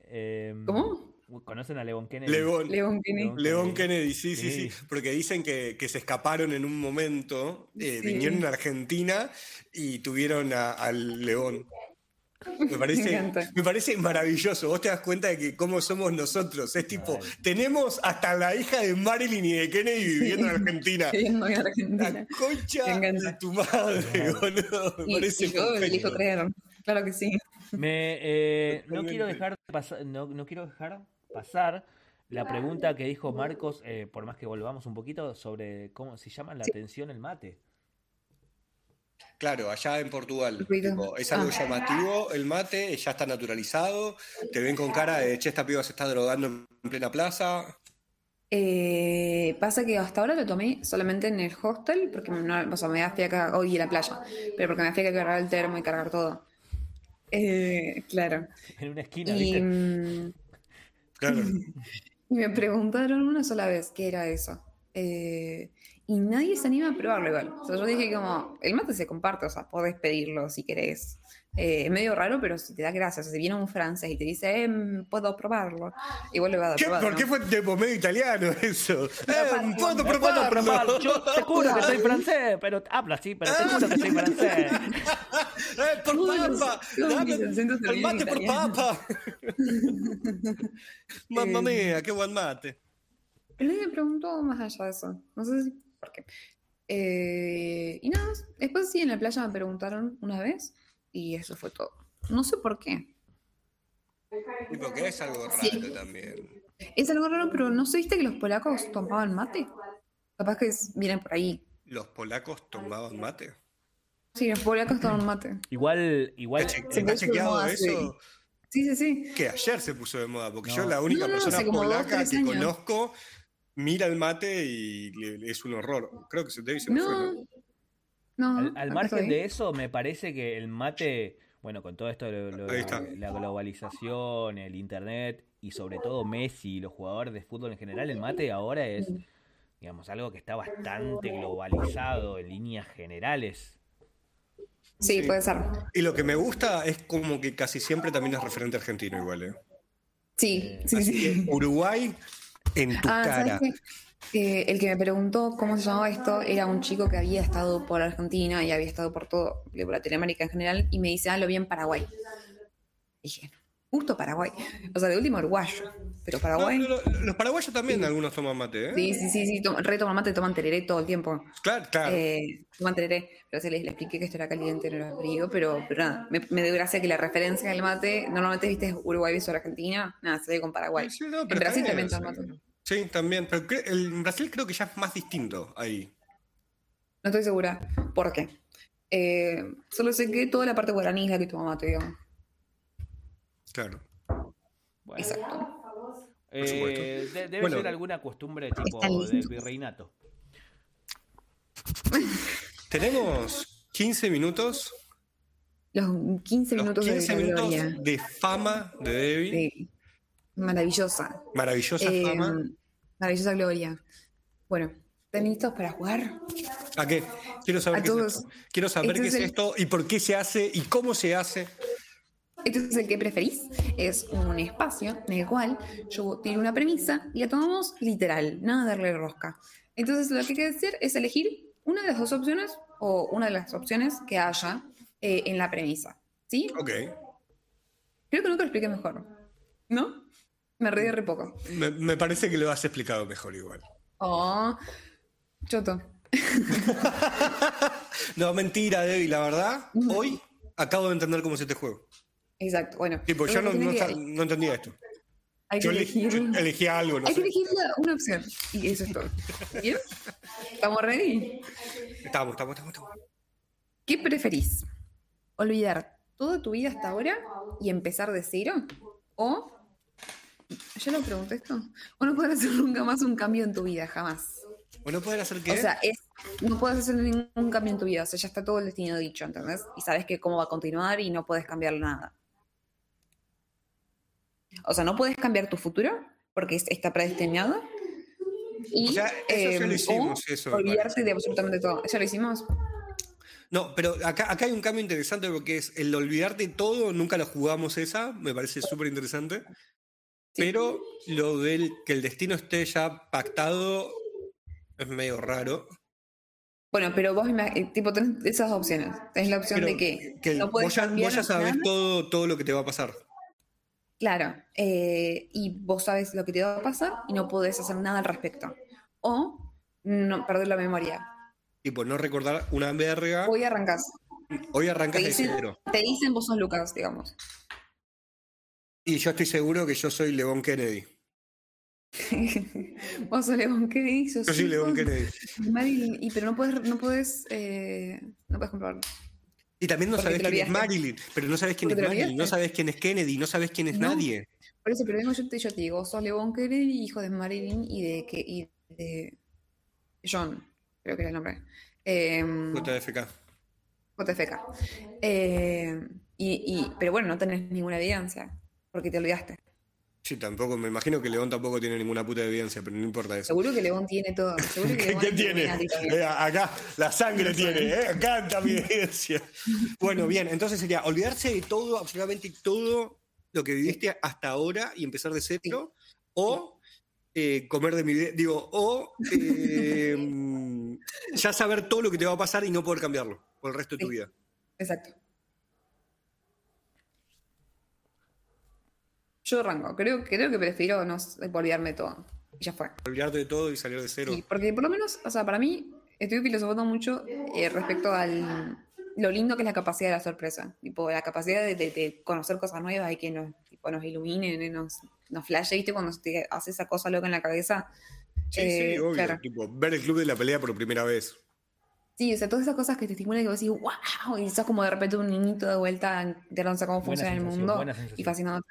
Em, ¿Cómo? ¿Conocen a Levon Kennedy? León. León Kennedy. León. León Kennedy, sí, sí, sí, Sí. porque dicen que, que se escaparon en un momento, eh, Sí. vinieron a Argentina y tuvieron a- al León. Me parece, encanta. me parece maravilloso. Vos te das cuenta de que cómo somos nosotros. Es tipo, Ay. tenemos hasta la hija de Marilyn y de Kennedy viviendo en Argentina. *laughs* A La Argentina. concha de tu madre, boludo. Me Y, parece y yo elijo creer. Claro que sí. Me, eh, no quiero dejar de pasar, no, no quiero dejar pasar la pregunta que dijo Marcos, eh, por más que volvamos un poquito, sobre cómo se llama la Sí. atención el mate. Claro, allá en Portugal. Tipo, es algo Ah. llamativo, el mate ya está naturalizado. Te ven con cara de, che, esta piba se está drogando en plena plaza. Eh, pasa que hasta ahora lo tomé solamente en el hostel, porque no, o sea, me da fiaca hoy en la playa, pero porque me da fiaca cargar el termo y cargar todo. Eh, claro. *laughs* En una esquina, Y, ¿viste? *laughs* y me preguntaron una sola vez qué era eso. Eh, y nadie se anima a probarlo igual. O sea, yo dije como, el mate se comparte, o sea, podés pedirlo si querés. Eh, es medio raro, pero si te da gracia. O sea, si viene un francés y te dice, eh, puedo probarlo, igual le va a dar ¿Qué? probar, ¿Por ¿no? qué fue tipo medio italiano eso? Eh, ¿Puedo probarlo? probar, yo te juro que soy *laughs* francés, pero habla así, pero te juro que soy francés. *laughs* Eh, por papa, dame el mate por papa. *laughs* Mamma Eh, mía, qué buen mate. Pero nadie me preguntó más allá de eso. No sé si por qué. Eh, y nada más. Después sí, en la playa me preguntaron una vez y eso fue todo. No sé por qué. Y porque es algo raro Sí. también. Es algo raro, pero ¿no se viste que los polacos tomaban mate? Capaz que vienen por ahí. ¿Los polacos tomaban mate? Sí, los polacos toman mate. Igual, igual. ¿Está che- se está puso de chequeado moda, eso? Sí, sí, sí. Que ayer se puso de moda, porque No. yo la única No, no, persona polaca que años. conozco mira el mate y es un horror. Creo que se te dice. No. No. Al, margen estoy. de eso, me parece que el mate, bueno, con todo esto de lo- la globalización, el internet y sobre todo Messi y los jugadores de fútbol en general, el mate ahora es, digamos, algo que está bastante globalizado en líneas generales. Sí, Sí. puede ser. Y lo que me gusta es como que casi siempre también es referente argentino igual, ¿eh? Sí, sí, Así sí. que Uruguay en tu Ah, cara. Eh, el que me preguntó cómo se llamaba esto era un chico que había estado por Argentina y había estado por todo, por Latinoamérica en general, y me dice, ah, lo vi en Paraguay. Dije, justo Paraguay. O sea, de último uruguayo, pero No, Paraguay. los paraguayos también algunos toman mate, ¿eh? Sí, sí, sí, sí, tom- re toman mate, toman tereré todo el tiempo. Claro, claro. Eh, toman tereré, pero se les le expliqué que esto era caliente, no era frío, pero, pero nada, me, me dio gracia que la referencia del mate, normalmente viste Uruguay versus Argentina, nada, se ve con Paraguay. Sí, no, en pero Brasil está bien, también toman mate. Sí, también. Pero en Brasil creo que ya es más distinto ahí. No estoy segura por qué. Eh, solo sé que toda la parte guaraní es la que toma mate, digamos. Claro. Bueno, Exacto. eh, supuesto. de- debe Bueno. ser alguna costumbre tipo Están de listos. virreinato. *laughs* Tenemos 15 minutos. Los 15 los minutos 15 de minutos de fama de Debbie. Sí. Maravillosa. Maravillosa Eh, fama. maravillosa gloria. Bueno, ¿están listos para jugar? ¿A qué? Quiero saber a qué es todos. esto. Quiero saber Este qué es el- esto y por qué se hace y cómo se hace. Este es el que preferís. Es un espacio en el cual yo tiro una premisa y la tomamos literal, nada de darle rosca. Entonces lo que hay que hacer es elegir una de las dos opciones o una de las opciones que haya eh, en la premisa. ¿Sí? Ok. Creo que nunca lo expliqué mejor. ¿No? Me reí re poco. Me, me parece que lo has explicado mejor igual. Oh, choto. *laughs* No, mentira, Debbie. La verdad, hoy acabo de entender cómo es este juego. Exacto, bueno. Tipo, yo no, no, que- sa- no entendía esto. Hay que Yo ele- elegir. yo elegí algo, no Hay que elegir una opción. Y eso es todo. ¿Bien? ¿Estamos ready? Estamos, estamos, estamos. estamos. ¿Qué preferís? ¿Olvidar toda tu vida hasta ahora y empezar de cero? ¿O.? ¿Ya lo pregunté esto? ¿O no poder hacer nunca más un cambio en tu vida? Jamás. ¿O no poder hacer qué? O sea, es, no puedes hacer ningún cambio en tu vida. O sea, ya está todo el destino dicho, ¿entendés? Y sabes que cómo va a continuar y no puedes cambiar nada. O sea, no puedes cambiar tu futuro porque es- está predestinado. Y, O sea, eso ya lo em, hicimos, eso olvidarte de absolutamente todo. ¿Ya lo hicimos? No, pero acá, acá hay un cambio interesante porque es el olvidarte todo, nunca lo jugamos esa, me parece súper interesante. Pero lo del que el destino esté ya pactado es medio raro. Bueno, pero vos, eh, tipo, tenés esas dos opciones. Tenés la opción Pero de que, que no vos, ya, vos ya sabés nada. todo, todo lo que te va a pasar. Claro, eh, y vos sabes lo que te va a pasar y no podés hacer nada al respecto. O no perder la memoria. Tipo, no recordar una verga. Hoy arrancás. Hoy arrancas Te de dicen, cero. te dicen vos sos Lucas, digamos. Y yo estoy seguro que yo soy León Kennedy. *laughs* vos sos León Kennedy, sos Yo soy León Kennedy. Marilyn, y, pero no puedes, no puedes, eh, no puedes comprobarlo. Y también no Porque sabes quién es. Marilyn, pero no sabes quién es Porque Marilyn, no sabes quién es Kennedy, no sabes quién es No. nadie. Por eso, pero vengo yo, te, yo te digo, vos sos León Kennedy, hijo de Marilyn y de, que, y de John, creo que era el nombre. Em, JFK. JFK. Eh, y, y- pero bueno, no tenés ninguna evidencia, porque te olvidaste. Sí, tampoco, me imagino que León tampoco tiene ninguna puta evidencia, pero no importa eso. Seguro que León tiene todo. Seguro que *laughs* ¿Qué, tiene? Eh, acá, la sangre tiene, ¿eh? Acá está mi evidencia. Bueno, bien, entonces sería olvidarse de todo, absolutamente todo lo que viviste hasta ahora y empezar de cero, o eh, comer de mi vida, digo, o eh, *laughs* ya saber todo lo que te va a pasar y no poder cambiarlo por el resto de tu vida. Exacto. Yo rango, creo, creo que prefiero no olvidarme todo. Y ya fue. Olvidarte de todo y salir de cero. Sí, porque por lo menos, o sea, para mí, estoy filosofando mucho eh, respecto al lo lindo que es la capacidad de la sorpresa. Tipo, la capacidad de, de- de conocer cosas nuevas y que nos, tipo, nos iluminen, y nos, nos flashe, ¿viste? Cuando te hace esa cosa loca en la cabeza. Sí, Eh, sí, obvio. claro. Tipo, ver el club de la pelea por primera vez. Sí, o sea, todas esas cosas que te estimulan y que vos decís, wow, y sos como de repente un niñito de vuelta enterándose cómo Buena funciona el mundo y sensación.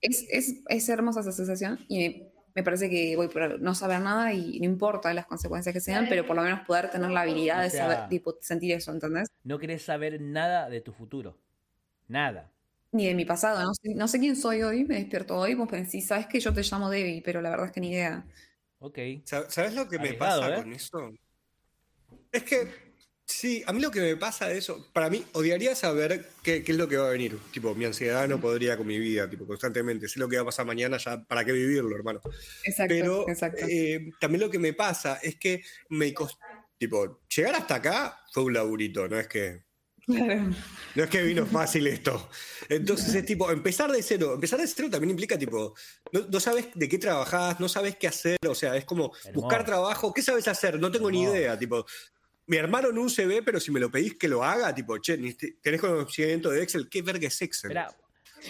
Es, es, es hermosa esa sensación y me parece que voy por no saber nada y no importa las consecuencias que sean, pero por lo menos poder tener la habilidad O de sea- saber, tipo, sentir eso, ¿entendés? No querés saber nada de tu futuro. Nada. Ni de mi pasado, no sé, no sé quién soy hoy, me despierto hoy, vos pensás, sabes que yo te llamo Debbie, pero la verdad es que ni idea. Ok. Sa- ¿Sabes lo que me Arriesgado, pasa ¿eh? con eso? Es que, sí, a mí lo que me pasa de eso, para mí, odiaría saber qué, qué es lo que va a venir. Tipo, mi ansiedad no podría con mi vida, tipo, constantemente. Sé lo que va a pasar mañana, ya, ¿para qué vivirlo, hermano? Exacto, Pero exacto. eh, también lo que me pasa es que me costó, tipo, llegar hasta acá fue un laburito, no es que... Claro. No es que vino fácil esto. Entonces es tipo, empezar de cero. Empezar de cero también implica tipo, no, no sabes de qué trabajás, no sabes qué hacer. O sea, es como Hermoso. buscar trabajo. ¿Qué sabes hacer? No tengo ni idea. Tipo, me armaron un CV, pero si me lo pedís que lo haga, tipo, che, tenés conocimiento de Excel. ¿Qué verga es Excel? Espera,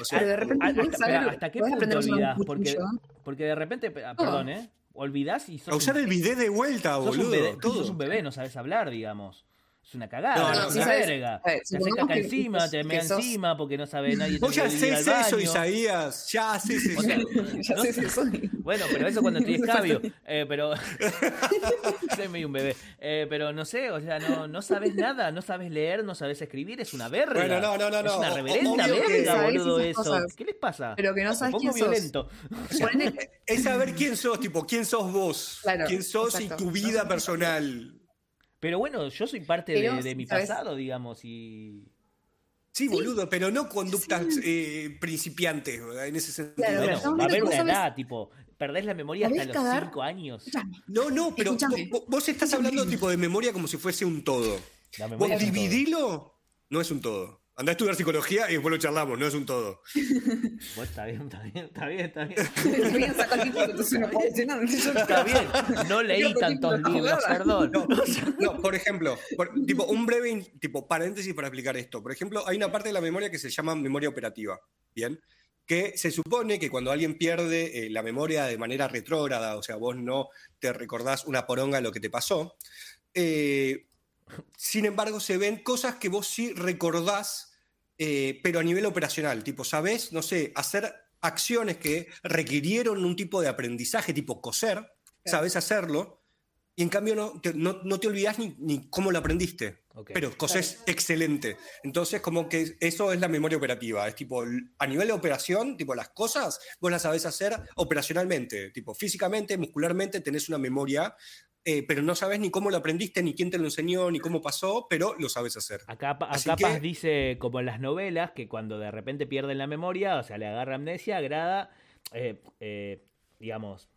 o sea, Pero de repente hasta, saber- ¿hasta qué punto olvidás? Porque, porque de repente, ah, perdón, ¿eh? Olvidás y sos a usar un- el bidet de vuelta, sos boludo. un bebé, todo. sos un bebé, no sabes hablar, digamos. Es una cagada, No, es no, una verga. ver, te haces caca encima, te mea sos- encima porque no sabe *laughs* nadie. Vos te ya haces eso, baño. Isaías. Ya haces eso. O sea, ya. Bueno, pero eso cuando estoy *laughs* escabio. Eh, pero. *laughs* Soy medio un bebé. Eh, pero no sé, o sea, no, no sabes nada, no sabes leer, no sabes escribir, es una verga. Bueno, no, no, no, Es una reverenda verga, boludo, eso. cosas. ¿Qué les pasa? Pero que no sabes quién sos. violento. Ponele- Es saber quién sos, tipo, quién sos vos. Claro, quién sos exacto. y tu vida personal. Pero bueno, yo soy parte Pero, de, de mi ¿sabes? pasado, digamos, y. Sí, Sí. boludo, pero no conductas eh, principiantes, ¿verdad? En ese sentido. Claro, Bueno, va a haber una sabes- edad, tipo, perdés la memoria hasta ¿Sabés los cagar? 5 años. Escuchame, No, no, pero vos, vos estás hablando tipo de memoria como si fuese un todo. La Vos dividilo, no es un todo. Andá a estudiar psicología y después lo charlamos, no es un todo. *laughs* Bueno, está bien, está bien, está bien, está bien. *laughs* Está bien, no *laughs* leí tantos libros, perdón. No, no, por ejemplo, por- tipo, un breve tipo, paréntesis para explicar esto. Por ejemplo, hay una parte de la memoria que se llama memoria operativa, ¿bien? Que se supone que cuando alguien pierde eh, la memoria de manera retrógrada, o sea, vos no te recordás una poronga de lo que te pasó, eh, sin embargo, se ven cosas que vos sí recordás, eh, pero a nivel operacional, tipo, ¿sabés? No sé, hacer acciones que requirieron un tipo de aprendizaje, tipo coser, sabés hacerlo, y en cambio no te, no, no te olvidás ni, ni cómo lo aprendiste. Pero cosés excelente. Entonces, como que eso es la memoria operativa. Es tipo, a nivel de operación, tipo, las cosas vos las sabés hacer operacionalmente. Tipo, físicamente, muscularmente, tenés una memoria, eh, pero no sabés ni cómo lo aprendiste, ni quién te lo enseñó, ni cómo pasó, pero lo sabes hacer. Acá, acá que- Paz dice, como en las novelas, que cuando de repente pierden la memoria, o sea, le agarra amnesia, agrada, eh, eh, digamos,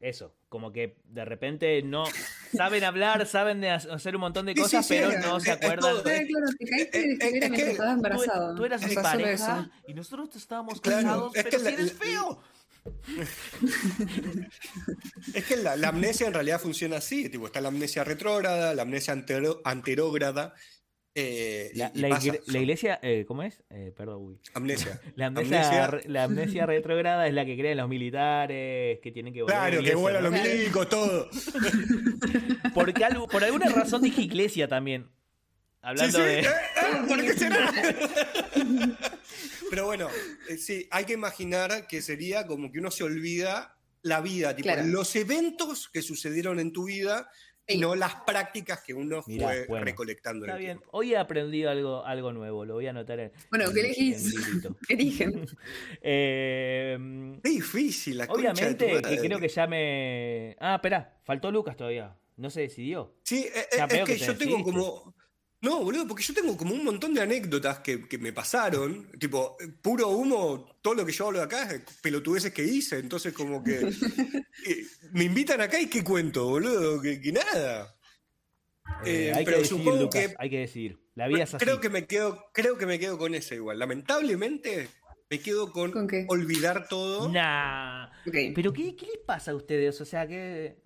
eso, como que de repente no *laughs* saben hablar, saben de ha- hacer un montón de Sí, sí, cosas, sí, pero es- no se es acuerdan. todo, Claro, te caíste de Eh, eh, es que estabas Tú, embarazado. tú eras mi pareja eso. y nosotros estábamos Claro, casados, es pero que si la- eres la- feo. *laughs* Es que la, la amnesia en realidad funciona así. Tipo, está la amnesia retrógrada, la amnesia antero- anterógrada. eh, La, y la pasa, igre- la son- iglesia, eh, ¿cómo es? Eh, perdón, uy. Amnesia. *laughs* La amnesia, Amnesia- re- la amnesia retrógrada es la que creen los militares, que tienen que volver. Claro, que vuelan ¿no? los milicos, todo. *laughs* Porque algo, por alguna razón dije iglesia también. Hablando sí, de. ¿por qué será? Pero bueno, eh, sí, hay que imaginar que sería como que uno se olvida la vida, tipo, Claro. los eventos que sucedieron en tu vida Sí. no las prácticas que uno Mirá, fue bueno. recolectando en Está el bien. tiempo. Hoy he aprendido algo, algo nuevo, lo voy a anotar en. Bueno, ¿qué en- elegís? en librito. *laughs* Eligen. *laughs* Eh, Qué difícil, la obviamente que creo que ya me. Ah, espera, faltó Lucas todavía. No se decidió. Sí, eh, Ya eh, veo es que, yo tengo como. No, boludo, porque yo tengo como un montón de anécdotas que, que me pasaron. Tipo, puro humo, todo lo que yo hablo de acá es pelotudeces que hice. Entonces, como que. *laughs* eh, me invitan acá y ¿qué cuento, boludo? Que, que nada. Eh, Eh, hay que pero decidir, supongo Lucas. que- Hay que decidir. La vida es así. Creo que me quedo, creo que me quedo con esa igual. Lamentablemente, me quedo con, ¿Con qué? olvidar todo. Nah. Ok. Pero ¿qué, ¿qué les pasa a ustedes? O sea, que.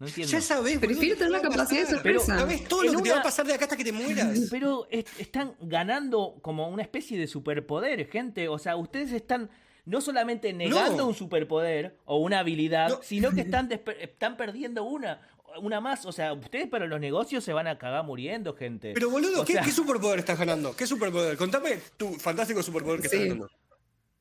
No entiendo. Ya sabés, boludo, Prefiero tener la capacidad de sorpresa. Sabés todo En lo que te va a pasar de acá hasta que te mueras. *laughs* Pero est- están ganando como una especie de superpoder, gente. O sea, ustedes están no solamente negando No. un superpoder o una habilidad, No. sino que *laughs* están, están perdiendo una. Una más. O sea, ustedes para los negocios se van a cagar muriendo, gente. Pero boludo, O ¿qué, sea, qué superpoder estás ganando? ¿Qué superpoder? Contame tu fantástico superpoder que Sí. estás ganando.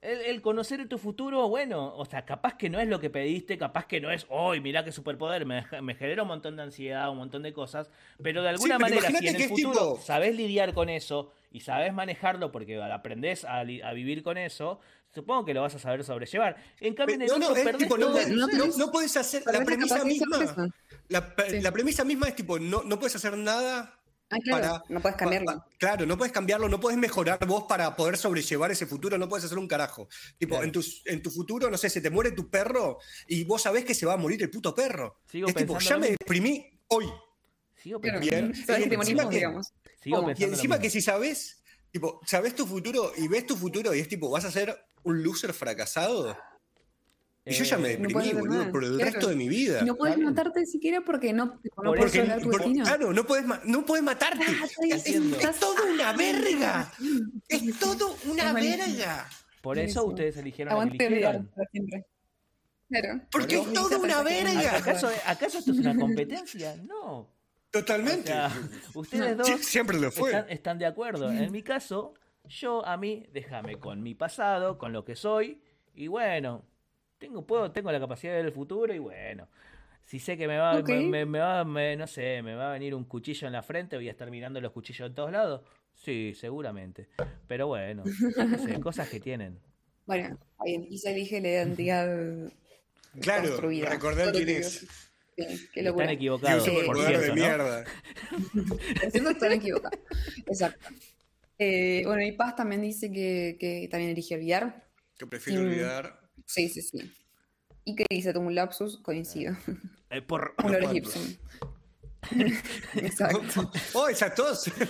El, el conocer tu futuro, bueno, o sea, capaz que no es lo que pediste, capaz que no es, hoy mirá qué superpoder, me, me genera un montón de ansiedad, un montón de cosas, pero de alguna pero manera, si en el futuro tipo- sabés lidiar con eso y sabés manejarlo porque aprendés a, a vivir con eso, supongo que lo vas a saber sobrellevar. En cambio, en el No, no, tipo, no, no no- no puedes hacer. La premisa misma. La, Sí. la premisa misma es tipo, no, no puedes hacer nada. Ah, claro. para- no puedes cambiarlo. claro, no puedes cambiarlo, no puedes mejorar vos para poder sobrellevar ese futuro, no puedes hacer un carajo. Tipo, Claro. en, tu, en tu futuro, no sé, se te muere tu perro y vos sabés que se va a morir el puto perro. Sigo es tipo, ya me deprimí hoy. Sigo pensando, Bien. Y encima que-. Y encima que si sabes, tipo, sabes tu futuro y ves tu futuro y es tipo, vas a ser un loser fracasado. Y yo ya me Eh, No deprimí, puedes hacer boludo, por el claro. resto de mi vida. Y no puedes bien. matarte siquiera porque no, tipo, no puedes Porque, destino. claro, no puedes, ma- no puedes matarte. Ah, es, todo una verga. Es todo una verga. Por eso ustedes eligieron Aguante siempre. Claro. Porque es todo una verga. ¿Acaso, ¿Acaso esto es una competencia? No. O Totalmente. sea, *laughs* ustedes No. dos Sí, siempre lo fue. están, están de acuerdo. En mi caso, yo a mí, déjame con mi pasado, con lo que soy, y bueno, tengo, puedo, tengo la capacidad de ver el futuro, y bueno, si sé que me va, me, me- me va, me- no sé, me va a venir un cuchillo en la frente, voy a estar mirando los cuchillos en todos lados. Sí, seguramente. Pero bueno, qué sé, *laughs* cosas que tienen. Bueno, bien. Y se elige la identidad *laughs* Claro, construida. recordar quién es. Sí, qué Están locura. Un equivocados, por de ¿no? cierto, *laughs* están equivocados. Exacto. Eh, bueno, y Paz también dice que, que también elige olvidar. Que prefiero Mm. olvidar. Sí, sí, sí. ¿Y qué dice? Tuvo un lapsus, coincido. Eh, por, Un Lores ¿cuántos? Gibson. Exacto. Oh, esa tos. *laughs*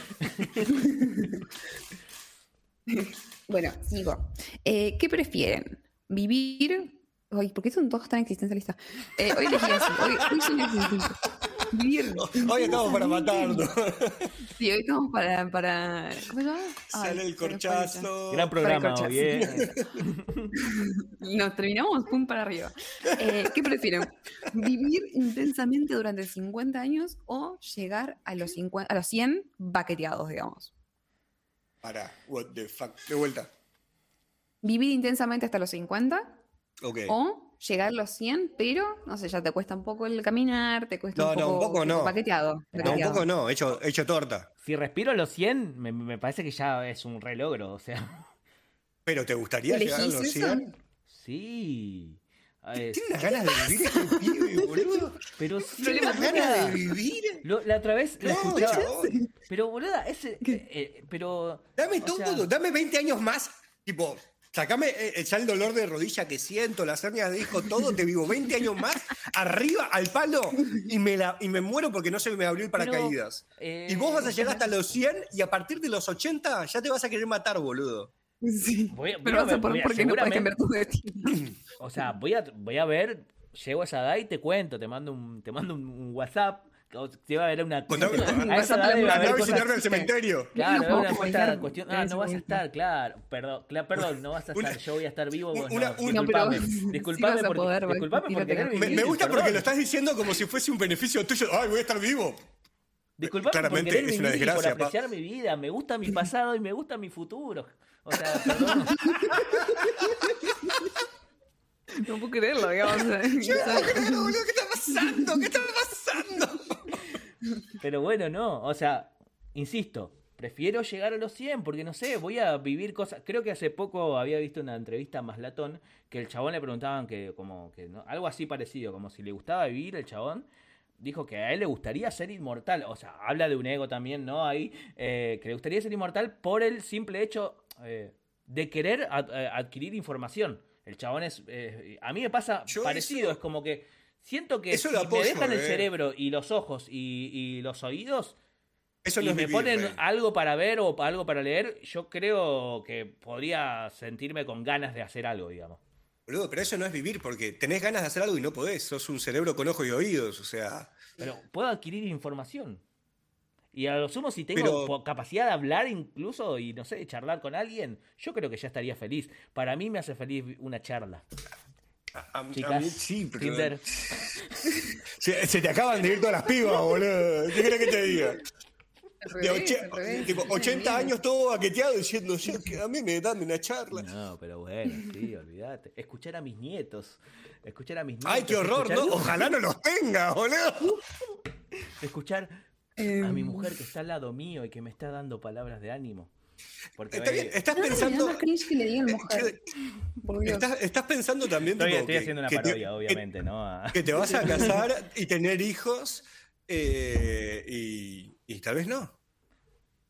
Bueno, sigo. Eh, ¿Qué prefieren? ¿Vivir? Ay, ¿por qué son todos tan existencialistas? Eh, hoy elegí así. Hoy, hoy soy existencialista. *laughs* Hoy estamos para matarnos. Sí, hoy estamos para. para ¿Cómo se llama? Ay, Sale el corchazo. gran programa corchazo. hoy, ¿eh? Nos terminamos pum para arriba. Eh, ¿Qué prefieren? ¿Vivir intensamente durante 50 años o llegar a los, 50, a los 100 baqueteados, digamos? Para, what the fuck. De vuelta. ¿Vivir intensamente hasta los 50 Ok. o llegar a los 100, pero, no sé, ya te cuesta un poco el caminar, te cuesta No, un no, poco, un poco no. baqueteado. No, un poco no, hecho, hecho torta. Si respiro los 100, me, me parece que ya es un re logro, o sea. Pero ¿te gustaría llegar a ¿Elegís los eso? 100? Sí. Ah, es- Tiene unas ganas de vivir este pibe, *laughs* boludo. Pero sí, Tiene unas ganas de vivir. Lo- la otra vez la No, escuchaba. Pero, boluda, ese. eh, eh, pero. Dame todo, sea, dame 20 años más. Tipo, sacame eh, ya el dolor de rodilla que siento, las hernias de hijo, todo, te vivo 20 años más, arriba al palo, y me, la, y me muero porque no se me abrió el Pero, paracaídas. eh, Y vos vas a llegar hasta los 100 y a partir de los 80 ya te vas a querer matar, boludo. Sí. Voy Pero voy a vas a ver- por, voy a- porque no puedes seguramente- cambiar tu destino. O sea, voy a, voy a ver. Llego a esa edad y te cuento, te mando un, te mando un, un WhatsApp. O Te va a ver una. Contame- a esa edad debe a visitarme al cementerio. Claro, No, una cuesta- cuestión. Ah, no vas a estar, claro. Perdón, cla- perdón, no vas a estar. Una- yo voy a estar vivo. vos una- no. una- Disculpame. No, pero sí disculpame a porque, poder, disculpame sí, por lo tenés. querer Me, vivir. me gusta porque perdón. lo estás diciendo como si fuese un beneficio tuyo. Ay, voy a estar vivo. Disculpame Claramente por es una y por desgracia, pa. apreciar mi vida. Me gusta mi pasado y me gusta mi futuro. O sea, perdón. No puedo creerlo, digamos. Yo no puedo creerlo, boludo, ¿qué está pasando? ¿Qué está pasando? *laughs* Pero bueno, no, o sea, insisto, prefiero llegar a los 100 porque no sé, voy a vivir cosas. Creo que hace poco había visto una entrevista a Maslatón que el chabón le preguntaban que, como, que ¿no? algo así parecido, como si le gustaba vivir el chabón. Dijo que a él le gustaría ser inmortal. O sea, habla de un ego también, ¿no? Ahí, eh, que le gustaría ser inmortal por el simple hecho eh, de querer ad- eh, adquirir información. El chabón es. eh, a mí me pasa Yo parecido, eso- es como que siento que Eso si apoyo, me dejan el eh. cerebro y los ojos y, y los oídos, Eso y me vivir, ponen algo para ver o algo para leer, yo creo que podría sentirme con ganas de hacer algo, digamos. Boludo, pero eso no es vivir, porque tenés ganas de hacer algo y no podés. Sos un cerebro con ojos y oídos, o sea. Pero puedo adquirir información. Y a lo sumo, si tengo Pero- capacidad de hablar incluso y, no sé, charlar con alguien, yo creo que ya estaría feliz. Para mí me hace feliz una charla. A, a- a Chicas, mí sí, pero. Tinder. *laughs* Se, se te acaban de ir todas las pibas, boludo. ¿Qué querés que te diga? De revés, oche- tipo, 80 años todo baqueteado diciendo, yo, que a mí me dan una charla. No, pero bueno, sí, olvídate. Escuchar a mis nietos. Escuchar a mis nietos. Ay, qué horror, escuchar- ¿no? Ojalá no los tenga, boludo. Escuchar a mi mujer que está al lado mío y que me está dando palabras de ánimo. Porque Está bien, ve- estás no, pensando. que le digan *laughs* mujer. Estás, estás pensando también estoy, tipo, estoy que- haciendo una que te- parodia, que- obviamente, ¿no? A- Que, te vas a *laughs* casar y tener hijos eh, y, y tal vez no.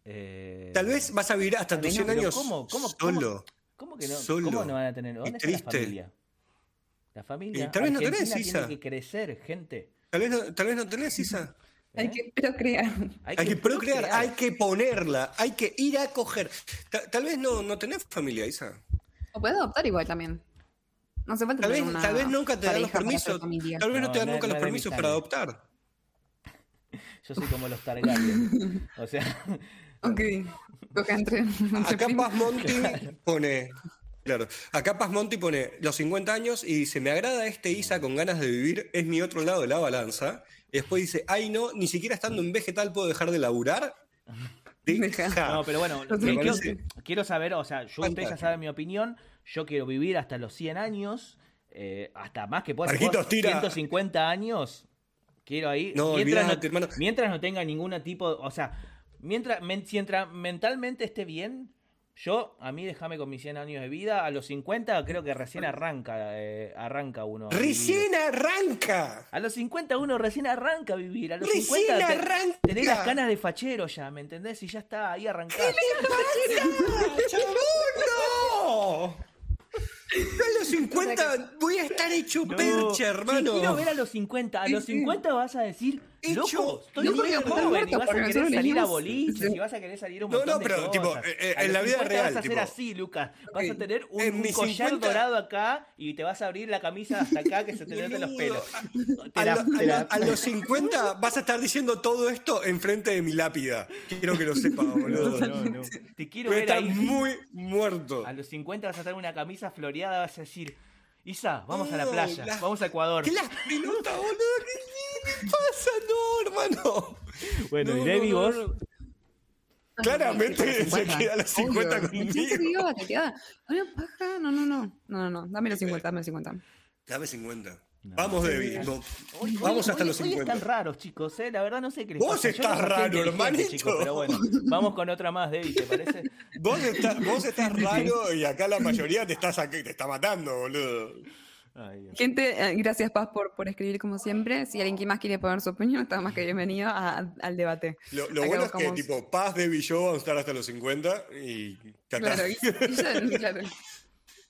eh, Tal vez vas a vivir hasta tus vez 100 no, pero años ¿cómo- cómo- solo. ¿Cómo que no? solo ¿Cómo no van a tener? ¿Dónde está la familia? La familia. Y tal vez no tenés, Argentina Isa. Tiene que crecer, gente. Tal vez no, tal vez no tenés, Isa. Hay ¿eh? que procrear. Hay que procrear, hay que ponerla, hay que ir a coger. Ta- Tal, vez no, no tenés familia, Isa. O puedes adoptar igual también. No hace falta Tal vez, tener una tal vez nunca te dan los permisos. Tal vez no, No, te dan no- nunca no los permisos para adoptar. *laughs* Yo soy como los Targaryen. O sea, *laughs* Ok. Coja entre, Acá. *laughs* Paz Monti pone. Claro, acá Paz Monti pone los 50 años y dice: Me agrada este Isa con ganas de vivir, es mi otro lado de la balanza. Y después dice: Ay, no, ni siquiera estando en vegetal puedo dejar de laburar. *laughs* Deja. no, pero bueno, quiero, saber, o sea, yo ustedes ya saben mi opinión. Yo quiero vivir hasta los 100 años, eh, hasta más que pueda. Marquitos, tira. 150 años. Quiero ahí. No, mientras, no, mientras no tenga ningún tipo, o sea, mientras, mientras mentalmente esté bien, yo, a mí déjame con mis 100 años de vida. A los 50 creo que recién arranca, eh, arranca uno. vivir. ¡Recién arranca! A los 50 uno recién arranca a vivir. A los ¡Recién 50 te- arranca! tenés las canas de fachero ya, ¿me entendés? Y ya está, ahí arrancás. *laughs* ¡Chabón, no! *laughs* Yo a los 50 voy a estar hecho No, percha, hermano. quiero ver a los 50. A los sí. 50 vas a decir, loco, estoy no, estás joven y vas a querer salir a boliches y vas a querer salir a un No, montón no, de pero, tipo, cosas. eh, A en la vida 50 real, vas a hacer tipo, así, Lucas. Vas a tener un, collar 50 dorado acá y te vas a abrir la camisa hasta acá que se te noten los pelos. *laughs* A, la- a la- a *laughs* los 50 vas a estar diciendo todo esto enfrente de mi lápida. Quiero que lo sepas, boludo. No, no. Te quiero Voy a ver estar ahí. muy muerto. A los 50 vas a tener una camisa floreada, vas a decir, Isa, vamos a la playa, la- vamos a Ecuador. ¿Qué las pelotas, boludo? ¿Qué, qué pasa? No, hermano. Bueno, No, y Debbie, no, vos, no. Claramente se queda a los 50 Obvio. conmigo. ¿Quién se quedó bateteada? Una paja. No, no, no. No, no, no. Dame los 50, dame los 50. Dame 50. No. Vamos, Debbie. no. Hoy- Vamos hoy- hasta hoy- los hoy 50. están raros, chicos, ¿eh? La verdad no sé qué les Vos pasa. Estás no raro, hermanito. chicos, pero bueno, vamos con otra más, Debbie, ¿te parece? *laughs* Vos estás, vos estás raro y acá la mayoría te está, sac- te está matando, boludo. Ay. Gente, eh, gracias Paz por, por escribir como siempre. Si alguien que más quiere poner su opinión, está más que bienvenido a- al debate. Lo, bueno es que, tipo, Paz, Debbie y yo vamos a estar hasta los 50 y. Claro, y- y ya- claro.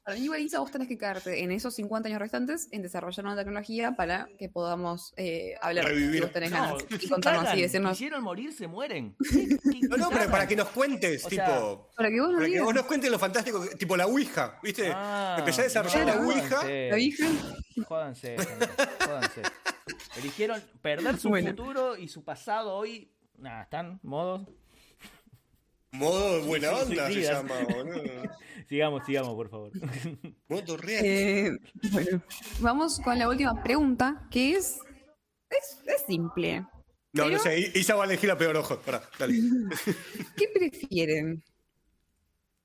Para mí, igual, Isa, vos tenés que quedarte en esos 50 años restantes en desarrollar una tecnología para que podamos eh, hablar. Revivir. Si vos tenés No, Y contarnos y decirnos. quisieron morir, se mueren. *laughs* ¿Qué- qué- No, no, pero para que nos cuentes, O tipo. sea, Para que vos nos para que vos nos cuentes lo fantástico, tipo la Ouija, ¿viste? Ah, Empecé a desarrollar la. Ouija. jódanse, La Ouija. Jódanse, jódanse. Eligieron perder su Bueno. futuro y su pasado hoy. Nada, están modos. Modo buena Sí, sí, onda se llama, boludo. *laughs* Sigamos, sigamos, por favor. *laughs* Modo real. Eh, bueno, vamos con la última pregunta, que es. Es, es simple. no, pero- no sé, Isa va a elegir la peor ojo. Pará, dale. *laughs* ¿Qué prefieren?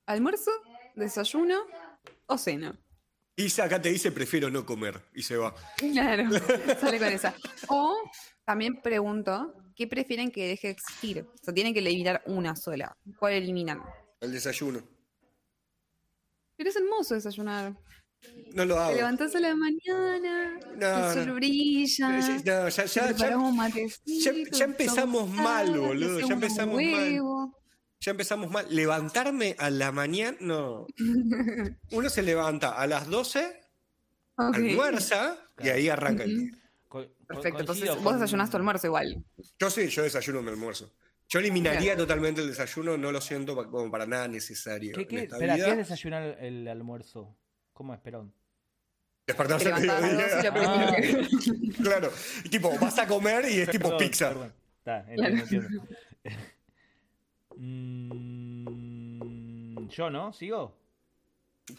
¿Almuerzo, desayuno o cena? Isa acá te dice prefiero no comer y se va. Claro, sale con esa. O también pregunto, ¿qué prefieren que deje de existir? O sea, tienen que eliminar una sola. ¿Cuál eliminan? El desayuno. Pero es hermoso desayunar. No lo Te hago. levantás a la mañana, No, el sol no. brilla, No, ya, ya, te ya, empezamos mal, boludo, te ya empezamos mal. ya empezamos mal. Levantarme a la mañana, no. *laughs* Uno se levanta a las 12, Ok. almuerza y ahí arranca el día. Perfecto, entonces coincido vos con- desayunás tu almuerzo igual. Yo sí, yo desayuno mi almuerzo. Yo eliminaría totalmente el desayuno, no lo siento como para nada necesario. ¿Qué, en qué? esta Espera, vida. ¿qué es desayunar el almuerzo? ¿Cómo es, Perón? Despertarse al levantás a las 12 y lo mediodía. Ah. *laughs* Claro. Y tipo, vas a comer y es tipo Perdón, pizza. perdón. Está, Claro. entiendo, entiendo. *laughs* Mm, yo, ¿no? ¿Sigo?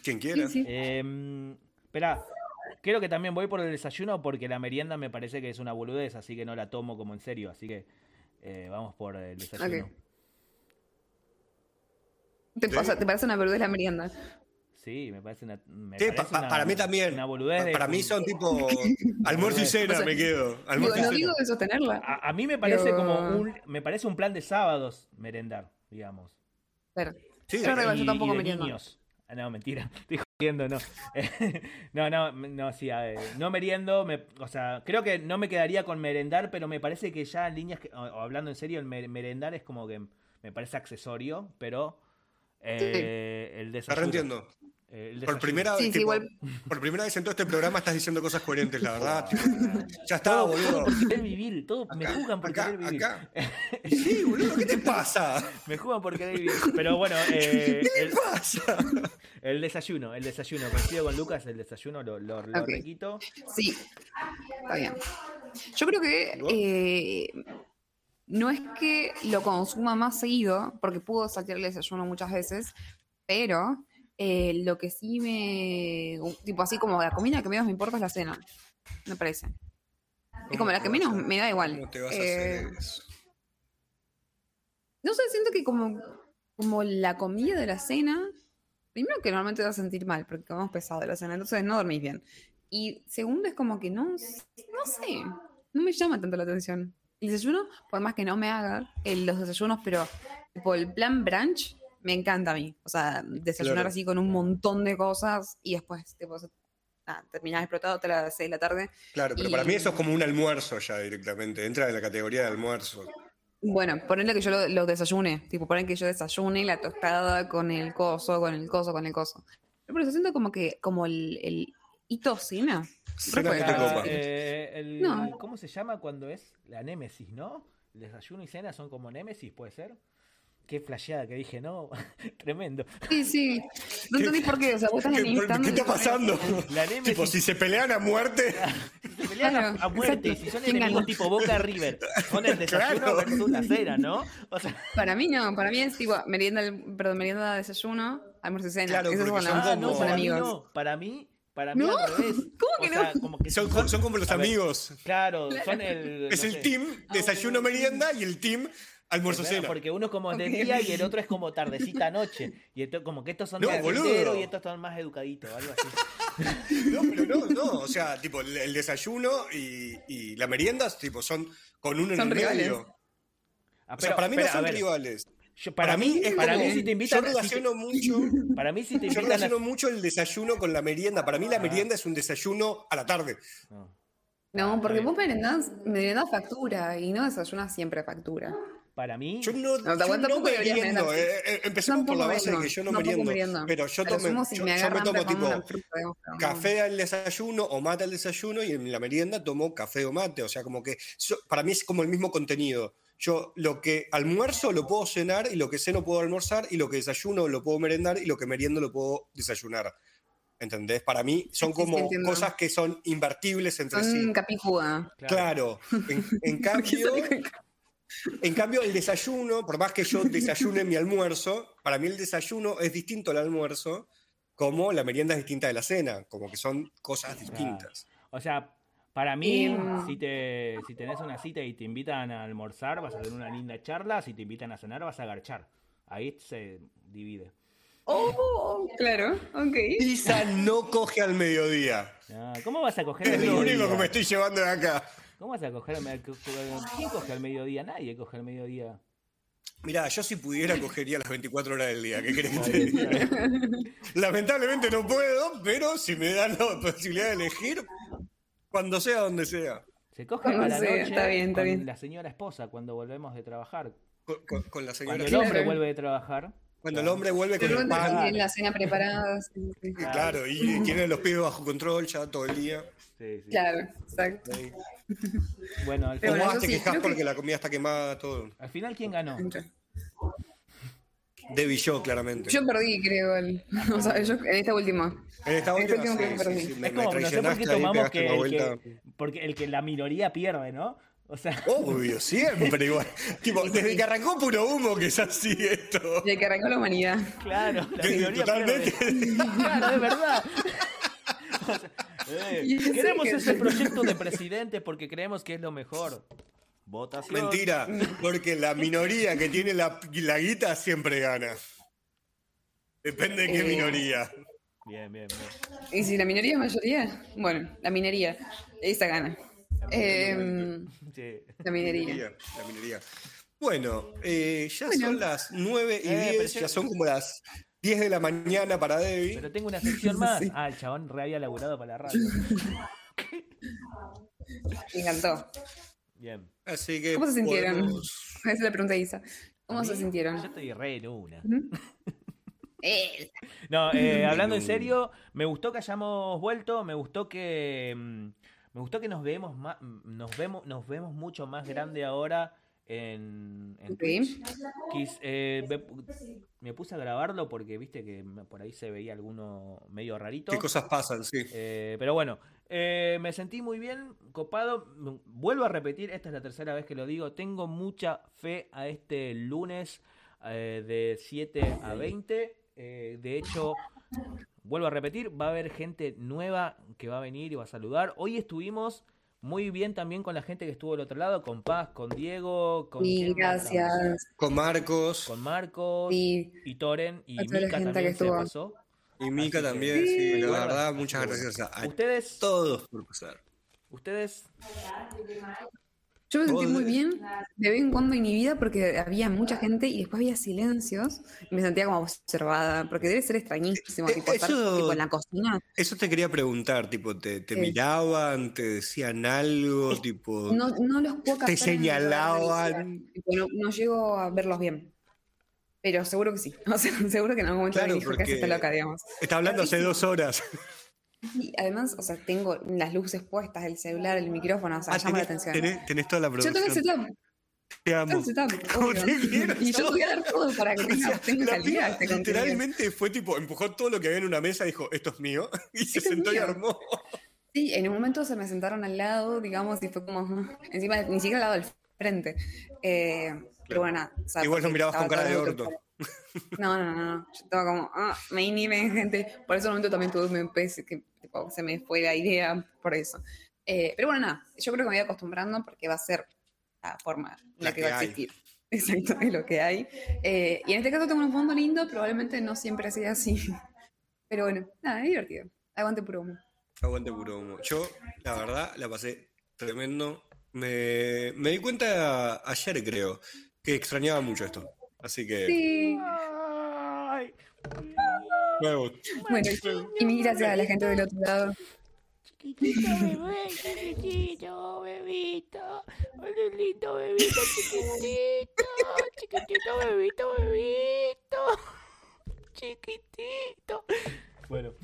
Quien quiera. Sí, sí. Eh, espera, creo que también voy por el desayuno porque la merienda me parece que es una boludez, así que no la tomo como en serio. Así que eh, vamos por el desayuno. ¿Te, pasa- ¿Te parece una boludez la merienda? Sí, me parece una. me Sí, parece pa- pa- una- para mí también. Una boludez. Pa- de- para mí son tipo *laughs* almuerzo y cena, O sea, me quedo. Digo, no digo de sostenerla. A, a mí me parece Pero- como un. Me parece un plan de sábados merendar, digamos. Pero, Sí, Yo yo Y- tampoco y de meriendo. niños. Ah, No, mentira. *laughs* Estoy jodiendo, *laughs* no. no, no, no, sí, a ver, no meriendo. me- o sea, creo que no me quedaría con merendar, pero me parece que ya en líneas, que- o, o hablando en serio, el mer- merendar es como que me parece accesorio, pero eh, el Te desayuno. Eh, el Por primera, Sí, sí, tipo, igual. por primera vez en todo este programa estás diciendo cosas coherentes, la verdad. *laughs* tipo, ya está, Todo, boludo. todo por querer vivir, todo, me juzgan por acá, querer vivir. acá. *laughs* Sí, boludo, ¿qué te pasa? *laughs* Me juzgan por querer vivir. Pero bueno, eh, ¿Qué el, te pasa? el desayuno, el desayuno. Coincido con Lucas, el desayuno lo, lo, requito. Sí, está bien. Yo creo que eh, no es que lo consuma más seguido, porque puedo saltear el desayuno muchas veces, pero eh, lo que sí me. Tipo así como la comida que menos me importa es la cena, me parece. Es como la que menos me da igual. ¿Cómo te vas a Eh, hacer eso? No sé, siento que como, como la comida de la cena, primero que normalmente te vas a sentir mal, porque comemos pesado de la cena, entonces no dormís bien. Y segundo es como que no, no sé, no me llama tanto la atención. El desayuno, por más que no me haga el- los desayunos, pero tipo el plan brunch me encanta a mí. O sea, desayunar Claro. así con un montón de cosas y después tipo, nada, terminás explotado hasta las 6 de la tarde. Claro, pero y- para mí eso es como un almuerzo ya directamente. Entra en la categoría de almuerzo. Bueno, ponerle que yo lo, lo desayune, tipo poner que yo desayune la tostada con el coso, con el coso, con el coso. Pero se siento como que, como el, el hito cena. Te. Eh, el- No. ¿Cómo se llama cuando es la némesis, no? El desayuno y cena son como némesis, ¿puede ser? Qué flasheada que dije, no, *laughs* tremendo. Sí, sí. No entendí por qué, o sea, vos estás ¿Qué, en qué está pasando? La tipo, si se pelean a muerte. *laughs* Se pelean a- Claro, a, muerte, exacto. si son ¿Quién enemigos tipo Boca River, son el desayuno Claro. versus la cena, ¿no? O sea, Para mí no, para mí es tipo merienda, perdón, merienda, desayuno, almuerzo y cena. Claro, Esos son, son las- ah, como- no, son para mí amigos. no, para mí, para mí ¿No? al revés. *laughs* ¿Cómo O que sea, no? como que Son, son- son como los ver, amigos. Claro, son el. Es no el sé. team desayuno merienda y el team almuerzo Claro, cena. Porque uno es como de día y el otro es como tardecita noche. Y esto, como que estos son No, fiesteros y estos son más educaditos, algo así. *laughs* No, pero no, no. O sea, tipo, el, el desayuno y, y la merienda, tipo, son con uno en Son el rivales. medio. Ah, O sea, pero, para mí espera, no son rivales. yo- para, mí, es para como- mí si te invitan, Yo si te- relaciono mucho. para mí si te Yo invitan a- relaciono mucho el desayuno con la merienda. Para mí la Ah. merienda es un desayuno a la tarde. No. No, porque vos merendás, merendás factura y no desayunas siempre factura. Para mí, Yo no, No, yo no meriendo. eh, eh, empecemos por la base de que yo no meriendo. meriendo. Pero yo, tome- si yo- me yo tomo tipo pero café al desayuno o mate al desayuno y en la merienda tomo café o mate. O sea, como que so- para mí es como el mismo contenido. Yo lo que almuerzo lo puedo cenar y lo que ceno puedo almorzar y lo que desayuno lo puedo merendar y lo que meriendo lo puedo desayunar. ¿Entendés? Para mí son Sí, sí, como cosas que son invertibles entre Son sí. capijuda. Claro. *laughs* En, en cambio, en cambio, el desayuno, por más que yo desayune mi almuerzo, para mí el desayuno es distinto al almuerzo, como la merienda es distinta de la cena, como que son cosas distintas. o sea, para mí, si, te, si tenés una cita y te invitan a almorzar, vas a tener una linda charla. Si te invitan a cenar, vas a garchar. Ahí se divide. Oh, claro, ok. Isa no coge al mediodía. No, ¿Cómo vas a coger al Es lo mediodía? único que me estoy llevando de acá. ¿Cómo vas a coger al mediodía? ¿Quién coge al mediodía? Nadie coge al mediodía. Mirá, yo si pudiera *laughs* cogería las 24 horas del día. ¿Qué crees que? Lamentablemente no puedo, pero si me dan la posibilidad de elegir, cuando sea, donde sea. Se coge a la sea, noche está bien, está con bien. la señora esposa cuando volvemos de trabajar. Con, con- con la señora. Cuando el hombre Claro. vuelve de trabajar. Cuando el hombre vuelve con el pan. tienen la cena preparada. sí, sí. Claro, y tiene los pibes bajo control ya todo el día. Sí, sí. Claro, exacto. Bueno, al final, te sí, que- porque la comida está quemada, todo. al final, ¿quién ganó? Debbie yo, claramente. Yo perdí, creo. el- *laughs* o sea, yo en esta última. en esta última, sí, perdí. sí, sí, me, Es me como, no sé por qué tomamos que el, que, porque el que la minoría pierde, ¿no? O sea, Obvio, *laughs* siempre igual. tipo, desde que arrancó puro humo que es así esto. De que arrancó la humanidad. claro, la Sí, minoría totalmente. pierde. *laughs* Claro, es verdad. O sea, eh, *laughs* queremos que- ese proyecto de presidente porque creemos que es lo mejor. Votación. Mentira, porque la minoría que tiene la, la guita siempre gana. Depende de qué Eh. minoría. Bien, bien, bien. Y si la minoría es mayoría, bueno, la minería, esa gana. Eh, Sí. la minería. La minoría. Bueno, eh, ya Bueno. son las 9 y Eh, pero 10, yo- ya son como las 10 de la mañana para Debbie. Pero tengo una sección *laughs* más. Sí. Ah, el chabón re había laburado para la radio. *laughs* Me encantó. Bien. Así que. ¿Cómo se sintieron? podemos- Esa es la pregunta de Isa. ¿Cómo ¿A se sintieron? Yo estoy re en una. *laughs* No, eh, hablando en serio, me gustó que hayamos vuelto, me gustó que mm, me gustó que nos vemos más, nos vemos, nos vemos mucho más grande ahora en, en. Twitch. Quis- eh, me, me puse a grabarlo porque viste que por ahí se veía alguno medio rarito. ¿Qué cosas pasan? Sí. Eh, pero bueno, eh, me sentí muy bien, copado. Vuelvo a repetir, esta es la tercera vez que lo digo. Tengo mucha fe a este lunes eh, de 7 a 20. Eh, de hecho, vuelvo a repetir, va a haber gente nueva que va a venir y va a saludar. Hoy estuvimos muy bien también con la gente que estuvo del otro lado, con Paz, con Diego, con. Con Marcos con Marcos Sí, y Toren y a toda la Mika gente también que se pasó. y Mica Así que- también. Sí, la verdad, muchas gracias a, a Ustedes, todos por pasar. ustedes yo me sentí muy bien de vez en cuando inhibida porque había mucha gente y después había silencios y me sentía como observada porque debe ser extrañísimo Eh, tipo, estar eso- tipo, en la cocina. Eso te quería preguntar, tipo, ¿te, te Sí. miraban, te decían algo, tipo, No, no los puedo captar te en señalaban? Tipo, No, no llego a verlos bien. Pero seguro que sí. *laughs* O sea, seguro que en algún momento Claro, alguien dijo que está loca, digamos. Está hablando hace dos horas. Y además, o sea, tengo las luces puestas, el celular, el micrófono, o sea, Ah, llama la atención. tenés- tenés toda la Yo tengo el producción. setup, Te amo. el setup, ¿Cómo obvio. te Y yo chabón? voy a dar todo para que *laughs* O tenga, sea, tenga la calidad contenido. literalmente fue tipo, empujó todo lo que había en una mesa, dijo, esto es mío, *laughs* y se sentó y armó. Sí, en un momento se me sentaron al lado, digamos, y fue como, *laughs* encima, ni siquiera al lado del frente. Eh, pero bueno, nada. o sea, Igual porque mirabas con cara de orto. No, no, no, no. Yo estaba como, ah, me inhiben, gente. Por ese momento también tuve un pez que tipo, se me fue la idea por eso. Eh, pero bueno, nada, yo creo que me voy acostumbrando porque va a ser la forma en la, La que, que va a hay. existir. *laughs* Exacto, es lo que hay. Eh, y en este caso tengo un fondo lindo, probablemente no siempre sea así. *laughs* Pero bueno, nada, es divertido. Aguante puro humo. Aguante puro humo. Yo, la verdad, la pasé tremendo. Me, me di cuenta ayer, creo, que extrañaba mucho esto. Así que, Sí. Ay. Bueno, y mil gracias a la gente del otro lado. Chiquitito bebé, chiquitito bebito, un lindo bebito chiquitito, chiquitito bebito, bebito, chiquitito. Bueno,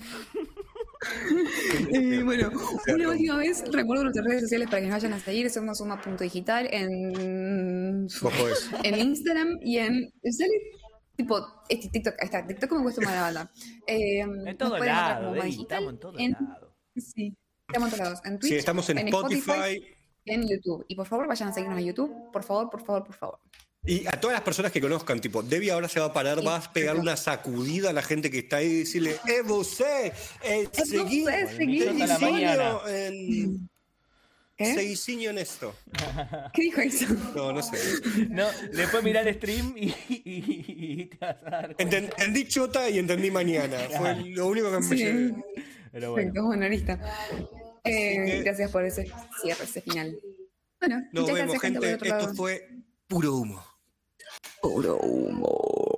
Eh, *laughs* bueno, una última vez, recuerdo nuestras redes sociales para que nos vayan a seguir. Somos Suma.digital en, en Instagram y en. ¿Sale? Tipo, este TikTok, ahí está, TikTok me cuesta una banda. Eh, en todo lado, como Digital, estamos en todo en- lado. Sí, estamos en todos lados. En Twitch, Sí, estamos en, Spotify. y en YouTube. Y por favor, vayan a seguirnos a YouTube. Por favor, por favor, por favor. Y a todas las personas que conozcan, tipo, Debbie ahora se va a parar, Sí, va a pegar una sacudida a la gente que está ahí y decirle, ¡Eh, vos, eh, seguí, vos, eh, seguí". La Soño mañana. en-". Que ¿Qué? Seisiño honesto. ¿Qué dijo eso? No, no sé. No, después mirar el stream y, y- y te vas a dar entendí chota y entendí mañana. Fue lo único que me Sí. llevé. Pero bueno. Bueno. Eh, que- Gracias por ese cierre, ese final. Bueno, Nos vemos, gente, Esto lado. fue puro humo. 不了无。